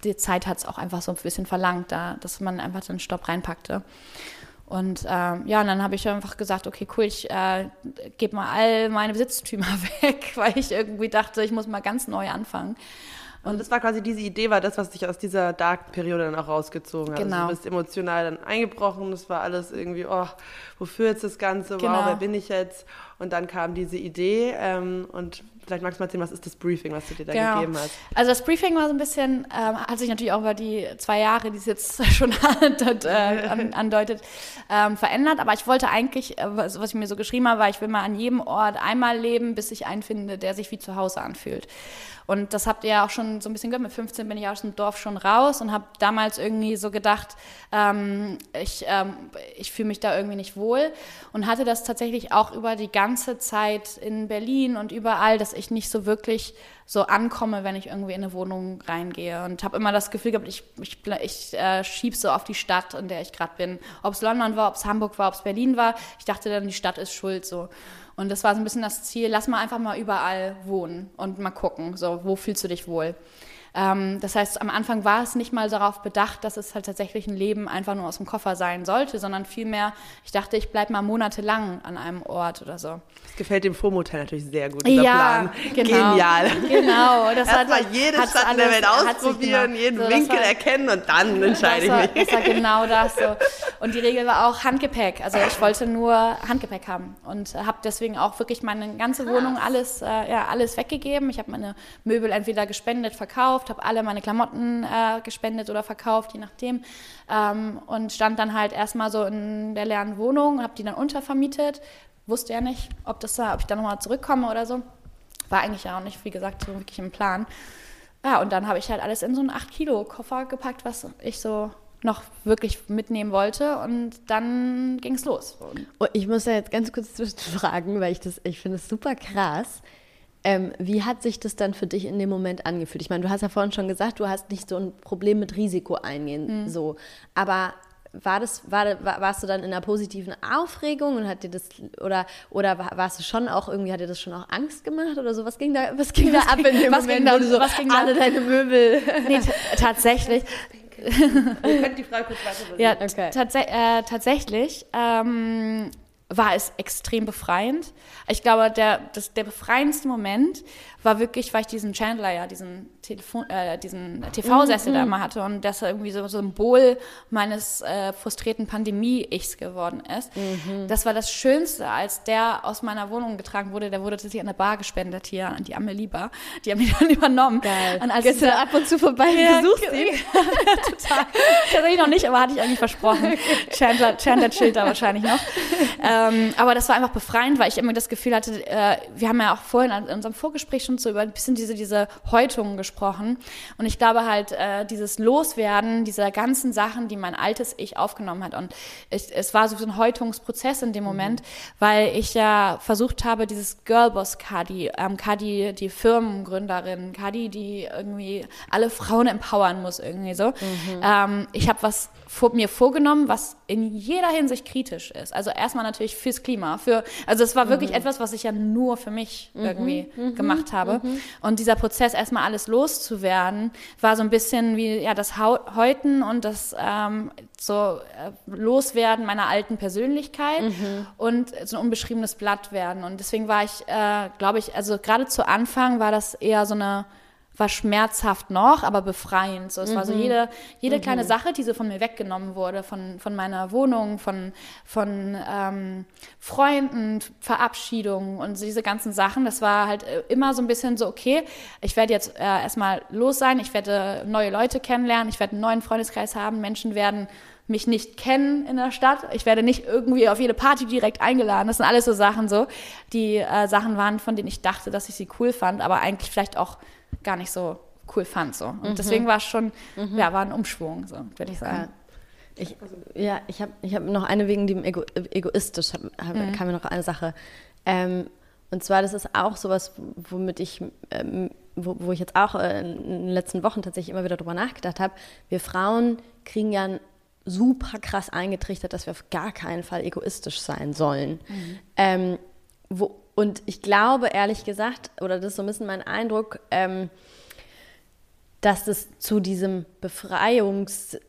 die Zeit hat es auch einfach so ein bisschen verlangt, da, dass man einfach den Stopp reinpackte. Und äh, ja, und dann habe ich einfach gesagt, okay, cool, ich äh, gebe mal all meine Besitztümer weg, weil ich irgendwie dachte, ich muss mal ganz neu anfangen. Und das war quasi diese Idee, war das, was dich aus dieser Dark-Periode dann auch rausgezogen hat. Genau. Also du bist emotional dann eingebrochen, das war alles irgendwie, oh, wofür jetzt das Ganze, Genau. wow, wer bin ich jetzt? Und dann kam diese Idee ähm, und vielleicht magst du mal erzählen, was ist das Briefing, was du dir da Genau. gegeben hast? Also das Briefing war so ein bisschen, ähm, hat sich natürlich auch über die zwei Jahre, die es jetzt schon andeutet, äh, an- andeutet, ähm, verändert. Aber ich wollte eigentlich, äh, was, was ich mir so geschrieben habe, war, ich will mal an jedem Ort einmal leben, bis ich einen finde, der sich wie zu Hause anfühlt. Und das habt ihr ja auch schon so ein bisschen gehört. Mit 15 bin ich aus dem Dorf schon raus und habe damals irgendwie so gedacht, ähm, ich, ähm, ich fühle mich da irgendwie nicht wohl. Und hatte das tatsächlich auch über die ganze Zeit in Berlin und überall, dass ich nicht so wirklich so ankomme, wenn ich irgendwie in eine Wohnung reingehe. Und habe immer das Gefühl gehabt, ich, ich, ich äh, schiebe so auf die Stadt, in der ich gerade bin. Ob es London war, ob es Hamburg war, ob es Berlin war. Ich dachte dann, die Stadt ist schuld so. Und das war so ein bisschen das Ziel, lass mal einfach mal überall wohnen und mal gucken, so, wo fühlst du dich wohl. Ähm, das heißt, am Anfang war es nicht mal darauf bedacht, dass es halt tatsächlich ein Leben einfach nur aus dem Koffer sein sollte, sondern vielmehr, ich dachte, ich bleibe mal monatelang an einem Ort oder so. Das gefällt dem FOMO-Teil natürlich sehr gut, dieser ja, Plan. genau. Genial. Genau. Das hat, Erstmal jede hat's Stadt in der alles- Welt hat ausprobieren, genau- jeden so, Winkel war- erkennen und dann entscheide das war, ich mich. Das war genau das so. Und die Regel war auch Handgepäck. Also ich wollte nur Handgepäck haben und habe deswegen auch wirklich meine ganze Wohnung alles, äh, ja, alles weggegeben. Ich habe meine Möbel entweder gespendet, verkauft, habe alle meine Klamotten äh, gespendet oder verkauft, je nachdem. Ähm, und stand dann halt erstmal so in der leeren Wohnung, habe die dann untervermietet. Wusste ja nicht, ob, das, da- ob ich da nochmal zurückkomme oder so. War eigentlich ja auch nicht, wie gesagt, so wirklich im Plan. Ja, und dann habe ich halt alles in so einen 8-Kilo-Koffer gepackt, was ich so noch wirklich mitnehmen wollte. Und dann ging es los. Und ich muss da jetzt ganz kurz zwischenfragen, weil ich das, ich finde es super krass. Ähm, wie hat sich das dann für dich in dem Moment angefühlt? Ich meine, du hast ja vorhin schon gesagt, du hast nicht so ein Problem mit Risiko eingehen, so. Aber war das, war, war, warst du dann in einer positiven Aufregung und hat dir das, oder, oder war- warst du schon auch irgendwie, hat dir das schon auch Angst gemacht oder so? Was ging da, was ging da ab in dem was Moment, ging da- wo du so was ging da- alle deine Möbel? nee, tatsächlich. Ihr könnt die Frage kurz weiter Ja, Okay. tats äh, tatsächlich ähm, war es extrem befreiend. Ich glaube, der, das, der befreiendste Moment war wirklich, weil ich diesen Chandler ja, diesen, Telefon, äh, diesen TV-Sessel da immer hatte und das irgendwie so Symbol meines äh, frustrierten Pandemie-Ichs geworden ist. Das war das Schönste, als der aus meiner Wohnung getragen wurde. Der wurde tatsächlich an eine Bar gespendet hier, an die Amelie Bar. Die haben ihn dann übernommen. Geil. Und als Gehst du da ab und zu vorbei ja, besuchst ihn? Total. Tatsächlich noch nicht, aber hatte ich eigentlich versprochen. Chandler, Chandler chillt da wahrscheinlich noch. Ähm, aber das war einfach befreiend, weil ich immer das Gefühl hatte, äh, wir haben ja auch vorhin in unserem Vorgespräch schon so über ein bisschen diese, diese Häutungen gesprochen. Und ich glaube halt, äh, dieses Loswerden dieser ganzen Sachen, die mein altes Ich aufgenommen hat. Und ich, es war so ein Häutungsprozess in dem Moment, weil ich ja versucht habe, dieses Girlboss Kadi, ähm, Kadi, die Firmengründerin, Kadi, die irgendwie alle Frauen empowern muss, irgendwie so. Ähm, ich habe was vor, mir vorgenommen, was in jeder Hinsicht kritisch ist. Also erstmal natürlich fürs Klima, für, also es war wirklich etwas, was ich ja nur für mich irgendwie gemacht habe. Und dieser Prozess, erstmal alles loszuwerden, war so ein bisschen wie ja das Häuten und das ähm, so äh, Loswerden meiner alten Persönlichkeit und so ein unbeschriebenes Blatt werden. Und deswegen war ich, äh, glaube ich, also gerade zu Anfang war das eher so eine war schmerzhaft noch, aber befreiend. So, es war so jede, jede kleine Sache, die so von mir weggenommen wurde, von, von meiner Wohnung, von, von ähm, Freunden, Verabschiedungen und diese ganzen Sachen. Das war halt äh, immer so ein bisschen so, okay, ich werde jetzt äh, erstmal los sein, ich werde neue Leute kennenlernen, ich werde einen neuen Freundeskreis haben, Menschen werden mich nicht kennen in der Stadt. Ich werde nicht irgendwie auf jede Party direkt eingeladen. Das sind alles so Sachen so, die äh, Sachen waren, von denen ich dachte, dass ich sie cool fand, aber eigentlich vielleicht auch gar nicht so cool fand so. Und deswegen war es schon, ja, war ein Umschwung, so würde ich sagen. Ich, ja, ich habe ich hab noch eine wegen dem Ego, egoistisch, hab, hab, mhm. kam mir noch eine Sache. Ähm, und zwar, das ist auch sowas, womit ich, ähm, wo, wo, ich jetzt auch äh, in den letzten Wochen tatsächlich immer wieder drüber nachgedacht habe. Wir Frauen kriegen ja super krass eingetrichtert, dass wir auf gar keinen Fall egoistisch sein sollen. Mhm. Ähm, wo, und ich glaube, ehrlich gesagt, oder das ist so ein bisschen mein Eindruck, ähm, dass es zu diesem Befreiungsakt,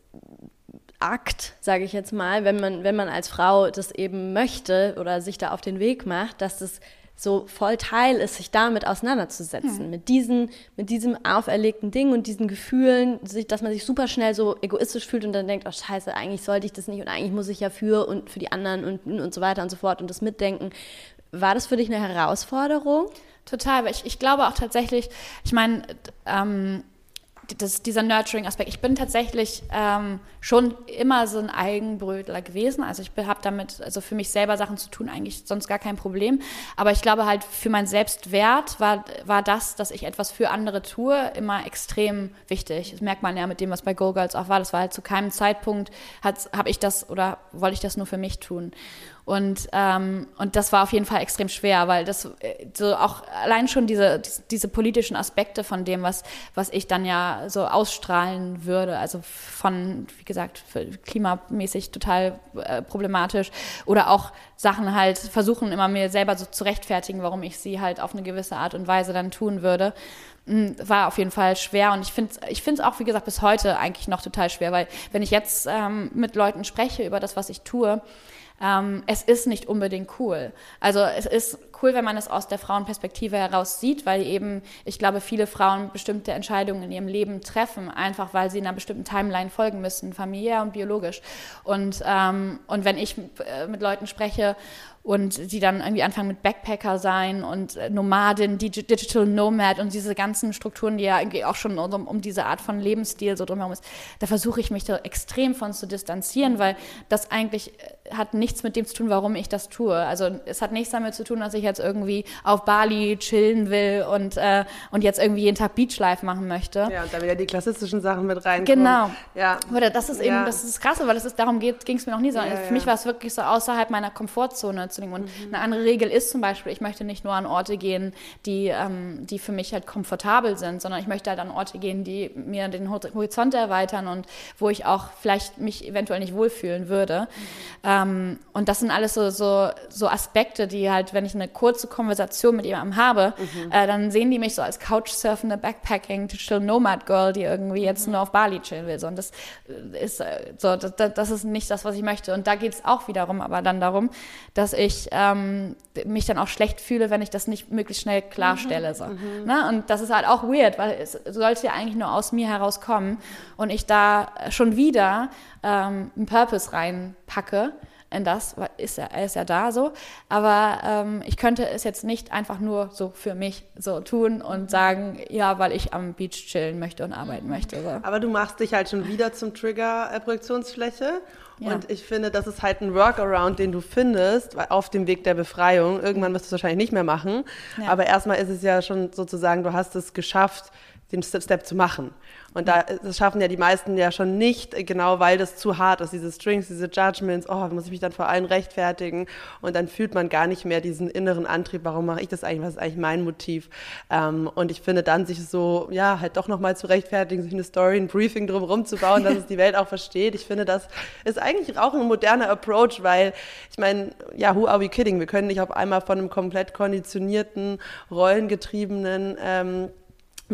sage ich jetzt mal, wenn man, wenn man als Frau das eben möchte oder sich da auf den Weg macht, dass das so voll Teil ist, sich damit auseinanderzusetzen, hm. mit, diesen, mit diesem auferlegten Ding und diesen Gefühlen, sich, dass man sich super schnell so egoistisch fühlt und dann denkt, oh scheiße, eigentlich sollte ich das nicht und eigentlich muss ich ja für und für die anderen und, und so weiter und so fort und das mitdenken. War das für dich eine Herausforderung? Total, weil ich, ich glaube auch tatsächlich, ich meine, ähm, das, dieser Nurturing-Aspekt. Ich bin tatsächlich ähm, schon immer so ein Eigenbrötler gewesen. Also ich habe damit, also für mich selber Sachen zu tun, eigentlich sonst gar kein Problem. Aber ich glaube halt, für meinen Selbstwert war, war das, dass ich etwas für andere tue, immer extrem wichtig. Das merkt man ja mit dem, was bei Go Girls auch war. Das war halt zu keinem Zeitpunkt, habe ich das oder wollte ich das nur für mich tun. Und, ähm, und das war auf jeden Fall extrem schwer, weil das äh, so auch allein schon diese, diese politischen Aspekte von dem, was, was ich dann ja so ausstrahlen würde, also von, wie gesagt, klimamäßig total äh, problematisch oder auch Sachen halt versuchen, immer mir selber so zu rechtfertigen, warum ich sie halt auf eine gewisse Art und Weise dann tun würde hm, war auf jeden Fall schwer. Und ich finde es ich auch, wie gesagt, bis heute eigentlich noch total schwer, weil wenn ich jetzt ähm, mit Leuten spreche über das, was ich tue, ähm, es ist nicht unbedingt cool. Also es ist cool, wenn man es aus der Frauenperspektive heraus sieht, weil eben, ich glaube, viele Frauen bestimmte Entscheidungen in ihrem Leben treffen, einfach weil sie in einer bestimmten Timeline folgen müssen, familiär und biologisch. Und, ähm, und wenn ich äh, mit Leuten spreche und die dann irgendwie anfangen mit Backpacker sein und äh, Nomadin, Digital Nomad und diese ganzen Strukturen, die ja irgendwie auch schon um, um diese Art von Lebensstil so drumherum ist, da versuche ich mich da extrem von zu distanzieren, weil das eigentlich äh, hat nichts mit dem zu tun, warum ich das tue. Also es hat nichts damit zu tun, dass ich jetzt irgendwie auf Bali chillen will und, äh, und jetzt irgendwie jeden Tag Beachlife machen möchte. Ja, und da wieder die klassischen Sachen mit rein. Genau. Ja. Oder das ist eben, ja. das ist krass, weil das ist, darum ging es mir noch nie so. Ja, Für mich war es wirklich so außerhalb meiner Komfortzone zu nehmen. Und mhm. eine andere Regel ist zum Beispiel, ich möchte nicht nur an Orte gehen, die, ähm, die für mich halt komfortabel sind, sondern ich möchte halt an Orte gehen, die mir den Horizont erweitern und wo ich auch vielleicht mich eventuell nicht wohlfühlen würde. Mhm. Ähm, und das sind alles so, so, so Aspekte, die halt, wenn ich eine kurze Konversation mit jemandem habe, mhm. äh, dann sehen die mich so als couchsurfende Backpacking Digital Nomad Girl, die irgendwie jetzt mhm. nur auf Bali chillen will. So, und das ist äh, so, das, das ist nicht das, was ich möchte. Und da geht es auch wiederum aber dann darum, dass ich ähm, mich dann auch schlecht fühle, wenn ich das nicht möglichst schnell klarstelle. So. Mhm. Ne? Und das ist halt auch weird, weil es sollte ja eigentlich nur aus mir herauskommen und ich da schon wieder ähm, einen Purpose reinpacke in das, ist er, er ist ja da so, aber ähm, ich könnte es jetzt nicht einfach nur so für mich so tun und sagen, ja, weil ich am Beach chillen möchte und arbeiten möchte. So. Aber du machst dich halt schon wieder zum Trigger-Projektionsfläche ja. Und ich finde, das ist halt ein Workaround, den du findest auf dem Weg der Befreiung. Irgendwann wirst du es wahrscheinlich nicht mehr machen. Ja. Aber erstmal ist es ja schon sozusagen, du hast es geschafft, den Step zu machen. Und da, das schaffen ja die meisten ja schon nicht, genau weil das zu hart ist, diese Strings, diese Judgments, oh, muss ich mich dann vor allen rechtfertigen und dann fühlt man gar nicht mehr diesen inneren Antrieb, warum mache ich das eigentlich, was ist eigentlich mein Motiv? Ähm, und ich finde dann, sich so, ja, halt doch nochmal zu rechtfertigen, sich eine Story, ein Briefing drumherum zu bauen, dass es die Welt auch versteht, ich finde, das ist eigentlich auch ein moderner Approach, weil ich meine, ja, who are we kidding? Wir können nicht auf einmal von einem komplett konditionierten, rollengetriebenen ähm,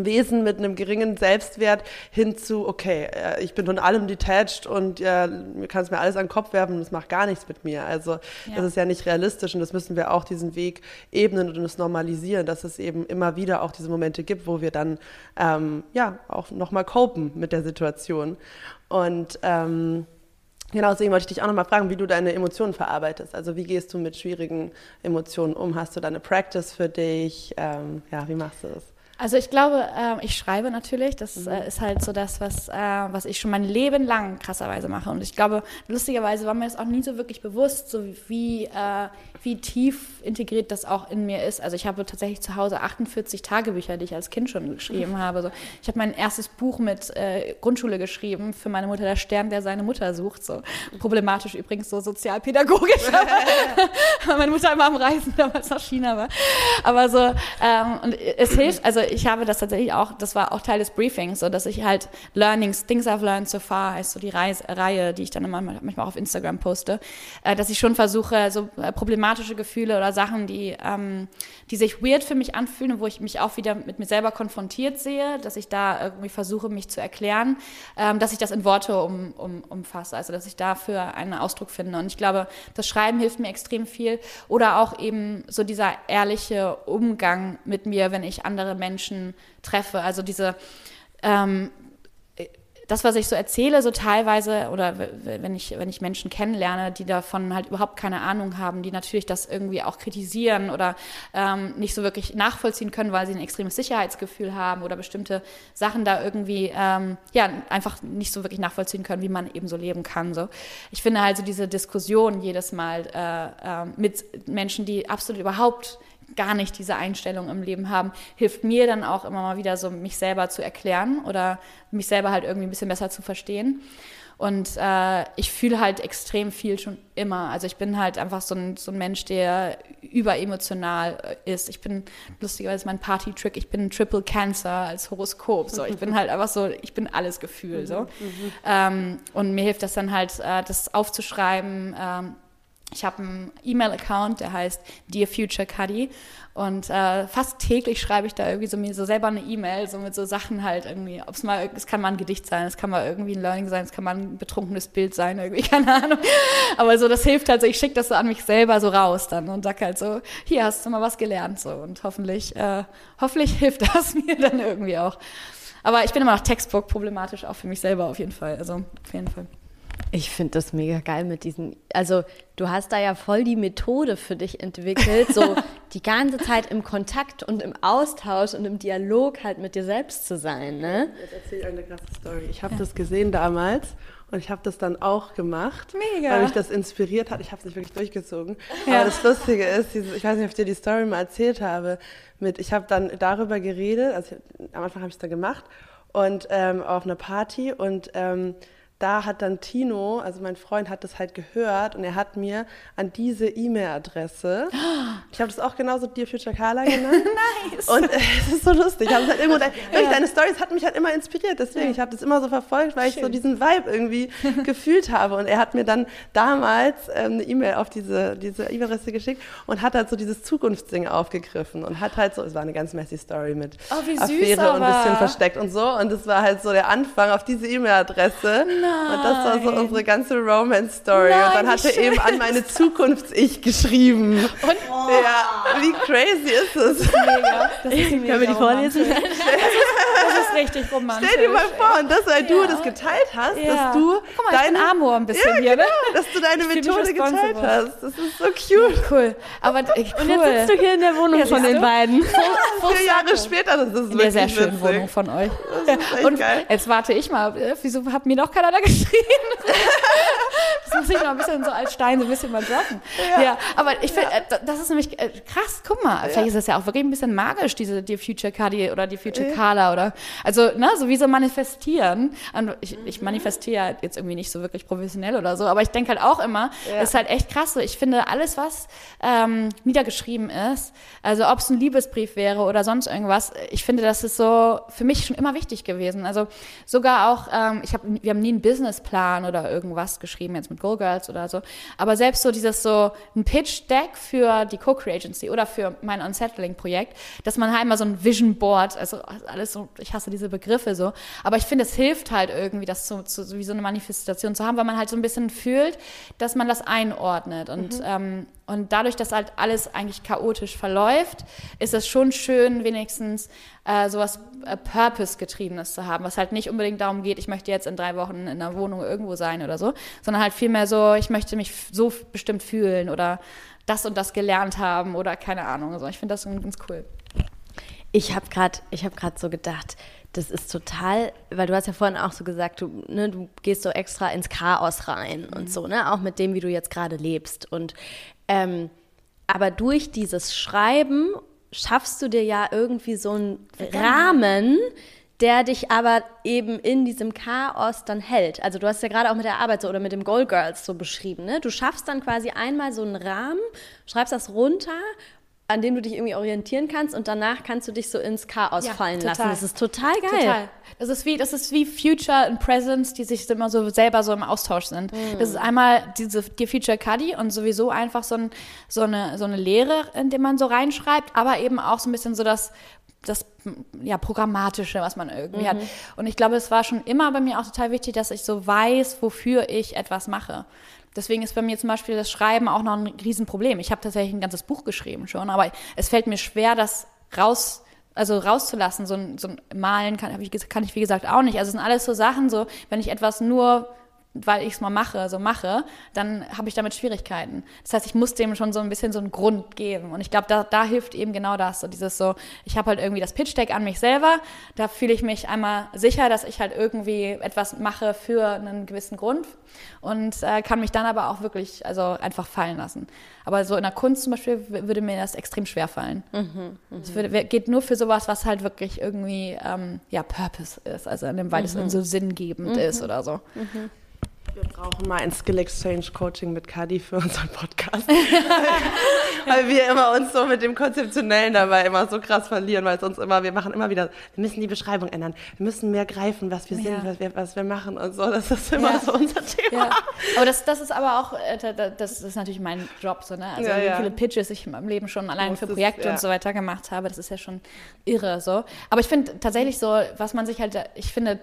Wesen mit einem geringen Selbstwert hin zu, okay, äh, ich bin von allem detached und ja, mir kannst mir alles an den Kopf werfen und das macht gar nichts mit mir. Also ja. das ist ja nicht realistisch und das müssen wir auch diesen Weg ebnen und es normalisieren, dass es eben immer wieder auch diese Momente gibt, wo wir dann ähm, ja auch nochmal copen mit der Situation. Und ähm, Genau, deswegen wollte ich dich auch nochmal fragen, wie du deine Emotionen verarbeitest. Also wie gehst du mit schwierigen Emotionen um? Hast du da eine Practice für dich? Ähm, ja, wie machst du das? Also ich glaube, äh, ich schreibe natürlich. Das mhm. äh, ist halt so das, was, äh, was ich schon mein Leben lang krasserweise mache. Und ich glaube, lustigerweise war mir das auch nie so wirklich bewusst, so wie, äh, wie tief integriert das auch in mir ist. Also ich habe tatsächlich zu Hause 48 Tagebücher, die ich als Kind schon geschrieben habe. So, ich habe mein erstes Buch mit äh, Grundschule geschrieben für meine Mutter, der Stern, der seine Mutter sucht. So problematisch übrigens, so sozialpädagogisch. Weil meine Mutter immer am Reisen damals nach China war. Aber so, ähm, und es hilft, also ich habe das tatsächlich auch, das war auch Teil des Briefings, so dass ich halt Learnings, Things I've learned so far, heißt so die Reise, Reihe, die ich dann immer manchmal auf Instagram poste, äh, dass ich schon versuche, so äh, problematische Gefühle oder Sachen, die, ähm, die sich weird für mich anfühlen und wo ich mich auch wieder mit mir selber konfrontiert sehe, dass ich da irgendwie versuche, mich zu erklären, ähm, dass ich das in Worte um, um, umfasse, also dass ich dafür einen Ausdruck finde. Und ich glaube, das Schreiben hilft mir extrem viel oder auch eben so dieser ehrliche Umgang mit mir, wenn ich andere Menschen treffe. Also diese, ähm, das, was ich so erzähle, so teilweise, oder wenn ich, wenn ich Menschen kennenlerne, die davon halt überhaupt keine Ahnung haben, die natürlich das irgendwie auch kritisieren oder ähm, nicht so wirklich nachvollziehen können, weil sie ein extremes Sicherheitsgefühl haben oder bestimmte Sachen da irgendwie, ähm, ja, einfach nicht so wirklich nachvollziehen können, wie man eben so leben kann. So. Ich finde also diese Diskussion jedes Mal äh, äh, mit Menschen, die absolut überhaupt gar nicht diese Einstellung im Leben haben, hilft mir dann auch immer mal wieder so, mich selber zu erklären oder mich selber halt irgendwie ein bisschen besser zu verstehen. Und äh, ich fühle halt extrem viel schon immer. Also ich bin halt einfach so ein, so ein Mensch, der überemotional äh, ist. Ich bin, lustigerweise mein Party-Trick, ich bin Triple Cancer als Horoskop. So. Ich bin halt einfach so, ich bin alles Gefühl. So. Mhm, mhm. ähm, und mir hilft das dann halt, äh, das aufzuschreiben, ähm, ich habe einen E-Mail-Account, der heißt Dear Future Cuddy und äh, fast täglich schreibe ich da irgendwie so mir so selber eine E-Mail, so mit so Sachen halt irgendwie, ob es mal, es kann mal ein Gedicht sein, es kann mal irgendwie ein Learning sein, es kann mal ein betrunkenes Bild sein, irgendwie, keine Ahnung. Aber so, das hilft halt so, ich schicke das so an mich selber so raus dann und sag halt so, hier hast du mal was gelernt so und hoffentlich, äh, hoffentlich hilft das mir dann irgendwie auch. Aber ich bin immer noch Textbook problematisch, auch für mich selber auf jeden Fall, also auf jeden Fall. Ich finde das mega geil mit diesen, also du hast da ja voll die Methode für dich entwickelt, so die ganze Zeit im Kontakt und im Austausch und im Dialog halt mit dir selbst zu sein, ne? Jetzt erzähle ich eine krasse Story. Ich habe ja. das gesehen damals und ich habe das dann auch gemacht, Mega. weil mich das inspiriert hat. Ich habe es nicht wirklich durchgezogen. Ja. Aber das Lustige ist, dieses, ich weiß nicht, ob ich dir die Story mal erzählt habe, mit, ich habe dann darüber geredet, also ich, am Anfang habe ich es da gemacht und ähm, auf einer Party und ähm, da hat dann Tino, also mein Freund, hat das halt gehört und er hat mir an diese E-Mail-Adresse, ich habe das auch genauso Dear Future Carla genannt. nice. Und äh, es ist so lustig. Ich halt irgendwo, ja. Deine Stories hat mich halt immer inspiriert, deswegen, ja. ich habe das immer so verfolgt, weil Schön. ich so diesen Vibe irgendwie gefühlt habe. Und er hat mir dann damals ähm, eine E-Mail auf diese diese E-Mail-Adresse geschickt und hat halt so dieses Zukunftsding aufgegriffen und hat halt so, es war eine ganz messy Story mit oh, Affäre und ein bisschen versteckt und so. Und das war halt so der Anfang auf diese E-Mail-Adresse. Und das war so unsere ganze Romance-Story. Und dann hat er eben an meine Zukunfts-Ich geschrieben. Und? Oh. Ja, wie crazy ist ist mega. Das ist mega Können wir die vorlesen? Das ist, das ist richtig romantisch. Stell dir mal vor, und das, weil ja. du das geteilt hast, ja. dass du Guck mal, deine... Amor ein bisschen ja, hier, ne? Genau, dass du deine Methode geteilt hast. Das ist so cute. Cool. Aber cool. Und jetzt sitzt du hier in der Wohnung von den beiden. Vier Jahre später, das ist wirklich In der sehr schönen Wohnung von euch. Und jetzt warte ich mal, äh, wieso hat mir noch keiner da geschrieben? das muss ich noch ein bisschen so als Stein so ein bisschen mal droppen. Ja, ja aber ich finde, ja. Äh, das ist nämlich äh, krass, guck mal, ja. vielleicht ist das ja auch wirklich ein bisschen magisch, diese die Future Cardi oder die Future Carla oder, also, ne, so wie so manifestieren. Und ich, ich manifestiere jetzt irgendwie nicht so wirklich professionell oder so, aber ich denke halt auch immer, das ist halt echt krass so. Ich finde, alles, was ähm, niedergeschrieben ist, also ob es ein Liebesbrief wäre oder sonst irgendwas, ich finde, das ist so für mich schon immer wichtig gewesen. Also sogar auch, ähm, ich hab, wir haben nie ein Businessplan oder irgendwas geschrieben, jetzt mit Go Girls oder so. Aber selbst so dieses so ein Pitch-Deck für die Co-Creagency oder für mein Unsettling-Projekt, dass man halt mal so ein Vision Board, also alles so, ich hasse diese Begriffe so, aber ich finde, es hilft halt irgendwie, das so, so, wie so eine Manifestation zu haben, weil man halt so ein bisschen fühlt, dass man das einordnet und mhm. ähm, und dadurch, dass halt alles eigentlich chaotisch verläuft, ist es schon schön, wenigstens äh, sowas Purpose-getriebenes zu haben, was halt nicht unbedingt darum geht, ich möchte jetzt in drei Wochen in einer Wohnung irgendwo sein oder so, sondern halt vielmehr so, ich möchte mich so bestimmt fühlen oder das und das gelernt haben oder keine Ahnung. Also ich finde das ganz cool. Ich habe gerade hab so gedacht, das ist total, weil du hast ja vorhin auch so gesagt, du, ne, du gehst so extra ins Chaos rein mhm. und so, ne? Auch mit dem, wie du jetzt gerade lebst. Und ähm, aber durch dieses Schreiben schaffst du dir ja irgendwie so einen Rahmen, der dich aber eben in diesem Chaos dann hält. Also du hast ja gerade auch mit der Arbeit so oder mit dem Goal Girls so beschrieben, ne? Du schaffst dann quasi einmal so einen Rahmen, schreibst das runter an dem du dich irgendwie orientieren kannst und danach kannst du dich so ins Chaos ja, fallen total. lassen. Das ist total geil. Total. Das ist wie, das ist wie Future und Presence, die sich immer so selber so im Austausch sind. Mhm. Das ist einmal diese, die Future Cuddy und sowieso einfach so, ein, so, eine, so eine Lehre, in die man so reinschreibt, aber eben auch so ein bisschen so das, das ja, Programmatische, was man irgendwie mhm. hat. Und ich glaube, es war schon immer bei mir auch total wichtig, dass ich so weiß, wofür ich etwas mache. Deswegen ist bei mir zum Beispiel das Schreiben auch noch ein Riesenproblem. Ich habe tatsächlich ein ganzes Buch geschrieben schon, aber es fällt mir schwer, das raus, also rauszulassen. So ein, so ein Malen kann, ich, kann ich, wie gesagt, auch nicht. Also es sind alles so Sachen, so, wenn ich etwas nur weil ich es mal mache, so mache, dann habe ich damit Schwierigkeiten. Das heißt, ich muss dem schon so ein bisschen so einen Grund geben. Und ich glaube, da, da hilft eben genau das. So dieses so, ich habe halt irgendwie das Pitch-Deck an mich selber. Da fühle ich mich einmal sicher, dass ich halt irgendwie etwas mache für einen gewissen Grund und äh, kann mich dann aber auch wirklich also einfach fallen lassen. Aber so in der Kunst zum Beispiel würde mir das extrem schwer fallen. Mhm, es mhm. geht nur für sowas, was halt wirklich irgendwie ähm, ja Purpose ist, also in dem weitesten mhm. so sinngebend mhm. ist oder so. Mhm. Wir brauchen mal ein Skill Exchange Coaching mit Kadi für unseren Podcast. weil wir immer uns so mit dem Konzeptionellen dabei immer so krass verlieren, weil es uns immer, wir machen immer wieder, wir müssen die Beschreibung ändern. Wir müssen mehr greifen, was wir ja. sind, was wir, was wir machen und so. Das ist immer ja. so unser Thema. Ja. Aber das, das ist aber auch, äh, das ist natürlich mein Job, so, ne? Also wie viele Pitches ich in meinem Leben schon allein für Projekte und so weiter gemacht habe, das ist ja schon irre so. Aber ich finde tatsächlich so, was man sich halt, ich finde,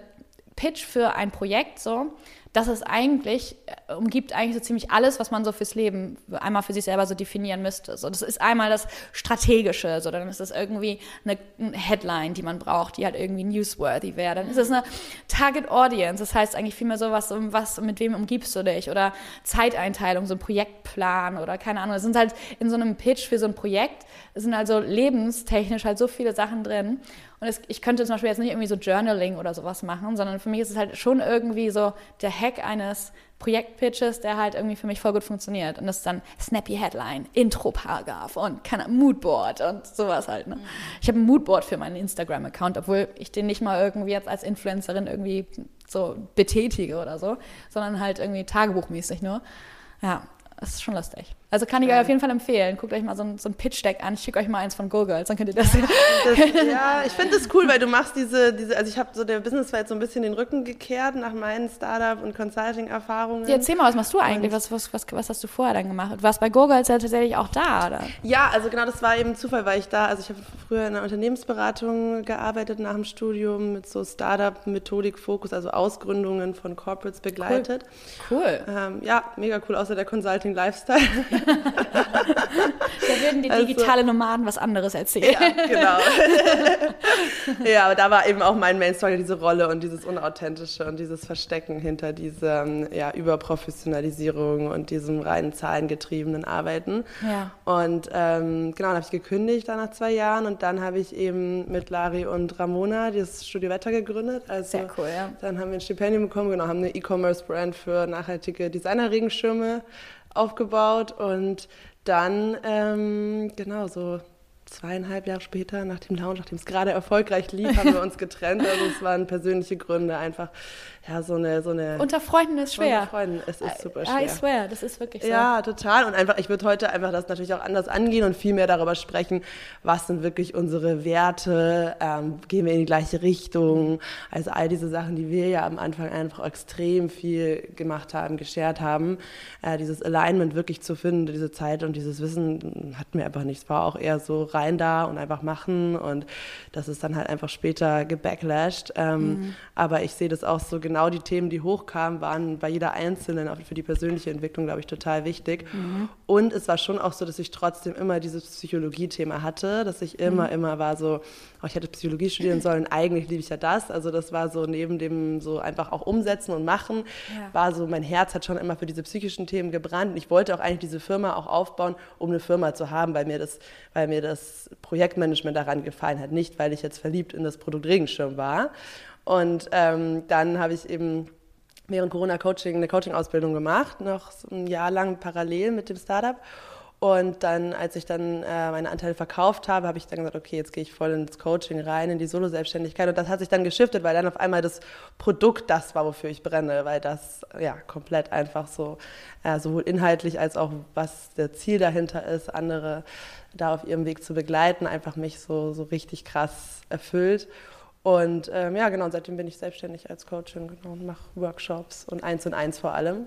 Pitch für ein Projekt so, das ist eigentlich, äh, umgibt eigentlich so ziemlich alles, was man so fürs Leben einmal für sich selber so definieren müsste. So, das ist einmal das Strategische, so, dann ist das irgendwie eine, Headline, die man braucht, die halt irgendwie newsworthy wäre. Dann ist es eine Target Audience, das heißt eigentlich vielmehr so was, was, mit wem umgibst du dich oder Zeiteinteilung, so ein Projektplan oder keine Ahnung. Es sind halt in so einem Pitch für so ein Projekt, es sind also lebenstechnisch halt so viele Sachen drin. Und es, ich könnte zum Beispiel jetzt nicht irgendwie so Journaling oder sowas machen, sondern für mich ist es halt schon irgendwie so der Hack eines Projektpitches, der halt irgendwie für mich voll gut funktioniert. Und das ist dann Snappy Headline, Intro-Paragraph und keine Moodboard und sowas halt. Ne? Mhm. Ich habe ein Moodboard für meinen Instagram-Account, obwohl ich den nicht mal irgendwie jetzt als Influencerin irgendwie so betätige oder so, sondern halt irgendwie tagebuchmäßig nur. Ja, das ist schon lustig. Also kann ich euch auf jeden Fall empfehlen. Guckt euch mal so ein, so ein Pitch-Deck an. Ich schicke euch mal eins von Go-Girls, dann könnt ihr das sehen. ja, ich finde das cool, weil du machst diese, diese also ich habe so der Businesswelt so ein bisschen den Rücken gekehrt nach meinen Startup- und Consulting-Erfahrungen. Ja, erzähl mal, was machst du eigentlich? Was, was, was, was hast du vorher dann gemacht? Du warst bei Go-Girls ja tatsächlich auch da, oder? Ja, also genau, das war eben Zufall, weil ich da, also ich habe früher in einer Unternehmensberatung gearbeitet nach dem Studium mit so Startup-Methodik, Fokus, also Ausgründungen von Corporates begleitet. Cool. cool. Ähm, ja, mega cool, außer der Consulting-Lifestyle. Da würden die also, digitale Nomaden was anderes erzählen. Ja, genau. ja, aber da war eben auch mein Main Story diese Rolle und dieses Unauthentische und dieses Verstecken hinter dieser ja, Überprofessionalisierung und diesem reinen zahlengetriebenen Arbeiten. Ja. Und ähm, genau, dann habe ich gekündigt dann nach zwei Jahren und dann habe ich eben mit Lari und Ramona das Studio Wetter gegründet. Also Sehr cool, ja. Dann haben wir ein Stipendium bekommen, genau, haben eine E-Commerce-Brand für nachhaltige Designer-Regenschirme aufgebaut und dann, ähm, genau, so zweieinhalb Jahre später, nach dem Lounge, nachdem es gerade erfolgreich lief, haben wir uns getrennt. Also es waren persönliche Gründe, einfach ja, so eine, so eine. Unter Freunden ist schwer. Unter Freunden, es ist super schwer. I swear, das ist wirklich so. Ja, total. Und einfach, ich würde heute einfach das natürlich auch anders angehen und viel mehr darüber sprechen, was sind wirklich unsere Werte, ähm, gehen wir in die gleiche Richtung. Also all diese Sachen, die wir ja am Anfang einfach extrem viel gemacht haben, geshared haben. Äh, dieses Alignment wirklich zu finden, diese Zeit und dieses Wissen hatten wir einfach nicht. Es war auch eher so rein da und einfach machen und das ist dann halt einfach später gebacklashed. Ähm, mhm. Aber ich sehe das auch so genau genau die Themen, die hochkamen, waren bei jeder Einzelnen auch für die persönliche Entwicklung, glaube ich, total wichtig. Mhm. Und es war schon auch so, dass ich trotzdem immer dieses Psychologie-Thema hatte, dass ich immer, mhm. immer war so, oh, ich hätte Psychologie studieren sollen, eigentlich liebe ich ja das. Also das war so neben dem so einfach auch umsetzen und machen, ja. war so, mein Herz hat schon immer für diese psychischen Themen gebrannt. Und ich wollte auch eigentlich diese Firma auch aufbauen, um eine Firma zu haben, weil mir das, weil mir das das Projektmanagement daran gefallen hat, nicht weil ich jetzt verliebt in das Produkt Regenschirm war. Und ähm, dann habe ich eben während Corona Coaching eine Coaching-Ausbildung gemacht, noch ein Jahr lang parallel mit dem Startup. Und dann, als ich dann äh, meine Anteile verkauft habe, habe ich dann gesagt, okay, jetzt gehe ich voll ins Coaching rein, in die Solo-Selbstständigkeit. Und das hat sich dann geschiftet, weil dann auf einmal das Produkt das war, wofür ich brenne, weil das ja komplett einfach so, äh, sowohl inhaltlich als auch was der Ziel dahinter ist, andere da auf ihrem Weg zu begleiten, einfach mich so, so richtig krass erfüllt. Und ähm, ja, genau, seitdem bin ich selbstständig als Coachin genau, und mache Workshops und eins und eins vor allem.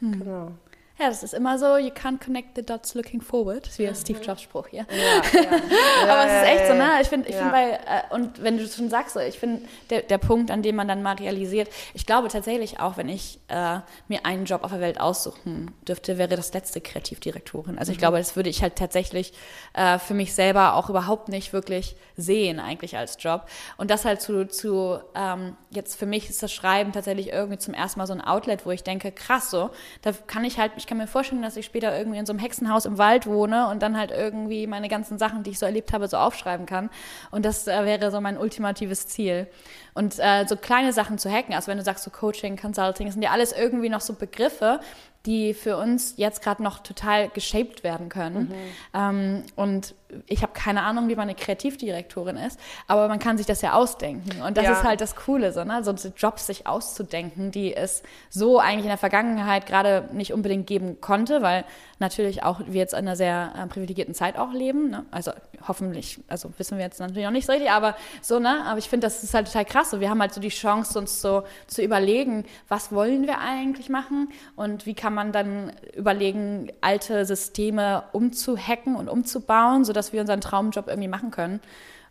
Hm. Genau. Ja, das ist immer so, you can't connect the dots looking forward. Das ist wie ein Steve Jobs Spruch hier. Ja, ja. Aber es ist echt so, ne? Ich finde, ich ja. finde bei, äh, und wenn du schon sagst, so, ich finde, der, der Punkt, an dem man dann mal realisiert, ich glaube tatsächlich auch, wenn ich äh, mir einen Job auf der Welt aussuchen dürfte, wäre das letzte Kreativdirektorin. Also ich mhm. glaube, das würde ich halt tatsächlich äh, für mich selber auch überhaupt nicht wirklich sehen, eigentlich als Job. Und das halt zu, zu ähm, jetzt für mich ist das Schreiben tatsächlich irgendwie zum ersten Mal so ein Outlet, wo ich denke, krass so, da kann ich halt mich kann mir vorstellen, dass ich später irgendwie in so einem Hexenhaus im Wald wohne und dann halt irgendwie meine ganzen Sachen, die ich so erlebt habe, so aufschreiben kann. Und das äh, wäre so mein ultimatives Ziel. Und äh, so kleine Sachen zu hacken, also wenn du sagst so Coaching, Consulting, das sind ja alles irgendwie noch so Begriffe, die für uns jetzt gerade noch total geshaped werden können. Mhm. Ähm, und ich habe keine Ahnung, wie man eine Kreativdirektorin ist, aber man kann sich das ja ausdenken. Und das ja. ist halt das Coole, so, ne? so Jobs sich auszudenken, die es so eigentlich in der Vergangenheit gerade nicht unbedingt geben konnte, weil natürlich auch wir jetzt in einer sehr äh, privilegierten Zeit auch leben. Ne? Also hoffentlich, also wissen wir jetzt natürlich noch nicht so richtig, aber so, ne? Aber ich finde, das ist halt total krass. So, wir haben halt so die Chance, uns so zu überlegen, was wollen wir eigentlich machen und wie kann man dann überlegen, alte Systeme umzuhacken und umzubauen, sodass wir unseren Traumjob irgendwie machen können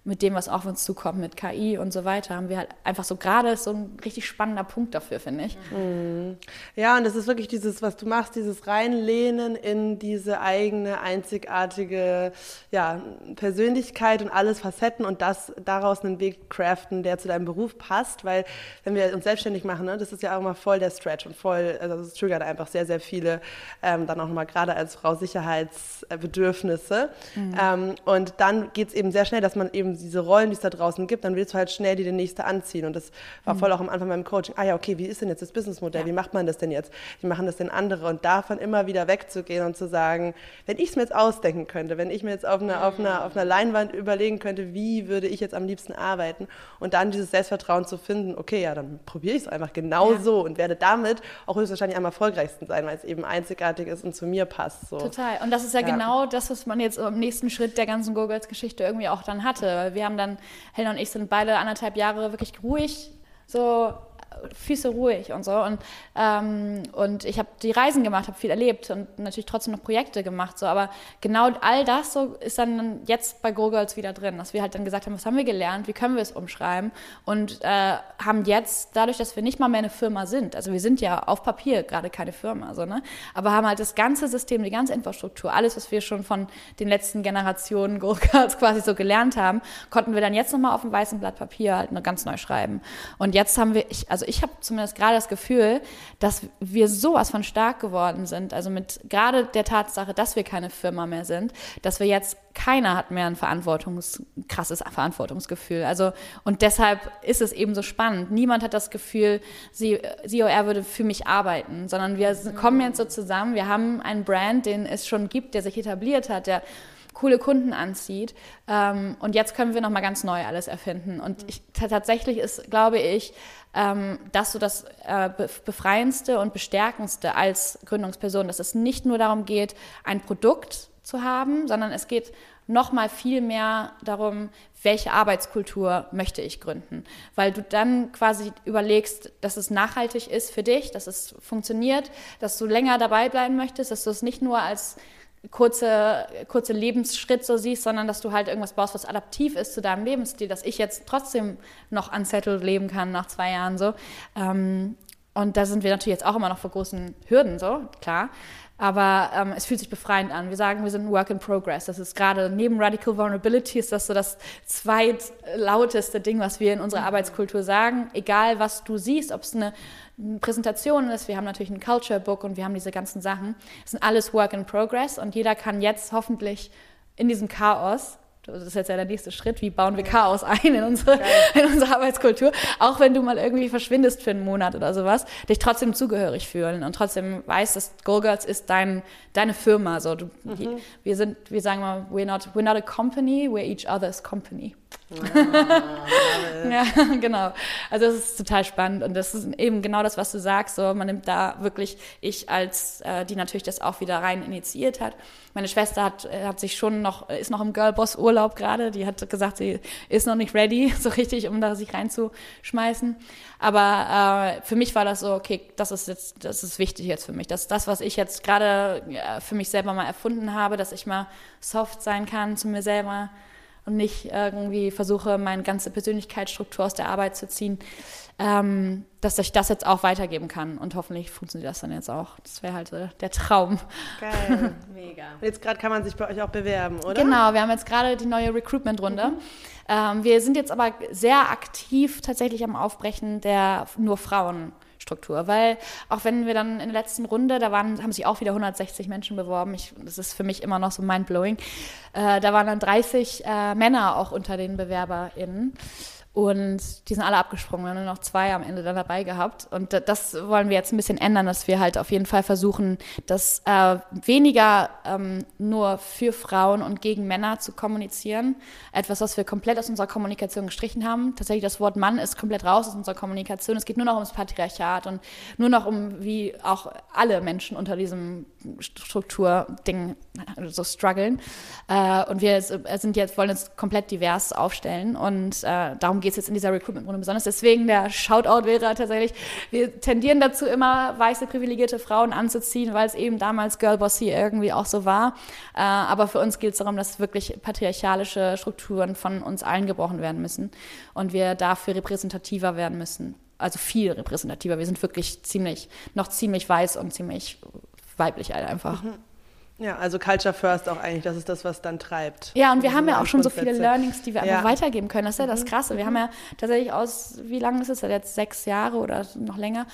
mit dem, was auf uns zukommt, mit KI und so weiter, haben wir halt einfach so gerade so ein richtig spannender Punkt dafür, finde ich. Mhm. Ja, und das ist wirklich dieses, was du machst, dieses Reinlehnen in diese eigene einzigartige ja, Persönlichkeit und alles Facetten und das daraus einen Weg craften, der zu deinem Beruf passt, weil wenn wir uns selbstständig machen, ne, das ist ja auch immer voll der Stretch und voll, also es triggert einfach sehr, sehr viele, ähm, dann auch mal gerade als Frau Sicherheitsbedürfnisse. Mhm. Ähm, und dann geht es eben sehr schnell, dass man eben diese Rollen, die es da draußen gibt, dann willst du halt schnell die, die nächste anziehen. Und das war mhm. voll auch am Anfang beim Coaching. Ah ja, okay, wie ist denn jetzt das Businessmodell? Ja. Wie macht man das denn jetzt? Wie machen das denn andere? Und davon immer wieder wegzugehen und zu sagen, wenn ich es mir jetzt ausdenken könnte, wenn ich mir jetzt auf einer, auf, einer, auf einer Leinwand überlegen könnte, wie würde ich jetzt am liebsten arbeiten und dann dieses Selbstvertrauen zu finden, okay, ja, dann probiere ich es einfach genau ja. so und werde damit auch höchstwahrscheinlich am erfolgreichsten sein, weil es eben einzigartig ist und zu mir passt. So. Total. Und das ist ja, ja, genau das, was man jetzt im nächsten Schritt der ganzen Googles-Geschichte irgendwie auch dann hatte wir haben dann, Helena und ich sind beide anderthalb Jahre wirklich ruhig, so Füße ruhig und so. Und, ähm, und ich habe die Reisen gemacht, habe viel erlebt und natürlich trotzdem noch Projekte gemacht. So. Aber genau all das so ist dann jetzt bei Go Girls wieder drin, dass wir halt dann gesagt haben, was haben wir gelernt, wie können wir es umschreiben und äh, haben jetzt, dadurch, dass wir nicht mal mehr eine Firma sind, also wir sind ja auf Papier gerade keine Firma, so, ne? aber haben halt das ganze System, die ganze Infrastruktur, alles, was wir schon von den letzten Generationen Go Girls quasi so gelernt haben, konnten wir dann jetzt nochmal auf dem weißen Blatt Papier halt ganz neu schreiben. Und jetzt haben wir, ich, also ich habe zumindest gerade das Gefühl, dass wir sowas von stark geworden sind. Also mit gerade der Tatsache, dass wir keine Firma mehr sind, dass wir jetzt keiner hat mehr ein Verantwortungs, krasses Verantwortungsgefühl. Also, und deshalb ist es eben so spannend. Niemand hat das Gefühl, sie, er würde für mich arbeiten, sondern wir kommen jetzt so zusammen. Wir haben einen Brand, den es schon gibt, der sich etabliert hat, der coole Kunden anzieht. Ähm, und jetzt können wir nochmal ganz neu alles erfinden. Und ich, tatsächlich ist, glaube ich, ähm, das so das äh, befreiendste und bestärkendste als Gründungsperson, dass es nicht nur darum geht, ein Produkt zu haben, sondern es geht noch mal viel mehr darum, welche Arbeitskultur möchte ich gründen, weil du dann quasi überlegst, dass es nachhaltig ist für dich, dass es funktioniert, dass du länger dabei bleiben möchtest, dass du es nicht nur als kurze, kurze Lebensschritt so siehst, sondern dass du halt irgendwas baust, was adaptiv ist zu deinem Lebensstil, dass ich jetzt trotzdem noch unsettled leben kann nach zwei Jahren so. Ähm, und da sind wir natürlich jetzt auch immer noch vor großen Hürden, so, klar. Aber ähm, es fühlt sich befreiend an. Wir sagen, wir sind ein Work in Progress. Das ist gerade neben Radical Vulnerability ist das so das zweitlauteste Ding, was wir in unserer mhm. Arbeitskultur sagen. Egal, was du siehst, ob es eine Präsentation ist, wir haben natürlich ein Culture Book und wir haben diese ganzen Sachen. Es sind alles Work in Progress und jeder kann jetzt hoffentlich in diesem Chaos das ist jetzt ja der nächste Schritt, wie bauen wir Chaos ein in unsere, in unsere Arbeitskultur, auch wenn du mal irgendwie verschwindest für einen Monat oder sowas, dich trotzdem zugehörig fühlen und trotzdem weißt, dass Go Girls ist dein, deine Firma. So, du, mhm. Wir sind, wir sagen mal, we're not, we're not a company, we're each other's company. Ja, genau. Also das ist total spannend und das ist eben genau das, was du sagst. So, man nimmt da wirklich ich als äh, die natürlich das auch wieder rein initiiert hat. Meine Schwester hat, äh, hat sich schon noch ist noch im Girlboss Urlaub gerade. Die hat gesagt, sie ist noch nicht ready, so richtig, um da sich reinzuschmeißen. Aber äh, für mich war das so, okay, das ist jetzt, das ist wichtig jetzt für mich. Das ist das, was ich jetzt gerade ja, für mich selber mal erfunden habe, dass ich mal soft sein kann zu mir selber und nicht irgendwie versuche, meine ganze Persönlichkeitsstruktur aus der Arbeit zu ziehen, ähm, dass ich das jetzt auch weitergeben kann. Und hoffentlich funktioniert das dann jetzt auch. Das wäre halt so der Traum. Geil, mega. Und jetzt gerade kann man sich bei euch auch bewerben, oder? Genau, wir haben jetzt gerade die neue Recruitment-Runde. Mhm. Ähm, wir sind jetzt aber sehr aktiv tatsächlich am Aufbrechen der nur Frauen. Struktur. Weil auch wenn wir dann in der letzten Runde, da waren, haben sich auch wieder 160 Menschen beworben. Ich, das ist für mich immer noch so mindblowing. Äh, da waren dann 30 äh, Männer auch unter den BewerberInnen. Und die sind alle abgesprungen. Wir haben nur noch zwei am Ende dann dabei gehabt. Und das wollen wir jetzt ein bisschen ändern, dass wir halt auf jeden Fall versuchen, das äh, weniger ähm, nur für Frauen und gegen Männer zu kommunizieren. Etwas, was wir komplett aus unserer Kommunikation gestrichen haben. Tatsächlich das Wort Mann ist komplett raus aus unserer Kommunikation. Es geht nur noch ums Patriarchat und nur noch um, wie auch alle Menschen unter diesem Strukturding so strugglen. Äh, und wir sind jetzt, wollen uns komplett divers aufstellen. Und äh, darum geht es jetzt in dieser Recruitment-Runde besonders. Deswegen der Shoutout wäre tatsächlich, wir tendieren dazu immer, weiße privilegierte Frauen anzuziehen, weil es eben damals Girlbossy irgendwie auch so war. Äh, aber für uns geht es darum, dass wirklich patriarchalische Strukturen von uns allen gebrochen werden müssen und wir dafür repräsentativer werden müssen also viel repräsentativer. Wir sind wirklich ziemlich, noch ziemlich weiß und ziemlich weiblich halt einfach. Mhm. Ja, also Culture First auch eigentlich, das ist das, was dann treibt. Ja, und wir haben ja auch schon so viele Learnings, die wir ja. einfach weitergeben können. Das ist ja das mhm. Krasse. Wir haben ja tatsächlich aus, wie lange ist es jetzt, sechs Jahre oder noch länger,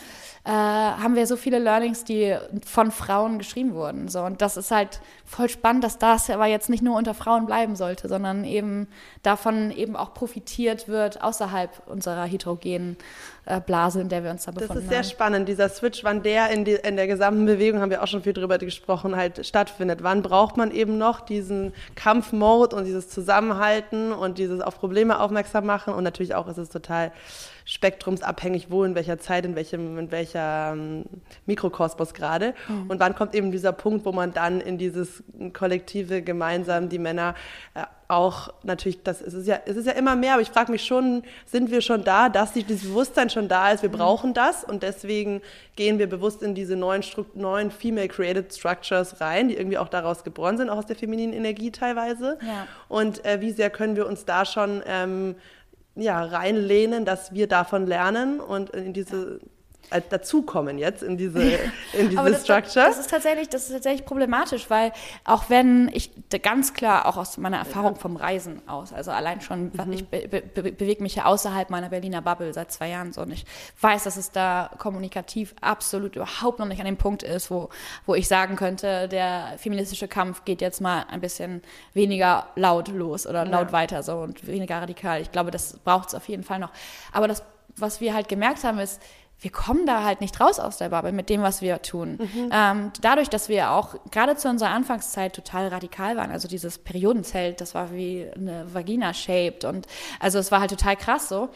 äh, haben wir so viele Learnings, die von Frauen geschrieben wurden. So, und das ist halt voll spannend, dass das aber jetzt nicht nur unter Frauen bleiben sollte, sondern eben davon eben auch profitiert wird außerhalb unserer heterogenen äh, Blase, in der wir uns da befinden. Das ist sehr spannend, dieser Switch, wann der in, die, in der gesamten Bewegung, haben wir auch schon viel drüber gesprochen, halt stattfindet. Wann braucht man eben noch diesen Kampfmode und dieses Zusammenhalten und dieses auf Probleme aufmerksam machen und natürlich auch ist es total spektrumsabhängig, wo, in welcher Zeit, in welchem, in welcher ähm, Mikrokosmos gerade. Mhm. Und wann kommt eben dieser Punkt, wo man dann in dieses kollektive, gemeinsam die Männer äh, auch natürlich, das es ist ja, es ist ja immer mehr, aber ich frage mich schon, sind wir schon da, dass dieses Bewusstsein schon da ist, wir mhm. brauchen das und deswegen gehen wir bewusst in diese neuen, neuen Female Created Structures rein, die irgendwie auch daraus geboren sind, auch aus der femininen Energie teilweise. Ja. Und äh, wie sehr können wir uns da schon ähm, ja, reinlehnen, dass wir davon lernen und in diese dazukommen jetzt in diese, in diese das, Structure. Das ist, tatsächlich, das ist tatsächlich problematisch, weil auch wenn ich ganz klar auch aus meiner Erfahrung vom Reisen aus, also allein schon, mhm. ich be be bewege mich ja außerhalb meiner Berliner Bubble seit zwei Jahren so und ich weiß, dass es da kommunikativ absolut überhaupt noch nicht an dem Punkt ist, wo, wo ich sagen könnte, der feministische Kampf geht jetzt mal ein bisschen weniger laut los oder laut ja. weiter so und weniger radikal. Ich glaube, das braucht es auf jeden Fall noch. Aber das, was wir halt gemerkt haben, ist, wir kommen da halt nicht raus aus der Bubble mit dem, was wir tun. Mhm. Ähm, dadurch, dass wir auch gerade zu unserer Anfangszeit total radikal waren, also dieses Periodenzelt, das war wie eine Vagina shaped und also es war halt total krass so.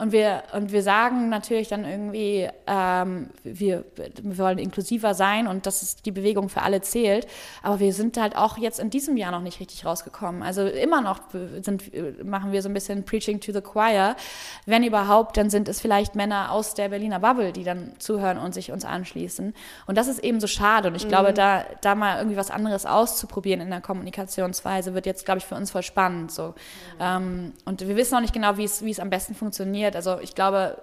Und wir, und wir sagen natürlich dann irgendwie, ähm, wir, wir wollen inklusiver sein und dass es die Bewegung für alle zählt. Aber wir sind halt auch jetzt in diesem Jahr noch nicht richtig rausgekommen. Also immer noch sind, machen wir so ein bisschen Preaching to the Choir. Wenn überhaupt, dann sind es vielleicht Männer aus der Berliner Bubble, die dann zuhören und sich uns anschließen. Und das ist eben so schade. Und ich mhm. glaube, da, da mal irgendwie was anderes auszuprobieren in der Kommunikationsweise wird jetzt, glaube ich, für uns voll spannend. So. Mhm. Ähm, und wir wissen noch nicht genau, wie es, wie es am besten funktioniert. Also ich glaube,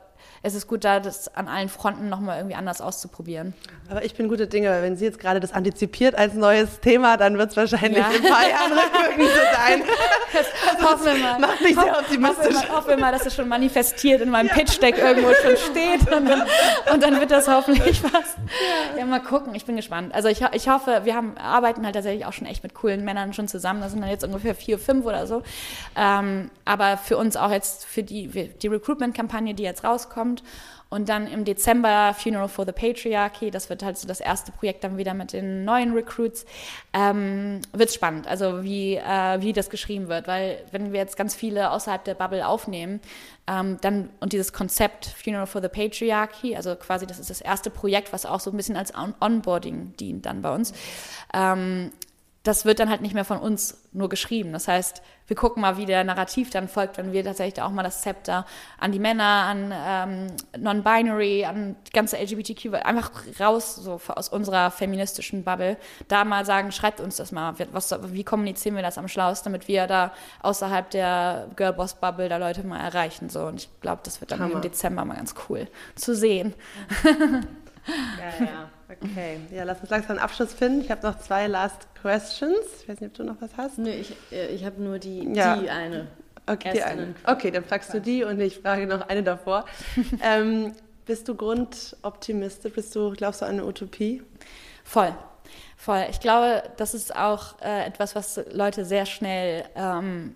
es ist gut, da das an allen Fronten nochmal irgendwie anders auszuprobieren. Aber ich bin gute Dinge, weil wenn sie jetzt gerade das antizipiert als neues Thema, dann wird es wahrscheinlich Ja. in ein paar Jahren rückwirkend so sein. hoffen wir mal. macht mich sehr Hoffen optimistisch. wir hoffen wir mal, dass es schon manifestiert in meinem Pitch-Deck irgendwo schon steht und dann, und dann wird das hoffentlich was. Ja. mal gucken, ich bin gespannt. Also ich, ich hoffe, wir haben, arbeiten halt tatsächlich auch schon echt mit coolen Männern schon zusammen. Das sind dann jetzt ungefähr vier, fünf oder so. Ähm, aber für uns auch jetzt, für die, die Recruitment-Kampagne, die jetzt rauskommt und dann im Dezember Funeral for the Patriarchy, das wird halt so das erste Projekt dann wieder mit den neuen Recruits, ähm, wird spannend, also wie, äh, wie das geschrieben wird, weil wenn wir jetzt ganz viele außerhalb der Bubble aufnehmen, ähm, dann und dieses Konzept Funeral for the Patriarchy, also quasi das ist das erste Projekt, was auch so ein bisschen als On Onboarding dient dann bei uns, ähm, das wird dann halt nicht mehr von uns nur geschrieben. Das heißt, wir gucken mal, wie der Narrativ dann folgt, wenn wir tatsächlich auch mal das Zepter an die Männer, an ähm, Non-Binary, an die ganze LGBTQ, einfach raus so aus unserer feministischen Bubble, da mal sagen, schreibt uns das mal, was, wie kommunizieren wir das am schlausten, damit wir da außerhalb der Girlboss-Bubble da Leute mal erreichen. So. Und ich glaube, das wird dann Hammer. im Dezember mal ganz cool zu sehen. Ja, ja. Okay, ja, lass uns langsam einen Abschluss finden. Ich habe noch zwei Last Questions. Ich weiß nicht, ob du noch was hast. Nö, ich, äh, ich habe nur die, Ja. die eine. Okay, die eine. okay dann fragst du die und ich frage noch eine davor. ähm, bist du grundoptimistisch? Bist du, glaubst du an eine Utopie? Voll. Voll. Ich glaube, das ist auch äh, etwas, was Leute sehr schnell ähm,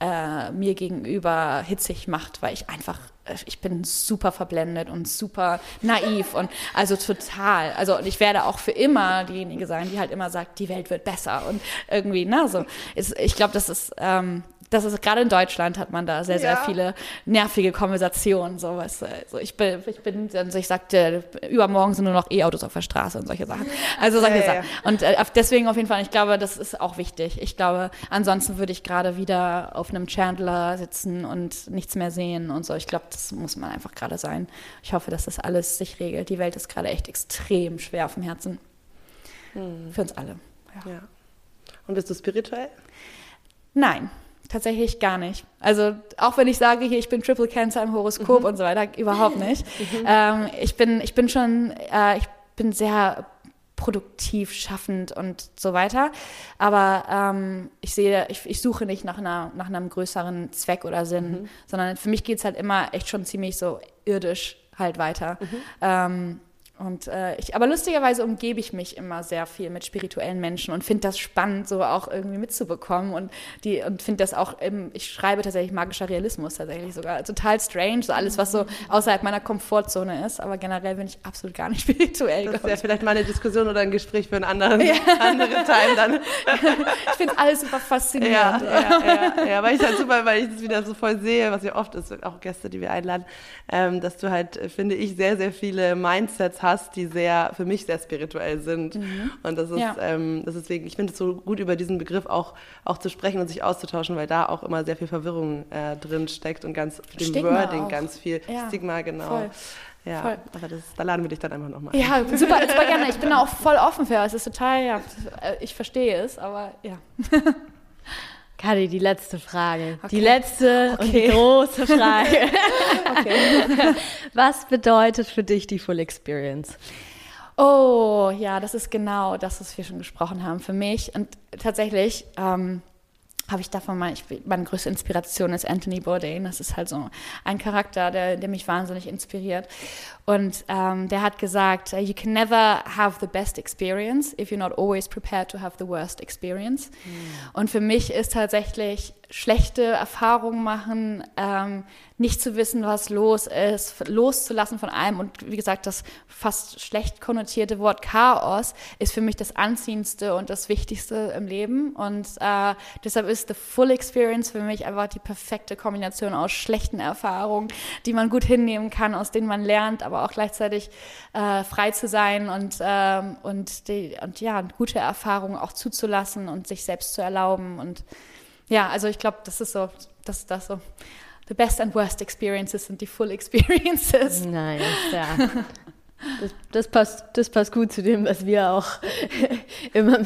äh, mir gegenüber hitzig macht, weil ich einfach, ich bin super verblendet und super naiv und also total. Also und ich werde auch für immer diejenige sein, die halt immer sagt, die Welt wird besser und irgendwie, na so. Ist, ich glaube, das ist ähm, das ist gerade in Deutschland hat man da sehr, sehr Ja. viele nervige Konversationen. So, was, äh, so ich bin, ich bin, also ich sagte, übermorgen sind nur noch E-Autos auf der Straße und solche Sachen. Also solche Ja, Sachen. Und äh, deswegen auf jeden Fall, ich glaube, das ist auch wichtig. Ich glaube, ansonsten würde ich gerade wieder auf einem Chandler sitzen und nichts mehr sehen und so. Ich glaube, das muss man einfach gerade sein. Ich hoffe, dass das alles sich regelt. Die Welt ist gerade echt extrem schwer auf dem Herzen. Für uns alle. Ja. Ja. Und bist du spirituell? Nein, tatsächlich gar nicht. Also auch wenn ich sage, hier, ich bin Triple Cancer im Horoskop und so weiter, überhaupt nicht. ähm, ich, bin, ich bin schon, äh, ich bin sehr produktiv, schaffend und so weiter. Aber ähm, ich sehe, ich, ich suche nicht nach, einer, nach einem größeren Zweck oder Sinn, sondern für mich geht es halt immer echt schon ziemlich so irdisch halt weiter. Ähm, und äh, ich, aber lustigerweise umgebe ich mich immer sehr viel mit spirituellen Menschen und finde das spannend, so auch irgendwie mitzubekommen und die und finde das auch, im, ich schreibe tatsächlich magischer Realismus tatsächlich sogar total strange, so alles was so außerhalb meiner Komfortzone ist, aber generell bin ich absolut gar nicht spirituell. Das glaub wäre vielleicht mal eine Diskussion oder ein Gespräch für einen anderen, anderen Time dann. ich finde alles super Ja, faszinierend. ja, ja, ja, weil ich halt super, weil ich das wieder so voll sehe, was ja oft ist, auch Gäste, die wir einladen, ähm, dass du halt, äh, finde ich, sehr, sehr viele Mindsets hast, die sehr, für mich sehr spirituell sind. Und das ist, Ja. ähm, das ist deswegen, ich finde es so gut, über diesen Begriff auch, auch zu sprechen und sich auszutauschen, weil da auch immer sehr viel Verwirrung äh, drin steckt und ganz dem Stigma Wording auch. ganz viel Ja, Stigma, genau. voll. Ja, voll. aber das, da laden wir dich dann einfach nochmal. Ja, super, super gerne. Ich bin da auch voll offen für. Es ist total, ja, äh, ich verstehe es, aber ja. Kadi, die letzte Frage. Die Okay. letzte und die Okay. große Frage. Was bedeutet für dich die Full Experience? Oh, ja, das ist genau das, was wir schon gesprochen haben für mich. Und tatsächlich ähm, habe ich davon mal, ich, meine größte Inspiration ist Anthony Bourdain. Das ist halt so ein Charakter, der, der mich wahnsinnig inspiriert. Und ähm, der hat gesagt, uh, you can never have the best experience if you're not always prepared to have the worst experience. Und für mich ist tatsächlich schlechte Erfahrungen machen, ähm, nicht zu wissen, was los ist, loszulassen von allem. Und wie gesagt, das fast schlecht konnotierte Wort Chaos ist für mich das Anziehendste und das Wichtigste im Leben. Und äh, deshalb ist the full experience für mich einfach die perfekte Kombination aus schlechten Erfahrungen, die man gut hinnehmen kann, aus denen man lernt, aber auch gleichzeitig äh, frei zu sein und, ähm, und, die, und ja, gute Erfahrungen auch zuzulassen und sich selbst zu erlauben. Und ja, also ich glaube, das ist so, das ist das so. The best and worst experiences sind die full experiences. Nice, ja. Das, das passt, das passt gut zu dem, was wir auch immer,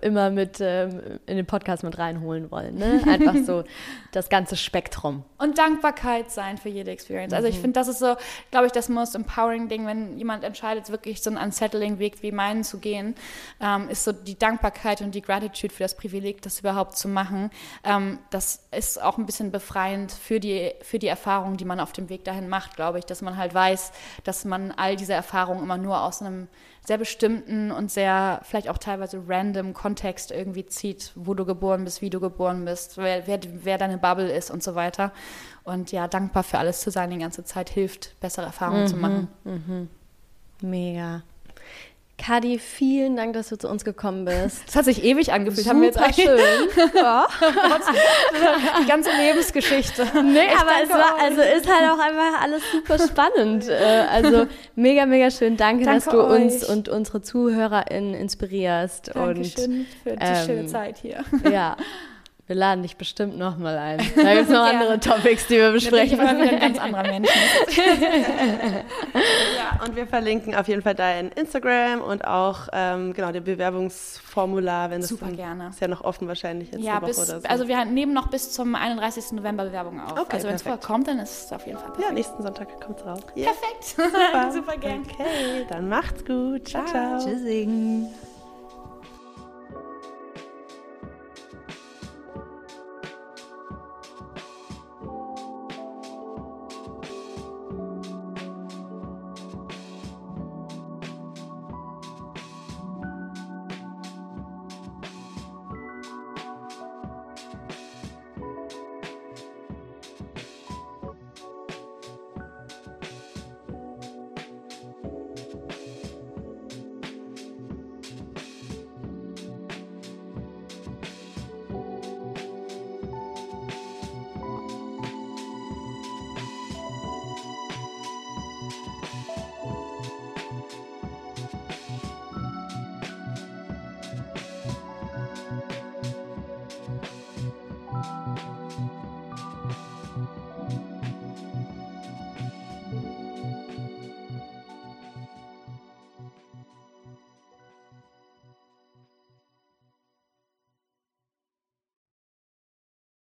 immer mit ähm, in den Podcast mit reinholen wollen. Ne? Einfach so das ganze Spektrum. Und Dankbarkeit sein für jede Experience. Also ich mhm. finde, das ist so, glaube ich, das most empowering Ding, wenn jemand entscheidet, wirklich so einen unsettling Weg wie meinen zu gehen, ähm, ist so die Dankbarkeit und die Gratitude für das Privileg, das überhaupt zu machen. Ähm, das ist auch ein bisschen befreiend für die, für die Erfahrungen, die man auf dem Weg dahin macht, glaube ich, dass man halt weiß, dass man all diese Erfahrungen immer nur aus einem sehr bestimmten und sehr vielleicht auch teilweise random Kontext irgendwie zieht, wo du geboren bist, wie du geboren bist, wer, wer, wer deine Bubble ist und so weiter. Und ja, dankbar für alles zu sein die ganze Zeit hilft, bessere Erfahrungen mhm, zu machen. Mhm. Mega. Kadi, vielen Dank, dass du zu uns gekommen bist. Das hat sich ewig angefühlt. Super Haben wir jetzt eigentlich schön. ja. Die ganze Lebensgeschichte. Nee, ich aber es war, also ist halt auch einfach alles super spannend. Äh, also mega, mega schön. Danke, danke dass du euch. uns und unsere ZuhörerInnen inspirierst. Dankeschön und, für die ähm, schöne Zeit hier. Ja. Wir laden dich bestimmt nochmal ein. Da gibt es noch andere Topics, die wir besprechen. Ich bin ein ganz anderer Mensch. ja, und wir verlinken auf jeden Fall dein Instagram und auch ähm, genau den Bewerbungsformular, wenn Super das gerne. ist ja noch offen wahrscheinlich in ja, bis, oder so. Also wir nehmen noch bis zum 31. November Bewerbungen auf. Okay, also wenn es vorher kommt, dann ist es auf jeden Fall perfekt. Ja, nächsten Sonntag kommt es raus. Yeah. Perfekt. Super. Super gern. Okay, dann macht's gut. Ciao, ciao. ciao. Tschüssing.